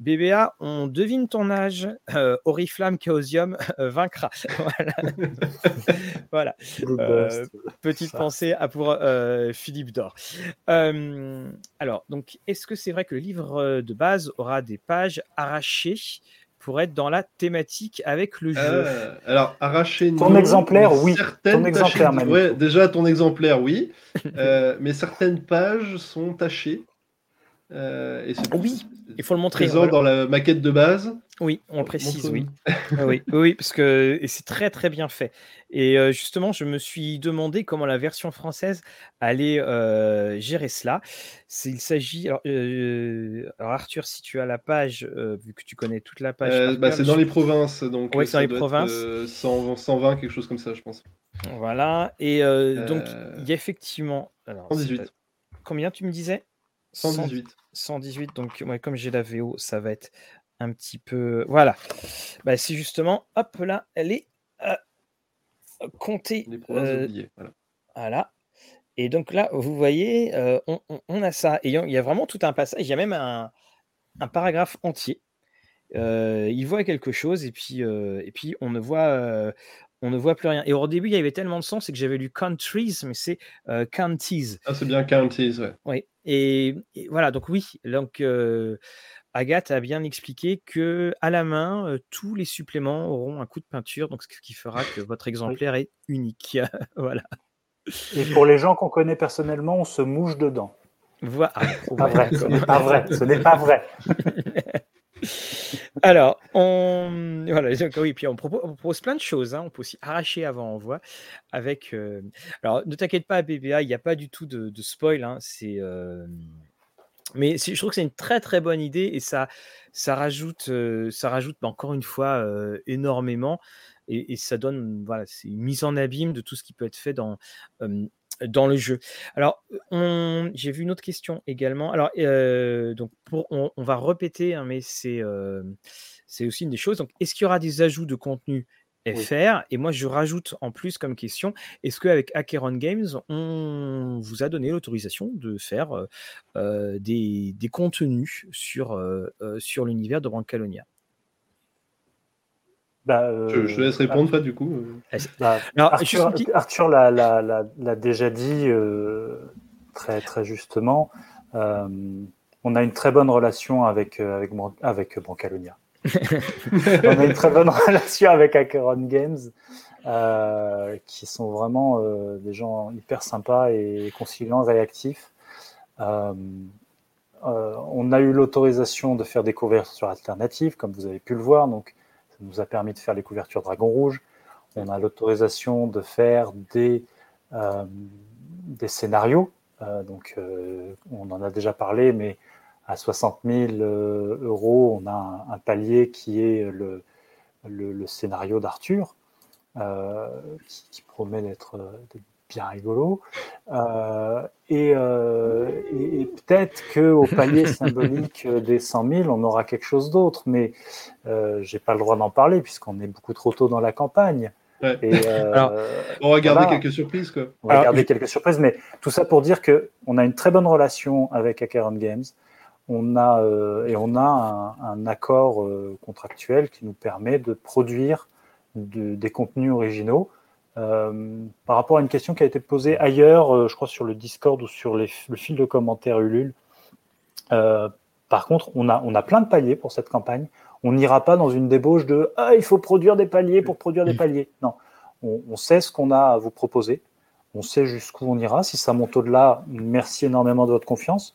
A: BBA, on devine ton âge. Euh, Oriflamme Chaosium euh, vaincra. voilà. Euh, petite pensée à pour euh, Philippe Dor. alors, donc, est-ce que c'est vrai que le livre de base aura des pages arrachées pour être dans la thématique avec le jeu?
C: Alors, arraché
B: Ton exemplaire, oui. Ton exemplaire,
C: déjà, ton exemplaire, oui. mais certaines pages sont tachées.
A: Euh, et oui, il faut le montrer.
C: Présent dans la maquette de base.
A: Oui, on le précise, oui. Ah oui. oui. parce que c'est très très bien fait. Et euh, justement, je me suis demandé comment la version française allait euh, gérer cela. Il s'agit. Alors, Arthur, si tu as la page, vu que tu connais toute la page.
C: Bah, c'est dans les provinces, donc.
A: Oui, c'est dans les provinces.
C: 120, quelque chose comme ça, je pense.
A: Voilà. Et donc, il y a effectivement.
C: Alors, 118.
A: Combien tu me disais?
C: 118.
A: 118, donc moi, comme j'ai la VO, ça va être un petit peu. Voilà. Bah, c'est justement, hop là, elle est euh, comptée.
C: Euh,
A: voilà. Et donc là, vous voyez, euh, on, a ça. Et il y a vraiment tout un passage. Il y a même un, paragraphe entier. il voit quelque chose et puis, et puis on ne voit, on ne voit plus rien. Et au début, il y avait tellement de sens, c'est que j'avais lu countries, mais c'est euh, counties.
C: Ah, c'est bien counties, ouais.
A: Oui. Et, voilà, donc oui, donc euh, Agathe a bien expliqué que à la main, euh, tous les suppléments auront un coup de peinture, donc ce qui fera que votre exemplaire est unique. voilà.
B: Et pour les gens qu'on connaît personnellement, on se mouche dedans.
A: Voilà.
B: pas vrai, ce n'est pas vrai. Ce n'est pas vrai.
A: Alors, on voilà, oui, puis on propose, plein de choses. Hein. On peut aussi arracher avant envoi avec. Euh, alors, ne t'inquiète pas, BBA, il n'y a pas du tout de, spoil. Hein. euh, mais je trouve que c'est une très très bonne idée et ça, ça rajoute, euh, ça rajoute bah, encore une fois énormément et, ça donne, voilà, c'est une mise en abîme de tout ce qui peut être fait dans dans le jeu. Alors, j'ai vu une autre question également. Alors, donc pour, on, va répéter, hein, mais c'est c'est aussi une des choses. Donc, est-ce qu'il y aura des ajouts de contenu FR Et moi, je rajoute en plus comme question est-ce qu'avec Acheron Games, on vous a donné l'autorisation de faire des, des, contenus sur, sur l'univers de Brancalonia?
C: Bah, je, je, laisse répondre, bah, du coup.
B: Bah, Arthur, l'a déjà dit euh, très, très justement. Euh, on a une très bonne relation avec, euh, avec, avec Brancalonia. on a une très bonne relation avec Acheron Games, qui sont vraiment des gens hyper sympas et conciliants, réactifs. on a eu l'autorisation de faire des couvertures alternatives, comme vous avez pu le voir. Donc, nous a permis de faire les couvertures Dragon Rouge. On a l'autorisation de faire des, euh, scénarios. Euh, donc, euh, on en a déjà parlé, mais à 60 000 euros, on a un, palier qui est le, scénario d'Arthur, qui, promet d'être bien rigolo. et, et, peut-être qu'au palier symbolique des 100 000, on aura quelque chose d'autre, mais j'ai pas le droit d'en parler puisqu'on est beaucoup trop tôt dans la campagne.
C: on va garder quelques surprises. Quoi.
B: On va garder quelques surprises, mais tout ça pour dire qu'on a une très bonne relation avec Acheron Games on a, euh, et on a un, accord euh, contractuel qui nous permet de produire des contenus originaux. Euh, par rapport à une question qui a été posée ailleurs, je crois sur le Discord ou sur le fil de commentaires Ulule. par contre, on a, on a plein de paliers pour cette campagne. On n'ira pas dans une débauche de ah, il faut produire des paliers pour produire des paliers. Non, on, on sait ce qu'on a à vous proposer. On sait jusqu'où on ira. Si ça monte au-delà, merci énormément de votre confiance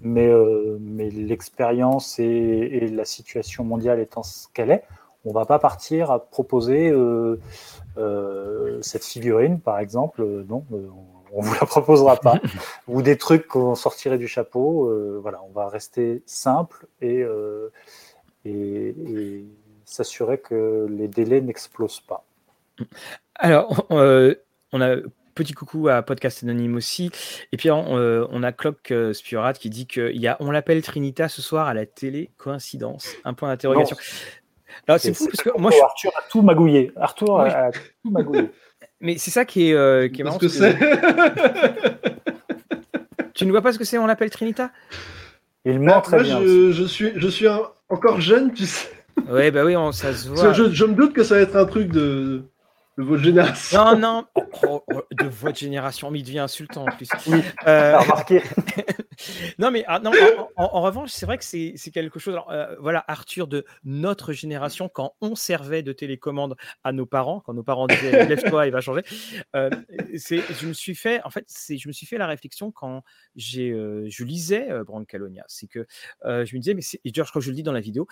B: mais, euh, mais l'expérience et, la situation mondiale étant ce qu'elle est, on ne va pas partir à proposer euh, euh, cette figurine, par exemple. non, on ne vous la proposera pas. ou des trucs qu'on sortirait du chapeau. voilà, on va rester simple et, et, et s'assurer que les délais n'explosent pas.
A: Alors, on a petit coucou à Podcast Anonyme aussi. Et puis on, euh, a Clock euh, Spiorat qui dit qu'il y a On l'appelle Trinita ce soir à la télé. Coïncidence Un point d'interrogation.
B: C'est fou parce que moi je... Arthur a tout magouillé. Arthur a tout magouillé.
A: Mais c'est ça qui est, euh, qui est marrant. Que c'est. tu ne vois pas ce que c'est On l'appelle Trinita?
B: Il ment très bien.
C: Je, je, suis, je suis encore jeune, tu sais.
A: Ouais, bah oui, on, ça se voit.
C: Je, je, me doute que ça va être un truc de, de votre génération.
A: Non, non, oh, oh, de votre génération, mais il devient insultant en plus.
B: Oui, euh... remarqué.
A: non, mais ah, non, en, revanche, c'est vrai que c'est quelque chose. Euh, voilà, Arthur, de notre génération, quand on servait de télécommande à nos parents, quand nos parents disaient lève-toi, il va changer, euh, je me suis fait, en fait, je me suis fait la réflexion quand j'ai, euh, je lisais Brancalonia. C'est que je me disais, mais et je crois que je le dis dans la vidéo,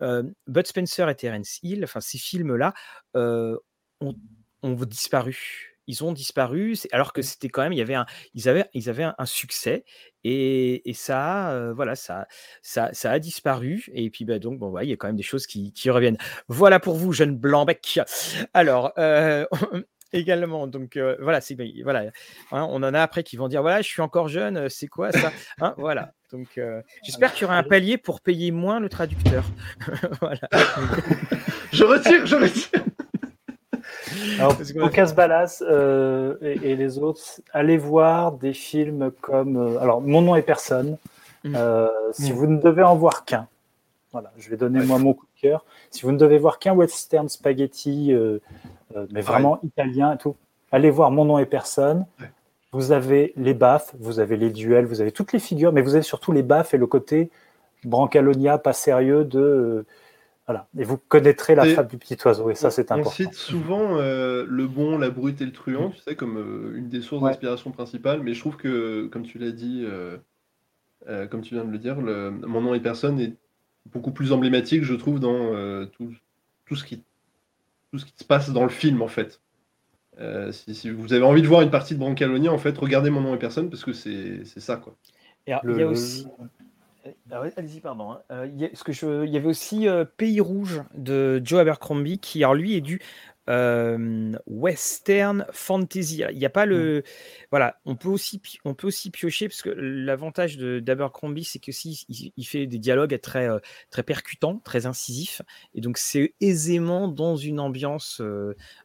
A: Bud Spencer et Terence Hill, enfin ces films-là, ont, disparu ils ont disparu, alors que c'était quand même, il y avait un, ils avaient, ils avaient un, succès et, ça, voilà, ça, ça, ça a disparu et puis bah, donc bon, ouais, il y a quand même des choses qui, reviennent. Voilà pour vous, jeune blanc bec. Alors. également. Donc voilà, c'est voilà, hein, on en a après qui vont dire voilà, je suis encore jeune, c'est quoi ça hein, Voilà. Donc j'espère qu'il y aura un palier pour payer moins le traducteur. voilà.
C: je retire, je retire.
B: Alors, Lucas Ballas euh, et, les autres, allez voir des films comme. Euh, alors, Mon nom est personne. Mm. Euh, si mm. vous ne devez en voir qu'un, voilà, je vais donner moi mon coup de cœur. Si vous ne devez voir qu'un western spaghetti, mais vraiment italien et tout, allez voir Mon nom est personne. Vous avez les baffes, vous avez les duels, vous avez toutes les figures, mais vous avez surtout les baffes et le côté Brancalonia pas sérieux de voilà. Et vous connaîtrez la fable du petit oiseau, et ça, c'est important.
C: On cite souvent euh, le bon, la brute et le truand, tu sais, comme euh, une des sources d'inspiration principales, mais je trouve que, comme tu l'as dit, euh, comme tu viens de le dire, le, Mon nom et personne est beaucoup plus emblématique, je trouve, dans tout, tout, ce qui, tout ce qui se passe dans le film, en fait. Si, vous avez envie de voir une partie de Brancalonia, en fait, regardez Mon nom et personne, parce que c'est ça, quoi.
A: il y a aussi... Ah allez-y, pardon. Hein. Euh, il, y que je, il y avait aussi euh, Pays Rouge de Joe Abercrombie qui, alors lui, est du euh, western fantasy. Il n'y a pas le. Mm. Voilà, on peut, aussi, on peut aussi piocher parce que l'avantage d'Abercrombie, c'est que si il, fait des dialogues très, très percutants, très incisifs, et donc c'est aisément dans une ambiance,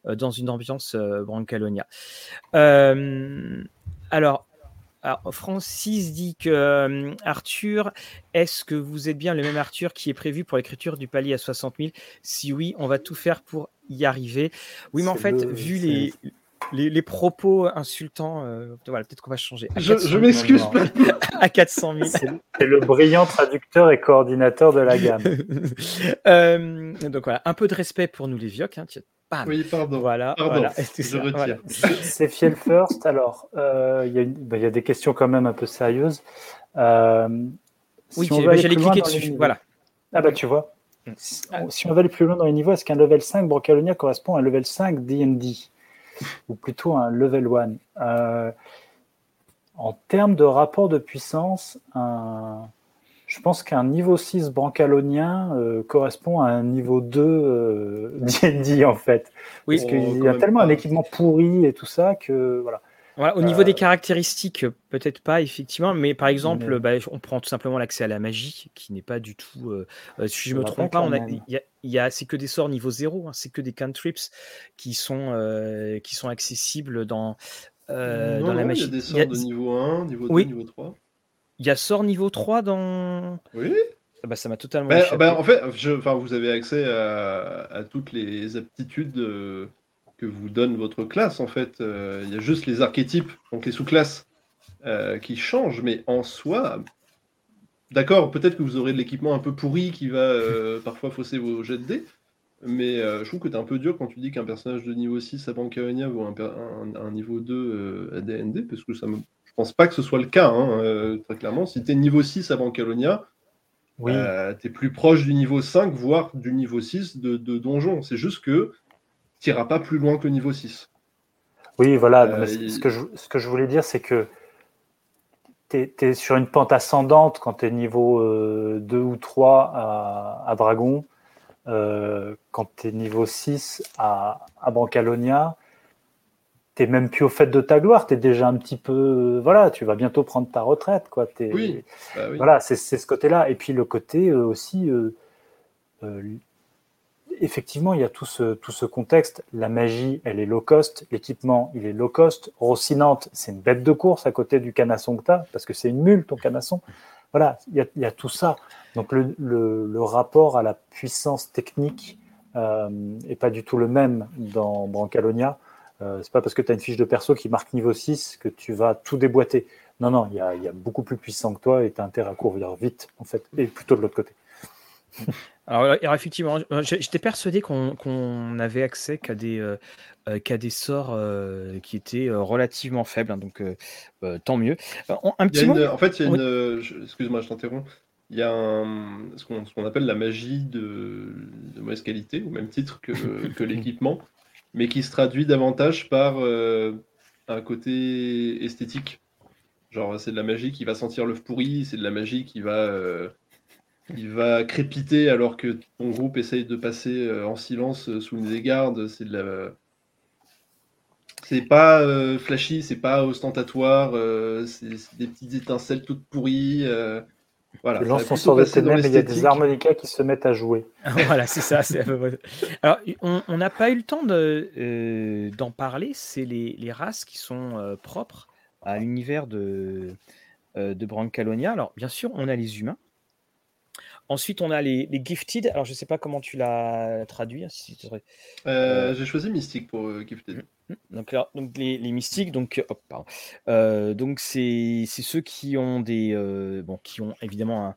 A: dans une ambiance Brancalonia. alors, Francis dit que euh, Arthur, est-ce que vous êtes bien le même Arthur qui est prévu pour l'écriture du palier à 60 000 Si oui, on va tout faire pour y arriver. Oui, mais en fait, vu les, les, propos insultants, euh, voilà, peut-être qu'on va changer.
C: Je, m'excuse.
A: à 400 000.
B: C'est le brillant traducteur et coordinateur de la gamme.
A: Euh, donc voilà, un peu de respect pour nous les. Hein,
C: oui, pardon.
A: Voilà,
C: voilà. je retire.
B: C'est Fiel First. Alors, euh, bah, il y, a des questions quand même un peu sérieuses. Euh,
A: oui, j'allais cliquer dessus. Voilà.
B: Ah bah tu vois. Mm. Si on va aller plus loin dans les niveaux, est-ce qu'un level 5 Brocalonia correspond à un level 5 D&D Ou plutôt à un level 1 euh, En termes de rapport de puissance, un, je pense qu'un niveau 6 brancalonien euh, correspond à un niveau 2 D&D euh, en fait. Oui, Parce qu'il y a tellement un équipement pourri et tout ça que voilà.
A: au niveau des caractéristiques, peut-être pas effectivement, mais par exemple, bah, on prend tout simplement l'accès à la magie, qui n'est pas du tout. si je me trompe pas, il y a, c'est que des sorts niveau 0, hein, c'est que des cantrips qui sont qui sont accessibles dans dans la magie.
C: Il y a des sorts de niveau 1, niveau 2, niveau 3.
A: Il y a sort niveau 3 dans.
C: Oui.
A: Ah bah, ça m'a totalement.
C: Bah, bah, en fait, je, vous avez accès à, toutes les aptitudes euh, que vous donne votre classe. En fait, euh, il y a juste les archétypes, donc les sous-classes, euh, qui changent, mais en soi, d'accord, peut-être que vous aurez de l'équipement un peu pourri qui va parfois fausser vos jets de dés. Mais je trouve que tu es un peu dur quand tu dis qu'un personnage de niveau 6 à Bancaronia vaut un, un, niveau 2 à DND, parce que ça me, pense pas que ce soit le cas, hein, très clairement. Si tu es niveau 6 à Bancalonia, oui. Euh, tu es plus proche du niveau 5, voire du niveau 6 de, donjon. C'est juste que tu n'iras pas plus loin que le niveau 6.
B: Oui, voilà. Euh, ce, que je, ce, que je, voulais dire, c'est que tu es, sur une pente ascendante quand tu es niveau 2 euh, ou 3 à, à Dragon. quand tu es niveau 6 à, à Brancalonia, t'es même plus au fait de ta gloire, tu es déjà un petit peu, voilà, tu vas bientôt prendre ta retraite, quoi.
C: oui,
B: bah Voilà, c'est ce côté-là. Et puis le côté euh, aussi, euh, euh, effectivement, il y a tout ce, tout ce contexte. La magie, elle est low cost, l'équipement, il est low cost. Rocinante, c'est une bête de course à côté du canasson que tu parce que c'est une mule, ton canasson. Voilà, il y a, y a, tout ça. Donc le, le, le, rapport à la puissance technique n'est pas du tout le même dans Brancalonia. Euh, c'est pas parce que tu as une fiche de perso qui marque niveau 6 que tu vas tout déboîter. Non, non, il y a, beaucoup plus puissant que toi et tu as intérêt à courir vite, en fait, et plutôt de l'autre côté.
A: Alors, effectivement, j'étais persuadé qu'on avait accès qu'à des, euh, euh, des sorts qui étaient relativement faibles, hein, donc tant mieux.
C: un petit en fait, il y a une. Excuse-moi, je t'interromps. Il y a ce qu'on appelle la magie de, mauvaise qualité, au même titre que, que l'équipement mais qui se traduit davantage par euh, un côté esthétique. Genre, c'est de la magie qui va sentir l'œuf pourri, c'est de la magie qui va, euh, qui va crépiter alors que ton groupe essaye de passer euh, en silence sous les gardes. C'est de la. C'est pas flashy, c'est pas ostentatoire, c'est des petites étincelles toutes pourries.
B: Voilà, tu lances ton sort de ténèbres et il y a des harmonicas qui se mettent à jouer.
A: voilà, c'est ça. Alors, on n'a pas eu le temps euh, d'en parler. C'est les, les, races qui sont euh, propres à l'univers de, euh, de Brancalonia. Alors, bien sûr, on a les humains. Ensuite, on a les, les gifted. Alors, je ne sais pas comment tu l'as traduit. Hein, si
C: J'ai choisi mystique pour gifted.
A: Donc, donc les, mystiques, donc, euh, donc c'est ceux qui ont des, euh, bon, qui ont évidemment un,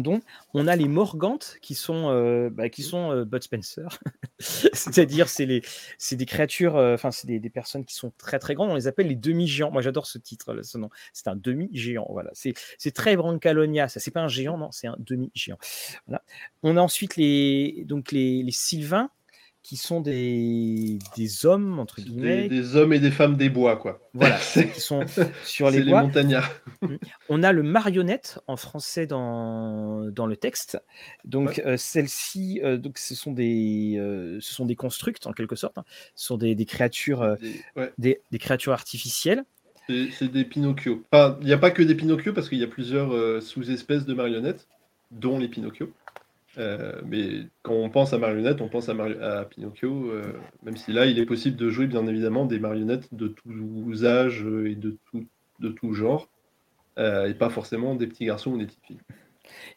A: don. On a les morgantes qui sont, euh, bah, qui sont Bud Spencer, c'est-à-dire c'est les, c'est des créatures, enfin c'est des, personnes qui sont très très grandes. On les appelle les demi-géants. Moi j'adore ce titre, ce nom. C'est un demi-géant. Voilà, c'est très Brancalonia. Ça c'est pas un géant, non, c'est un demi-géant. Voilà. On a ensuite les, donc les, les Sylvains qui sont des, des hommes, entre guillemets.
C: Des, hommes et des femmes des bois, quoi.
A: Voilà, qui sont sur les bois.
C: les montagnards.
A: On a le marionnette en français dans, dans le texte. Donc, euh, celle-ci, euh, donc ce sont des, euh, ce sont des constructs, en quelque sorte. Hein. Ce sont des, des créatures, des, des, créatures artificielles.
C: C'est des Pinocchio. Enfin, il n'y a pas que des Pinocchio, parce qu'il y a plusieurs sous-espèces de marionnettes, dont les Pinocchio. Euh, mais quand on pense à marionnettes, on pense à, Pinocchio, euh, même si là, il est possible de jouer bien évidemment des marionnettes de tous âges et de tout, de tout genre, euh, et pas forcément des petits garçons ou des petites filles.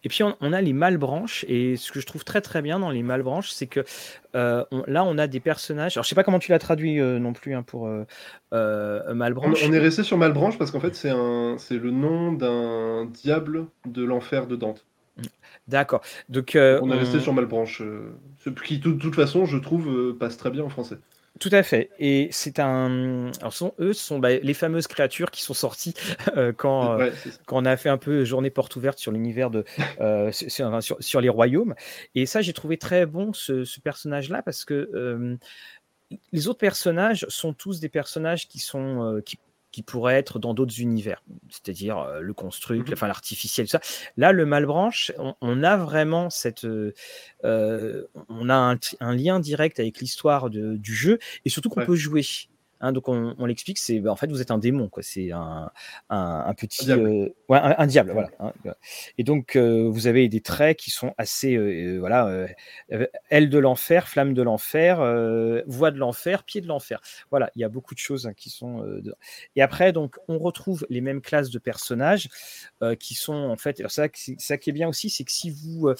A: Et puis on, a les malbranches, et ce que je trouve très très bien dans les malbranches, c'est que là on a des personnages. Alors je sais pas comment tu l'as traduit non plus hein, pour malbranche.
C: On, on, est resté sur malbranche parce qu'en fait c'est le nom d'un diable de l'enfer de Dante.
A: D'accord.
C: Donc, euh, on est resté sur Malbranche, euh, ce qui, de toute façon, je trouve, euh, passe très bien en français.
A: Tout à fait. Et c'est un. Alors, sont, eux, ce sont bah, les fameuses créatures qui sont sorties quand, quand on a fait un peu journée porte ouverte sur l'univers de. sur, sur, les royaumes. Et ça, j'ai trouvé très bon ce, ce personnage-là parce que les autres personnages sont tous des personnages qui sont. qui qui pourrait être dans d'autres univers, c'est-à-dire euh, le construit, mmh enfin l'artificiel, tout ça. Là, le Malbranche, on, a vraiment cette, euh, euh, on a un, lien direct avec l'histoire du jeu et surtout qu'on peut jouer. Hein, donc on, l'explique, c'est bah, en fait vous êtes un démon, quoi. C'est un, un, petit, un diable, un, diable voilà. Hein, et donc vous avez des traits qui sont assez, voilà, aile de l'enfer, flamme de l'enfer, voix de l'enfer, pied de l'enfer. Voilà, il y a beaucoup de choses hein, qui sont. Et après donc on retrouve les mêmes classes de personnages qui sont en fait. Alors ça, ça qui est bien aussi, c'est que si vous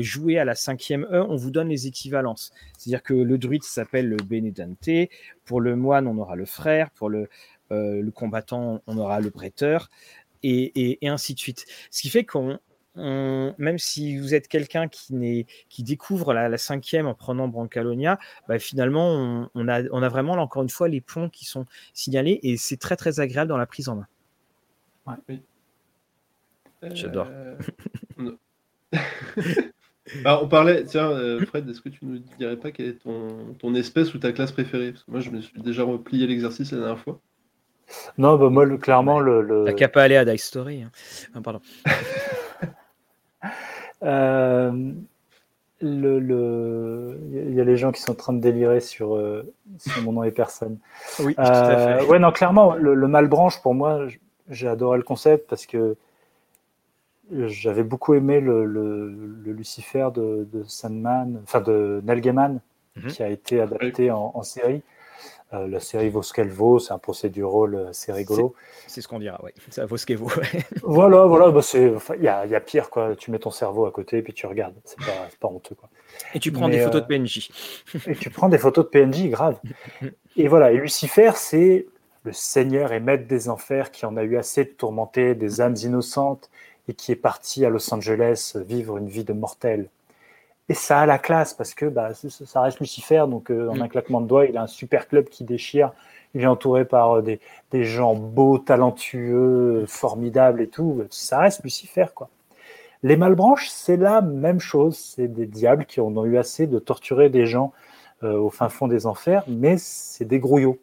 A: jouez à la cinquième E, on vous donne les équivalences. C'est-à-dire que le druide s'appelle le Benedante, pour le moine, on aura le frère, pour le, euh, le combattant, on aura le prêteur, et, et, ainsi de suite. Ce qui fait qu'on, même si vous êtes quelqu'un qui, qui découvre la, cinquième en prenant Brancalonia, bah, finalement, on, a, on a vraiment, là, encore une fois, les ponts qui sont signalés, et c'est très, très agréable dans la prise en main.
C: Oui.
A: J'adore.
C: Euh, on parlait, tiens, euh, Fred, est-ce que tu ne dirais pas quelle est ton, ton espèce ou ta classe préférée? Parce que moi, je me suis déjà replié l'exercice la dernière fois.
B: Non, bah moi, clairement, le. le...
A: T'as qu'à pas aller à Dice Story. Hein. pardon.
B: Euh, le, Il y a les gens qui sont en train de délirer sur, euh, sur mon nom et personne.
A: Oui, tout à
B: fait. Ouais, non, clairement, le, le Malbranche, pour moi, j'ai adoré le concept parce que j'avais beaucoup aimé le, Lucifer de, Sandman, enfin de Neil Gaiman, mhm. qui a été adapté en, série. Euh, la série vaut ce qu'elle vaut, c'est un procédural assez rigolo.
A: C'est ce qu'on dira, oui. Ça vaut ce qu'elle vaut.
B: voilà, voilà, bah il enfin, y, a, y, a, pire, quoi. Tu mets ton cerveau à côté et puis tu regardes. C'est pas, pas honteux, quoi.
A: Et tu prends des photos de euh, PNJ.
B: et tu prends des photos de PNJ, grave. et voilà, et Lucifer, c'est le seigneur et maître des enfers qui en a eu assez de tourmenter des âmes innocentes et qui est parti à Los Angeles vivre une vie de mortel. Et ça a la classe parce que bah, ça reste Lucifer, donc euh, en mm. un claquement de doigts, il a un super club qui déchire. Il est entouré par euh, des, des, gens beaux, talentueux, formidables et tout. Ça reste Lucifer, quoi. Les Malbranches, c'est la même chose. C'est des diables qui en ont eu assez de torturer des gens euh, au fin fond des enfers, mais c'est des grouillots.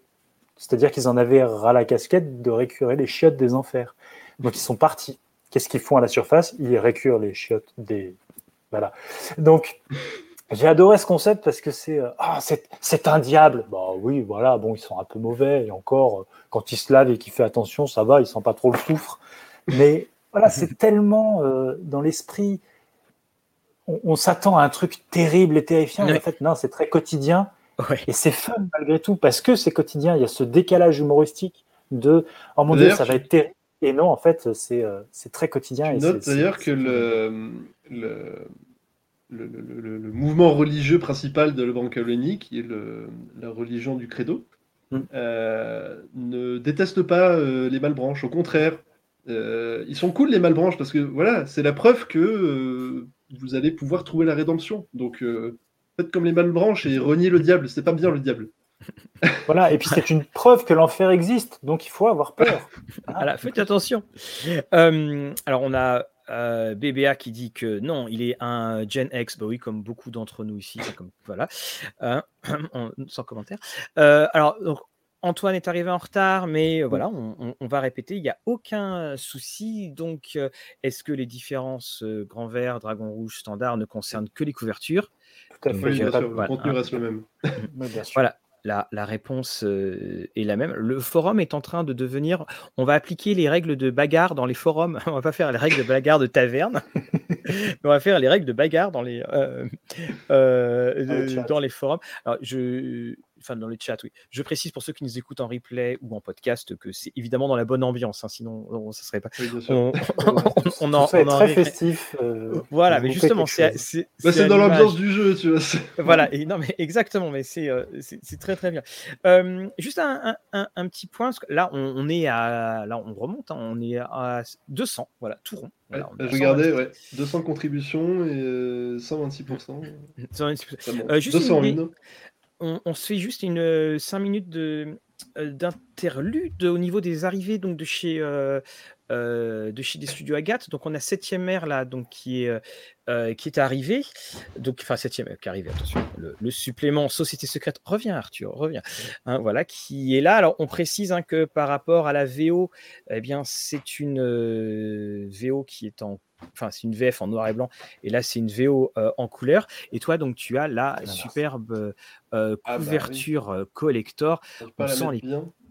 B: C'est-à-dire qu'ils en avaient ras la casquette de récurer les chiottes des enfers. Donc ils sont partis. Qu'est-ce qu'ils font à la surface? Ils récurent les chiottes des. Voilà. Donc, j'ai adoré ce concept parce que c'est euh, ah, c'est un diable. Bah oui, voilà, bon, ils sont un peu mauvais et encore, euh, quand ils se lavent et qu'il fait attention, ça va, ils sent pas trop le soufre. Mais voilà, c'est tellement euh, dans l'esprit. On, s'attend à un truc terrible et terrifiant. en fait, non, c'est très quotidien. Et c'est fun malgré tout parce que c'est quotidien. Il y a ce décalage humoristique de oh mon dieu, ça va être terrible. Et non, en fait, c'est euh, très quotidien.
C: Je note d'ailleurs que le, le, le, mouvement religieux principal de l'Evangelonie, qui est la religion du credo, mm. euh, ne déteste pas euh, les malbranches. Au contraire, ils sont cool les malbranches parce que voilà, c'est la preuve que vous allez pouvoir trouver la rédemption. Donc faites comme les malbranches et reniez le diable. C'est pas bien le diable.
B: Voilà, et puis c'est une preuve que l'enfer existe, donc il faut avoir peur.
A: Voilà, faites attention. Euh, alors on a euh, BBA qui dit que non, il est un Gen X, bah oui, comme beaucoup d'entre nous ici, comme, voilà, euh, sans commentaire. alors, donc, Antoine est arrivé en retard, mais voilà, on, va répéter, il n'y a aucun souci. Donc, est-ce que les différences grand vert, dragon rouge, standard ne concernent que les couvertures?
C: Tout à fait, le contenu reste le même.
A: Voilà, la, réponse euh, est la même. Le forum est en train de devenir. On va appliquer les règles de bagarre dans les forums. on va pas faire les règles de bagarre de taverne. on va faire les règles de bagarre dans les, euh, euh, dans les forums. Alors, je, enfin dans le chat, oui. Je précise pour ceux qui nous écoutent en replay ou en podcast que c'est évidemment dans la bonne ambiance, hein, sinon ça serait pas.
B: on, on, en, on très festif.
A: Euh, voilà, mais justement, c'est
C: bah, dans l'ambiance du jeu, tu vois.
A: voilà, et non mais exactement, mais c'est euh, c'est très très bien. Euh, juste un, un, un, petit point, parce que là on, est à, là on remonte, hein, on est à 200, voilà, tout rond.
C: Voilà, je regardais, ouais, 200 contributions et 126%. 126%. juste 201
A: on, se fait juste une 5 euh, minutes de, euh, d'interlude au niveau des arrivées donc de chez euh, de chez des studios Agathe. Donc on a septième ère là donc qui est qui est arrivé. Donc enfin septième qui est arrivé. Attention, le, supplément Société secrète revient Arthur revient. Hein, voilà qui est là. Alors on précise hein, que par rapport à la VO, eh bien c'est une VO qui est en enfin c'est une VF en noir et blanc, et là c'est une VO en couleur. Et toi donc tu as la superbe ah bah couverture collector. On sent les...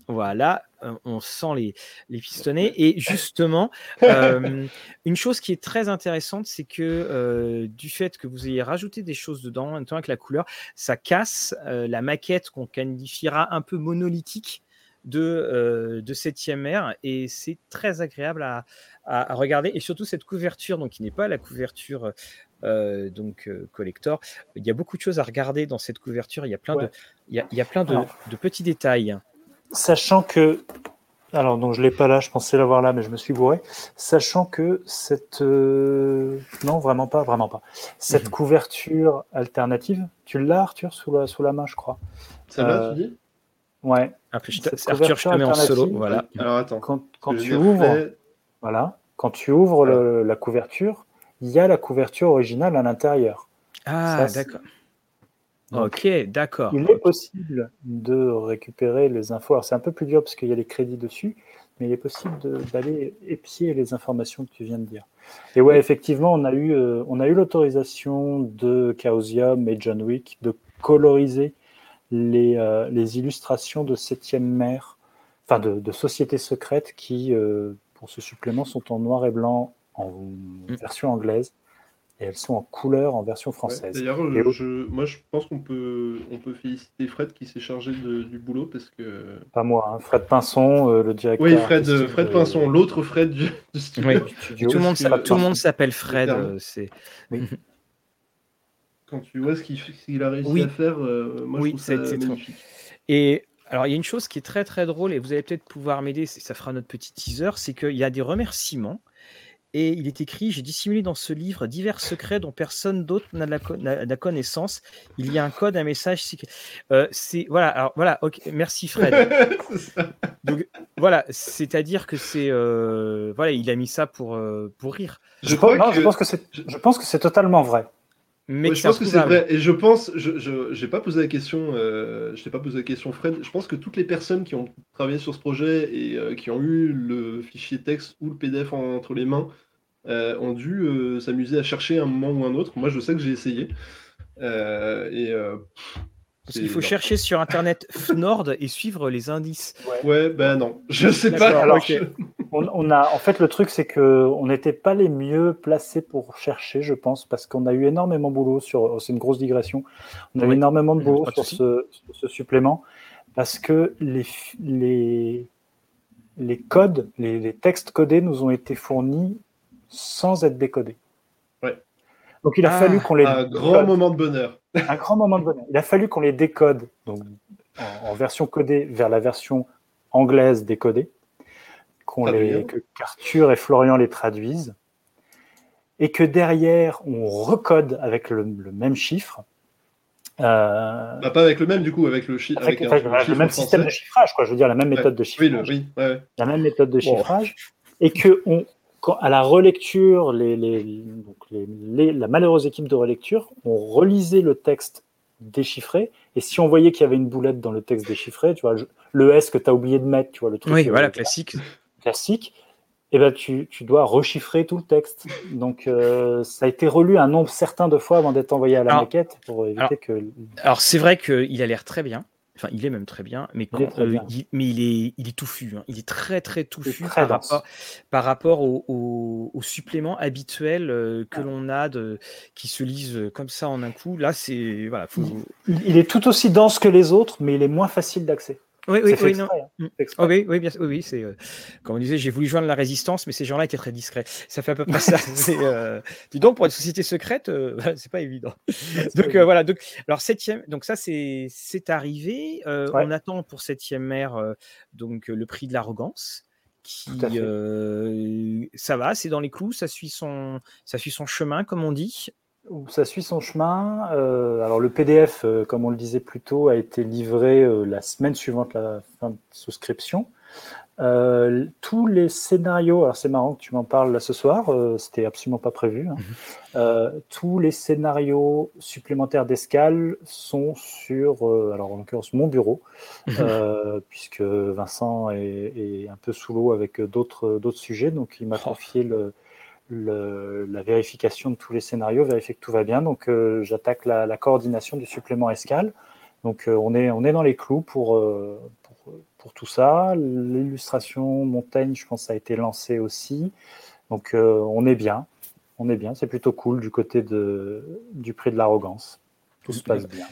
A: Voilà, on sent les, les pistonnets. Et justement, une chose qui est très intéressante, c'est que du fait que vous ayez rajouté des choses dedans, en même temps avec la couleur, ça casse la maquette qu'on qualifiera un peu monolithique de, de 7e ère et c'est très agréable à, à, regarder et surtout cette couverture donc qui n'est pas la couverture donc collector il y a beaucoup de choses à regarder dans cette couverture il y a plein de il y a, il y a plein de, de, petits détails
B: Sachant que. Alors, donc je ne l'ai pas là, je pensais l'avoir là, mais je me suis bourré. Sachant que cette. Euh, non, vraiment pas, vraiment pas. Cette mhm. couverture alternative, tu l'as, Arthur, sous la, sous la main, je crois.
C: Ça va, tu dis?
B: Ouais.
A: Arthur, je te mets en solo. Voilà.
C: Alors, attends.
B: Quand, tu ouvres. Voilà. Quand tu ouvres la couverture, il y a la couverture originale à l'intérieur.
A: Ah, d'accord. Ok, d'accord.
B: Il est possible de récupérer les infos. Alors c'est un peu plus dur parce qu'il y a les crédits dessus, mais il est possible d'aller épier les informations que tu viens de dire. Et ouais, effectivement, on a eu, euh, on a eu l'autorisation de Chaosium et John Wick de coloriser les, euh, les illustrations de Septième Mer, enfin de, de Sociétés secrètes qui, euh, pour ce supplément, sont en noir et blanc en mm. version anglaise et elles sont en couleur en version française.
C: D'ailleurs, moi je pense qu'on peut, on peut féliciter Fred qui s'est chargé du boulot parce que.
B: Pas moi, hein. Fred Pinson, euh, le directeur.
C: Oui, Fred, Fred Pinson, l'autre Fred du, studio.
A: Tout, le monde s'appelle Fred. C'est.
C: Quand tu vois ce qu'il a réussi à faire, moi je trouve ça magnifique.
A: Et alors, il y a une chose qui est très très drôle et vous allez peut-être pouvoir m'aider, ça fera notre petit teaser, c'est qu'il y a des remerciements et il est écrit J'ai dissimulé dans ce livre divers secrets dont personne d'autre n'a la, connaissance. Il y a un code, un message. Euh, c'est voilà. Alors voilà. merci Fred. Donc voilà, c'est-à-dire que c'est euh, voilà, il a mis ça pour euh, pour rire.
B: Je, pense que c'est je pense que c'est totalement vrai.
C: Mais je pense que c'est vrai. Et je pense, je n'ai pas posé la question, je t'ai pas posé la question, Fred. Je pense que toutes les personnes qui ont travaillé sur ce projet et qui ont eu le fichier texte ou le PDF entre les mains euh, ont dû euh, s'amuser à chercher un moment ou un autre. Moi, je sais que j'ai essayé. Euh, et
A: parce qu'il faut chercher sur internet Fnord et suivre les indices.
C: Ouais, ben non, je sais pas.
B: Alors, on, a, en fait, le truc, c'est que on n'était pas les mieux placés pour chercher, je pense, parce qu'on a eu énormément de boulot sur. Oh, c'est une grosse digression. On a eu énormément de boulot sur ce, ce, supplément parce que les, les, les codes, les, les, textes codés nous ont été fournis sans être décodé.
C: Ouais.
B: Donc il a fallu qu'on les.
C: Un grand moment de bonheur.
B: Un grand moment de bonheur. Il a fallu qu'on les décode donc, en, version codée vers la version anglaise décodée, qu'on les, que Arthur et Florian les traduisent, et que derrière on recode avec le, même chiffre.
C: Euh, bah, pas avec le même du coup, avec le, chiffre. avec,
B: le même système de chiffrage, quoi. Je veux dire la même méthode de chiffrage.
C: Oui, oui,
B: la même méthode de chiffrage, et que à la relecture, les, la malheureuse équipe de relecture, on relisait le texte déchiffré, et si on voyait qu'il y avait une boulette dans le texte déchiffré, tu vois, le S que tu as oublié de mettre, tu vois, le truc.
A: Oui, voilà, classique.
B: Classique. Eh ben, tu, dois rechiffrer tout le texte. Donc, euh, ça a été relu un nombre certain de fois avant d'être envoyé à la maquette pour éviter que.
A: Alors, c'est vrai qu'il a l'air très bien. Enfin, il est même très bien, mais, euh, il, mais il, est, il est touffu. Hein. Il est très, très touffu par, rapport, par, rapport, au, au, supplément habituel euh, que l'on a, de, qui se lisent comme ça en un coup. Là, c'est. Voilà,
B: il, est tout aussi dense que les autres, mais il est moins facile d'accès.
A: Oui, oui, oui, non. Hein. Mm. Oh, oui, oui, bien, oui, oui, c'est euh, comme on disait, j'ai voulu joindre la résistance, mais ces gens-là étaient très discrets. Ça fait à peu près ça. Euh, dis donc, pour une société secrète, euh, c'est pas évident. donc voilà. Donc, alors septième, donc ça c'est c'est arrivé. On attend pour septième mère donc le prix de l'arrogance. Qui, ça va, c'est dans les clous, ça suit son, ça suit son chemin, comme on dit
B: ça suit son chemin. Euh, alors le PDF, euh, comme on le disait plus tôt, a été livré euh, la semaine suivante la fin de souscription. tous les scénarios, alors c'est marrant que tu m'en parles là ce soir, c'était absolument pas prévu. Hein. Mhm. tous les scénarios supplémentaires d'escale sont sur, alors en l'occurrence mon bureau, mhm. puisque Vincent est, un peu sous l'eau avec d'autres d'autres sujets, donc il m'a oh. confié le, la vérification de tous les scénarios, vérifier que tout va bien. Donc, j'attaque la, coordination du supplément escale. Donc, on, est, on est dans les clous pour, pour, tout ça. L'illustration montagne, je pense, a été lancé aussi. Donc, on est bien. On est bien. C'est plutôt cool du côté de, du prix de l'arrogance. Tout se passe bien.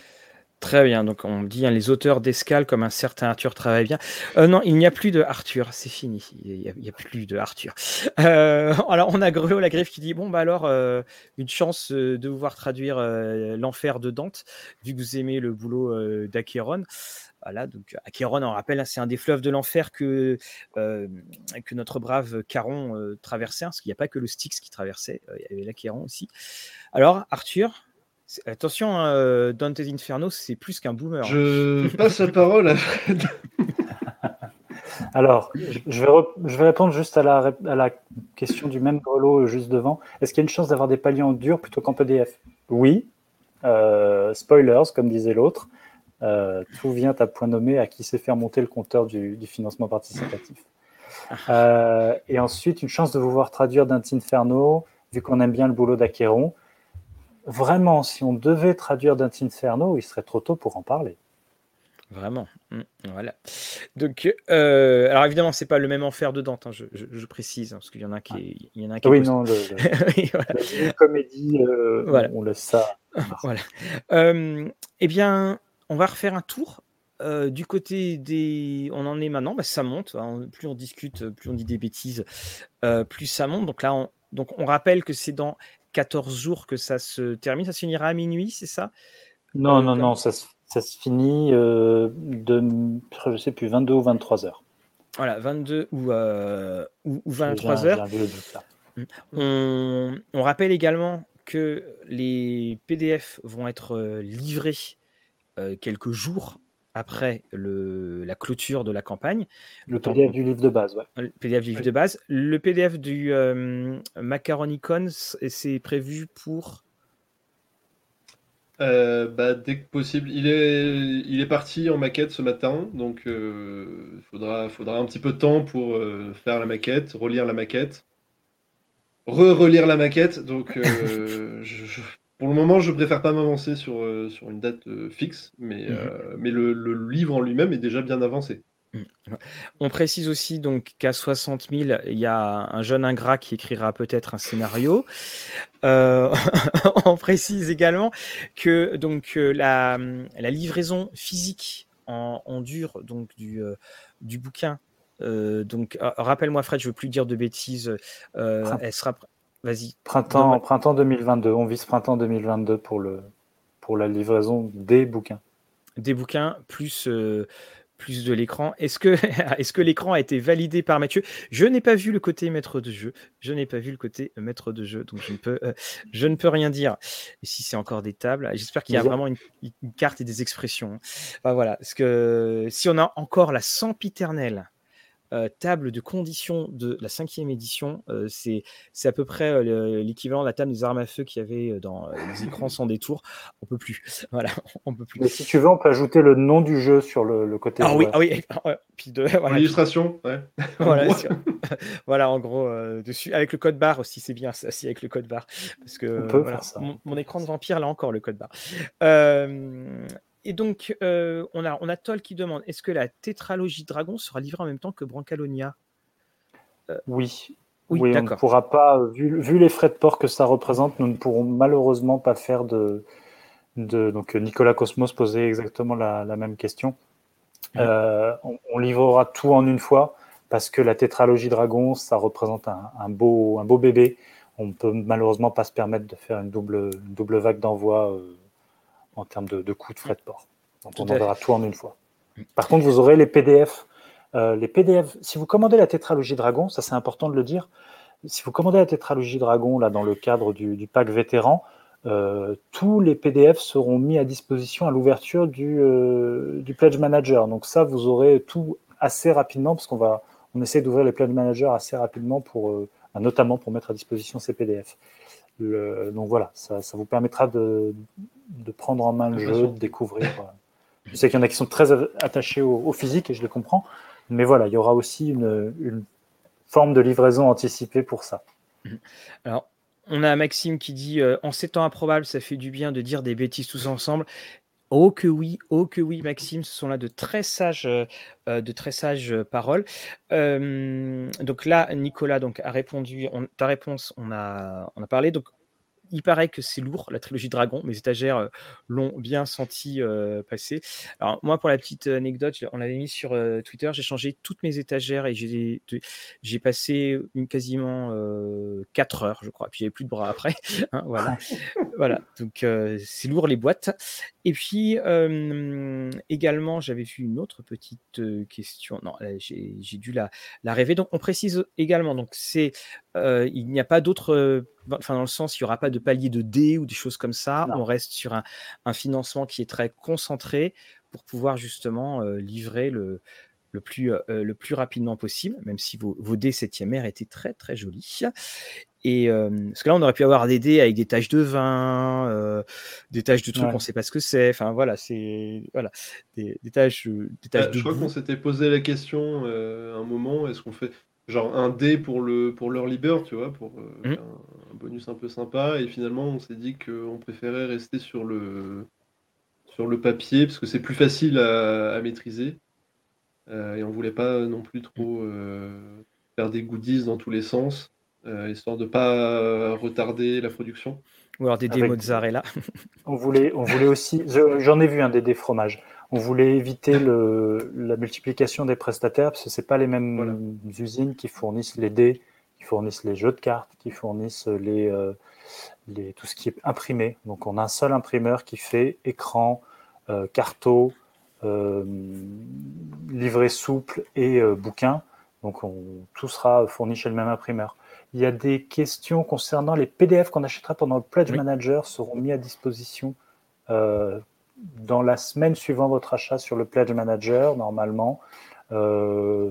A: Très bien, donc on dit hein, les auteurs d'escale comme un certain Arthur travaillent bien. Euh, non, il n'y a plus de Arthur, c'est fini. Il n'y a, plus de Arthur. Euh, alors on a Grelo la griffe qui dit bon bah alors euh, une chance de vous voir traduire l'enfer de Dante vu que vous aimez le boulot d'Acheron. Voilà, donc Acheron, on rappelle, hein, c'est un des fleuves de l'enfer que, que notre brave Caron traversait, hein, parce qu'il n'y a pas que le Styx qui traversait, il y avait l'Acheron aussi. Alors, Arthur, Attention, hein, euh, Dante's Inferno, c'est plus qu'un boomer.
C: Je passe la parole à Fred.
B: Alors, je vais, je vais répondre juste à la, à la question du même grelot juste devant. Est-ce qu'il y a une chance d'avoir des paliers en dur plutôt qu'en PDF Oui. Euh, spoilers, comme disait l'autre. Euh, tout vient à point nommé à qui sait faire monter le compteur du, financement participatif. et ensuite, une chance de vous voir traduire Dante's Inferno, vu qu'on aime bien le boulot d'Aqueron vraiment, si on devait traduire Dante Inferno, il serait trop tôt pour en parler.
A: Vraiment. Mmh, voilà. Donc, euh, alors évidemment, c'est pas le même enfer de Dante, hein, je, précise, hein, parce qu'il y en a qui, il y en a qui
B: Oui, non, le, comédie, euh, on le sait.
A: voilà. Euh, eh bien, on va refaire un tour. du côté des. On en est maintenant, bah, ça monte. Hein, plus on discute, plus on dit des bêtises, plus ça monte. Donc là, on, donc on rappelle que c'est dans 14 jours que ça se termine. Ça se finira à minuit, c'est ça?
B: Non, euh, non, non, ça se, ça se finit euh, de, je sais plus, 22 ou 23 heures.
A: Voilà, 22 ou, euh, ou, 23 heures. Mmh. On, on, rappelle également que les PDF vont être livrés quelques jours après le, la clôture de la campagne.
B: Le PDF du livre de base, ouais.
A: Le PDF du livre de base. Le PDF du euh, Macaronicon, c'est prévu pour?
C: Euh, bah, dès que possible. Il est, il est parti en maquette ce matin, donc il euh, faudra, faudra un petit peu de temps pour euh, faire la maquette, relire la maquette, re-relire la maquette. Donc je, pour le moment, je préfère pas m'avancer sur, euh, sur une date euh, fixe, mais, mhm. euh, mais le, livre en lui-même est déjà bien avancé. Mm.
A: On précise aussi donc qu'à 60 000, il y a un jeune ingrat qui écrira peut-être un scénario. on précise également que donc la, la livraison physique en, en dur donc du, du bouquin. donc rappelle-moi Fred, je veux plus dire de bêtises. elle sera Vas-y.
B: Printemps, printemps 2022. On vise printemps 2022 pour, le, pour la livraison des bouquins.
A: Des bouquins plus, euh, plus de l'écran. Est-ce que, est que l'écran a été validé par Mathieu? Je n'ai pas vu le côté maître de jeu. Je n'ai pas vu le côté maître de jeu, donc je ne peux, euh, je ne peux rien dire. Et si c'est encore des tables, j'espère qu'il y a vraiment une, carte et des expressions. voilà. Parce que si on a encore la sempiternelle euh, table de conditions de la cinquième édition. Euh, c'est à peu près euh, l'équivalent de la table des armes à feu qu'il y avait dans les écrans sans détour. On peut plus. Voilà, on peut plus.
B: Mais si tu veux, on peut ajouter le nom du jeu sur le, côté.
A: Ah oui, ah oui.
C: Puis de, voilà, L'illustration, ouais.
A: voilà, voilà, en gros, dessus, avec le code barre aussi, c'est bien ça, avec le code barre. Parce que Mon, mon, écran de vampire, là encore, le code barre. Et donc, euh, on, a, on a Toll qui demande est-ce que la tétralogie Dragon sera livrée en même temps que Brancalonia?
B: Euh, Oui. Oui, on ne pourra pas, vu, les frais de port que ça représente, nous ne pourrons malheureusement pas faire de. de donc, Nicolas Cosmos posait exactement la, même question. Euh, on, livrera tout en une fois parce que la tétralogie Dragon, ça représente un, beau, un beau bébé. On ne peut malheureusement pas se permettre de faire une double, double vague d'envoi en termes de, coûts de frais de port. Donc on enverra tout en une fois. Par contre, vous aurez les PDF. Euh, les PDF, si vous commandez la tétralogie Dragon, ça c'est important de le dire, si vous commandez la tétralogie Dragon là dans le cadre du, pack vétéran, euh, tous les PDF seront mis à disposition à l'ouverture du, euh, du, Pledge Manager. Donc ça, vous aurez tout assez rapidement parce qu'on va, on essaie d'ouvrir les Pledge Manager assez rapidement pour, notamment pour mettre à disposition ces PDF donc voilà, ça, vous permettra de, prendre en main le jeu, de découvrir. je sais qu'il y en a qui sont très attachés au, physique et je le comprends, mais voilà, il y aura aussi une, forme de livraison anticipée pour ça.
A: Mmh. Alors, on a Maxime qui dit En ces temps improbables, ça fait du bien de dire des bêtises tous ensemble. Oh que oui, oh que oui, Maxime, ce sont là de très sages, de très sages paroles. donc là, Nicolas donc, a répondu, ta réponse, on a, on a parlé. Il paraît que c'est lourd, la trilogie Dragon. Mes étagères euh, l'ont bien senti euh, passer. Alors, moi, pour la petite anecdote, on l'avait mis sur euh, Twitter, j'ai changé toutes mes étagères et j'ai passé une, quasiment 4 heures, je crois. Puis, j'avais plus de bras après. Hein, voilà. voilà. Donc, c'est lourd les boîtes. Et puis, également, j'avais vu une autre petite question. Non, j'ai dû la, la rêver. Donc, on précise également, donc, c'est, il n'y a pas d'autres enfin dans le sens, il n'y aura pas de palier de D ou des choses comme ça. On reste sur un, financement qui est très concentré pour pouvoir justement euh, livrer le, le, plus, euh, le plus rapidement possible, même si vos, vos dés 7e R étaient très très jolis. Et euh, parce que là, on aurait pu avoir des dés avec des taches de vin, des taches de trucs, on ne sait pas ce que c'est. Enfin voilà, c'est voilà des, des taches, des taches
C: Je crois qu'on s'était posé la question un moment. Est-ce qu'on fait genre un dé pour le pour l'early bird, tu vois, pour mmh. un, bonus un peu sympa. Et finalement, on s'est dit qu'on préférait rester sur le sur le papier parce que c'est plus facile à, maîtriser. Euh, et on voulait pas non plus trop euh, faire des goodies dans tous les sens, euh, histoire de pas retarder la production.
A: Ou alors des dés mozzarella.
B: on voulait, on voulait aussi, j'en ai vu un des dés fromage. On voulait éviter le, la multiplication des prestataires parce que c'est pas les mêmes usines qui fournissent les dés, qui fournissent les jeux de cartes, qui fournissent les, euh, les, tout ce qui est imprimé. Donc on a un seul imprimeur qui fait écran, euh, carto, euh, livret souple et bouquin. Donc on, tout sera fourni chez le même imprimeur. Il y a des questions concernant les PDF qu'on achètera pendant le Pledge Manager seront mis à disposition dans la semaine suivant votre achat sur le Pledge Manager, normalement. Euh,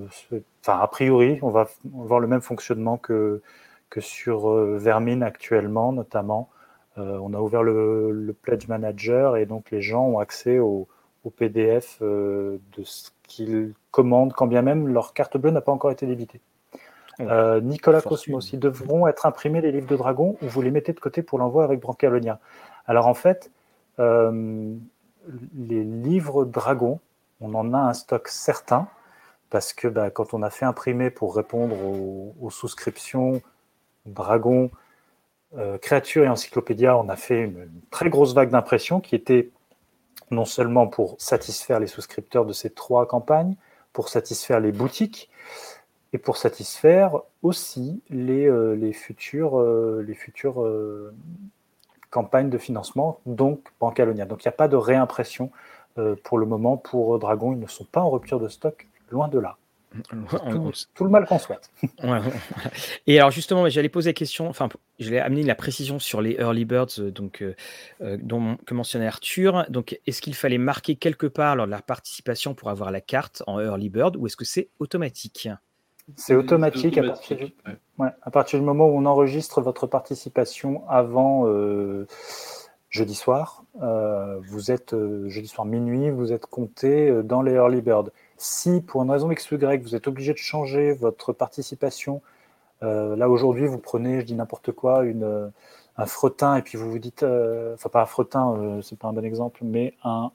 B: enfin, a priori, on va avoir le même fonctionnement que, que sur euh, Vermin actuellement, notamment. Euh, on a ouvert le, Pledge Manager et donc les gens ont accès au, PDF de ce qu'ils commandent, quand bien même leur carte bleue n'a pas encore été débitée. Nicolas Cosmos, ils devront être imprimés les livres de Dragon ou vous les mettez de côté pour l'envoi avec Brancalonia Alors en fait, les livres Dragon, on en a un stock certain parce que bah, quand on a fait imprimer pour répondre aux, souscriptions Dragon, euh, Créature et Encyclopédia, on a fait une, très grosse vague d'impression qui était non seulement pour satisfaire les souscripteurs de ces trois campagnes, pour satisfaire les boutiques et pour satisfaire aussi les, euh, les futures, euh, campagne de financement, donc Bancalonia. Donc il n'y a pas de réimpression euh, pour le moment pour Dragon. Ils ne sont pas en rupture de stock, loin de là. Tout, le mal qu'on souhaite.
A: Et alors justement, j'allais poser la question, enfin, j'allais amener la précision sur les early birds, euh, donc euh, dont que mentionnait Arthur. Donc, est-ce qu'il fallait marquer quelque part lors de la participation pour avoir la carte en early bird, ou est-ce que c'est automatique?
B: C'est automatique, À, partir du, moment où on enregistre votre participation avant euh, jeudi soir. Euh, vous êtes euh, jeudi soir minuit, vous êtes compté dans les early bird. Si pour une raison X ou Y, vous êtes obligé de changer votre participation, là aujourd'hui vous prenez, je dis n'importe quoi, une, un fretin et puis vous vous dites, enfin pas un fretin, c'est pas un bon exemple, mais un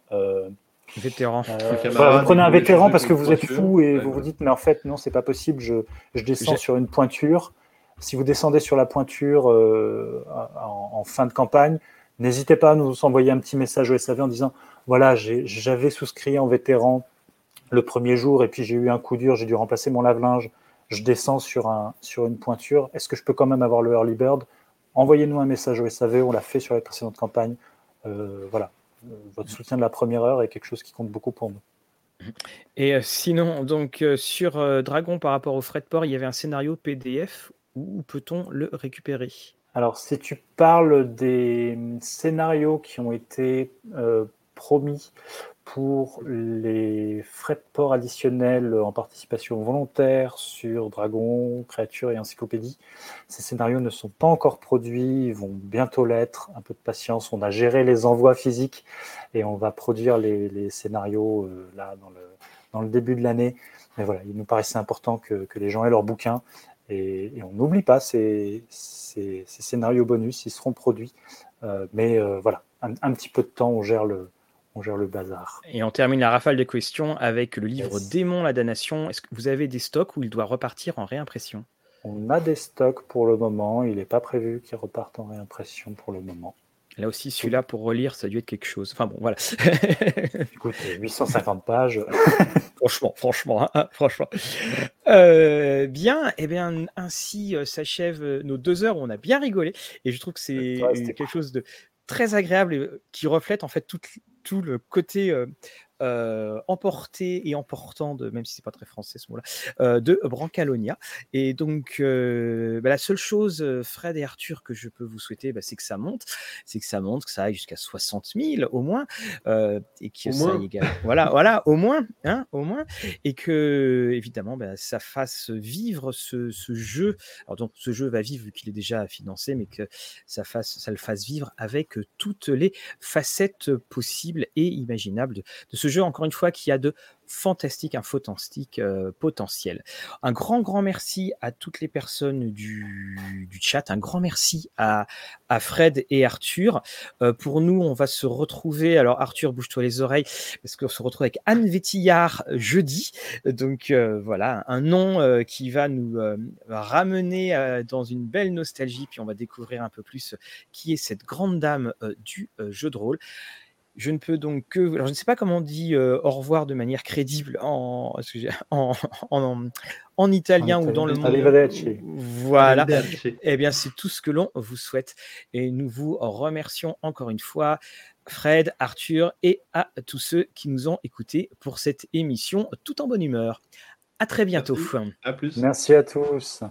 A: Vétéran.
B: Euh, vous prenez un vétéran parce que vous êtes fou et vous vous dites, mais en fait, non, c'est pas possible, je, je descends sur une pointure. Si vous descendez sur la pointure euh, en, fin de campagne, n'hésitez pas à nous envoyer un petit message au SAV en disant, voilà, j'avais souscrit en vétéran le premier jour et puis j'ai eu un coup dur, j'ai dû remplacer mon lave-linge, je descends sur, un, sur une pointure, est-ce que je peux quand même avoir le early bird? Envoyez-nous un message au SAV, on l'a fait sur les précédentes campagnes. Euh, voilà, votre soutien de la première heure est quelque chose qui compte beaucoup pour nous.
A: Et euh, sinon, donc euh, sur euh, Dragon par rapport au frais de port, il y avait un scénario PDF où peut-on le récupérer?
B: Alors, si tu parles des scénarios qui ont été promis pour les frais de port additionnels en participation volontaire sur Dragon, Créature et Encyclopédie. Ces scénarios ne sont pas encore produits, ils vont bientôt l'être. Un peu de patience, on a géré les envois physiques et on va produire les, scénarios euh, là dans le, dans le début de l'année. Mais voilà, il nous paraissait important que, les gens aient leur bouquin Et, on n'oublie pas ces, ces, scénarios bonus, ils seront produits. mais voilà, un, petit peu de temps, on gère le, on gère le bazar.
A: Et on termine la rafale de questions avec le livre Démon, la damnation. Est-ce que vous avez des stocks ou il doit repartir en réimpression?
B: On a des stocks pour le moment. Il n'est pas prévu qu'il reparte en réimpression pour le moment.
A: Là aussi, celui-là, pour relire, ça a dû être quelque chose. Enfin bon, voilà.
B: Écoute, 850 pages.
A: franchement, franchement, hein, franchement. Euh, bien, et eh bien, ainsi euh, s'achèvent nos deux heures où on a bien rigolé. Et je trouve que c'est quelque chose de très agréable et qui reflète en fait tout, tout le côté euh, emporté et emportant de, même si c'est pas très français ce mot-là, euh, de Brancalonia. Et donc, euh, bah, la seule chose, Fred et Arthur, que je peux vous souhaiter, bah, c'est que ça monte, c'est que ça monte, que ça aille jusqu'à 60 000 au moins, et que ça voilà, voilà, au moins, hein, au moins, et que évidemment, bah, ça fasse vivre ce, jeu. Alors donc, ce jeu va vivre vu qu'il est déjà financé, mais que ça fasse, ça le fasse vivre avec toutes les facettes possibles et imaginables de ce jeu, encore une fois, qui a de fantastiques infotastiques euh, potentiels. Un grand, grand merci à toutes les personnes du, chat. Un grand merci à, à Fred et Arthur. Euh, pour nous, on va se retrouver. Alors, Arthur, bouge-toi les oreilles, parce qu'on se retrouve avec Anne Vétillard jeudi. Donc, euh, voilà, un nom qui va nous ramener dans une belle nostalgie. Puis, on va découvrir un peu plus qui est cette grande dame du jeu de rôle. Je ne peux donc que. Alors, je ne sais pas comment on dit euh, au revoir de manière crédible en, en, en, en italien ou dans le monde. Voilà. Eh bien, c'est tout ce que l'on vous souhaite. Et nous vous remercions encore une fois, Fred, Arthur et à tous ceux qui nous ont écoutés pour cette émission tout en bonne humeur. À très bientôt.
C: À plus.
B: Merci à tous.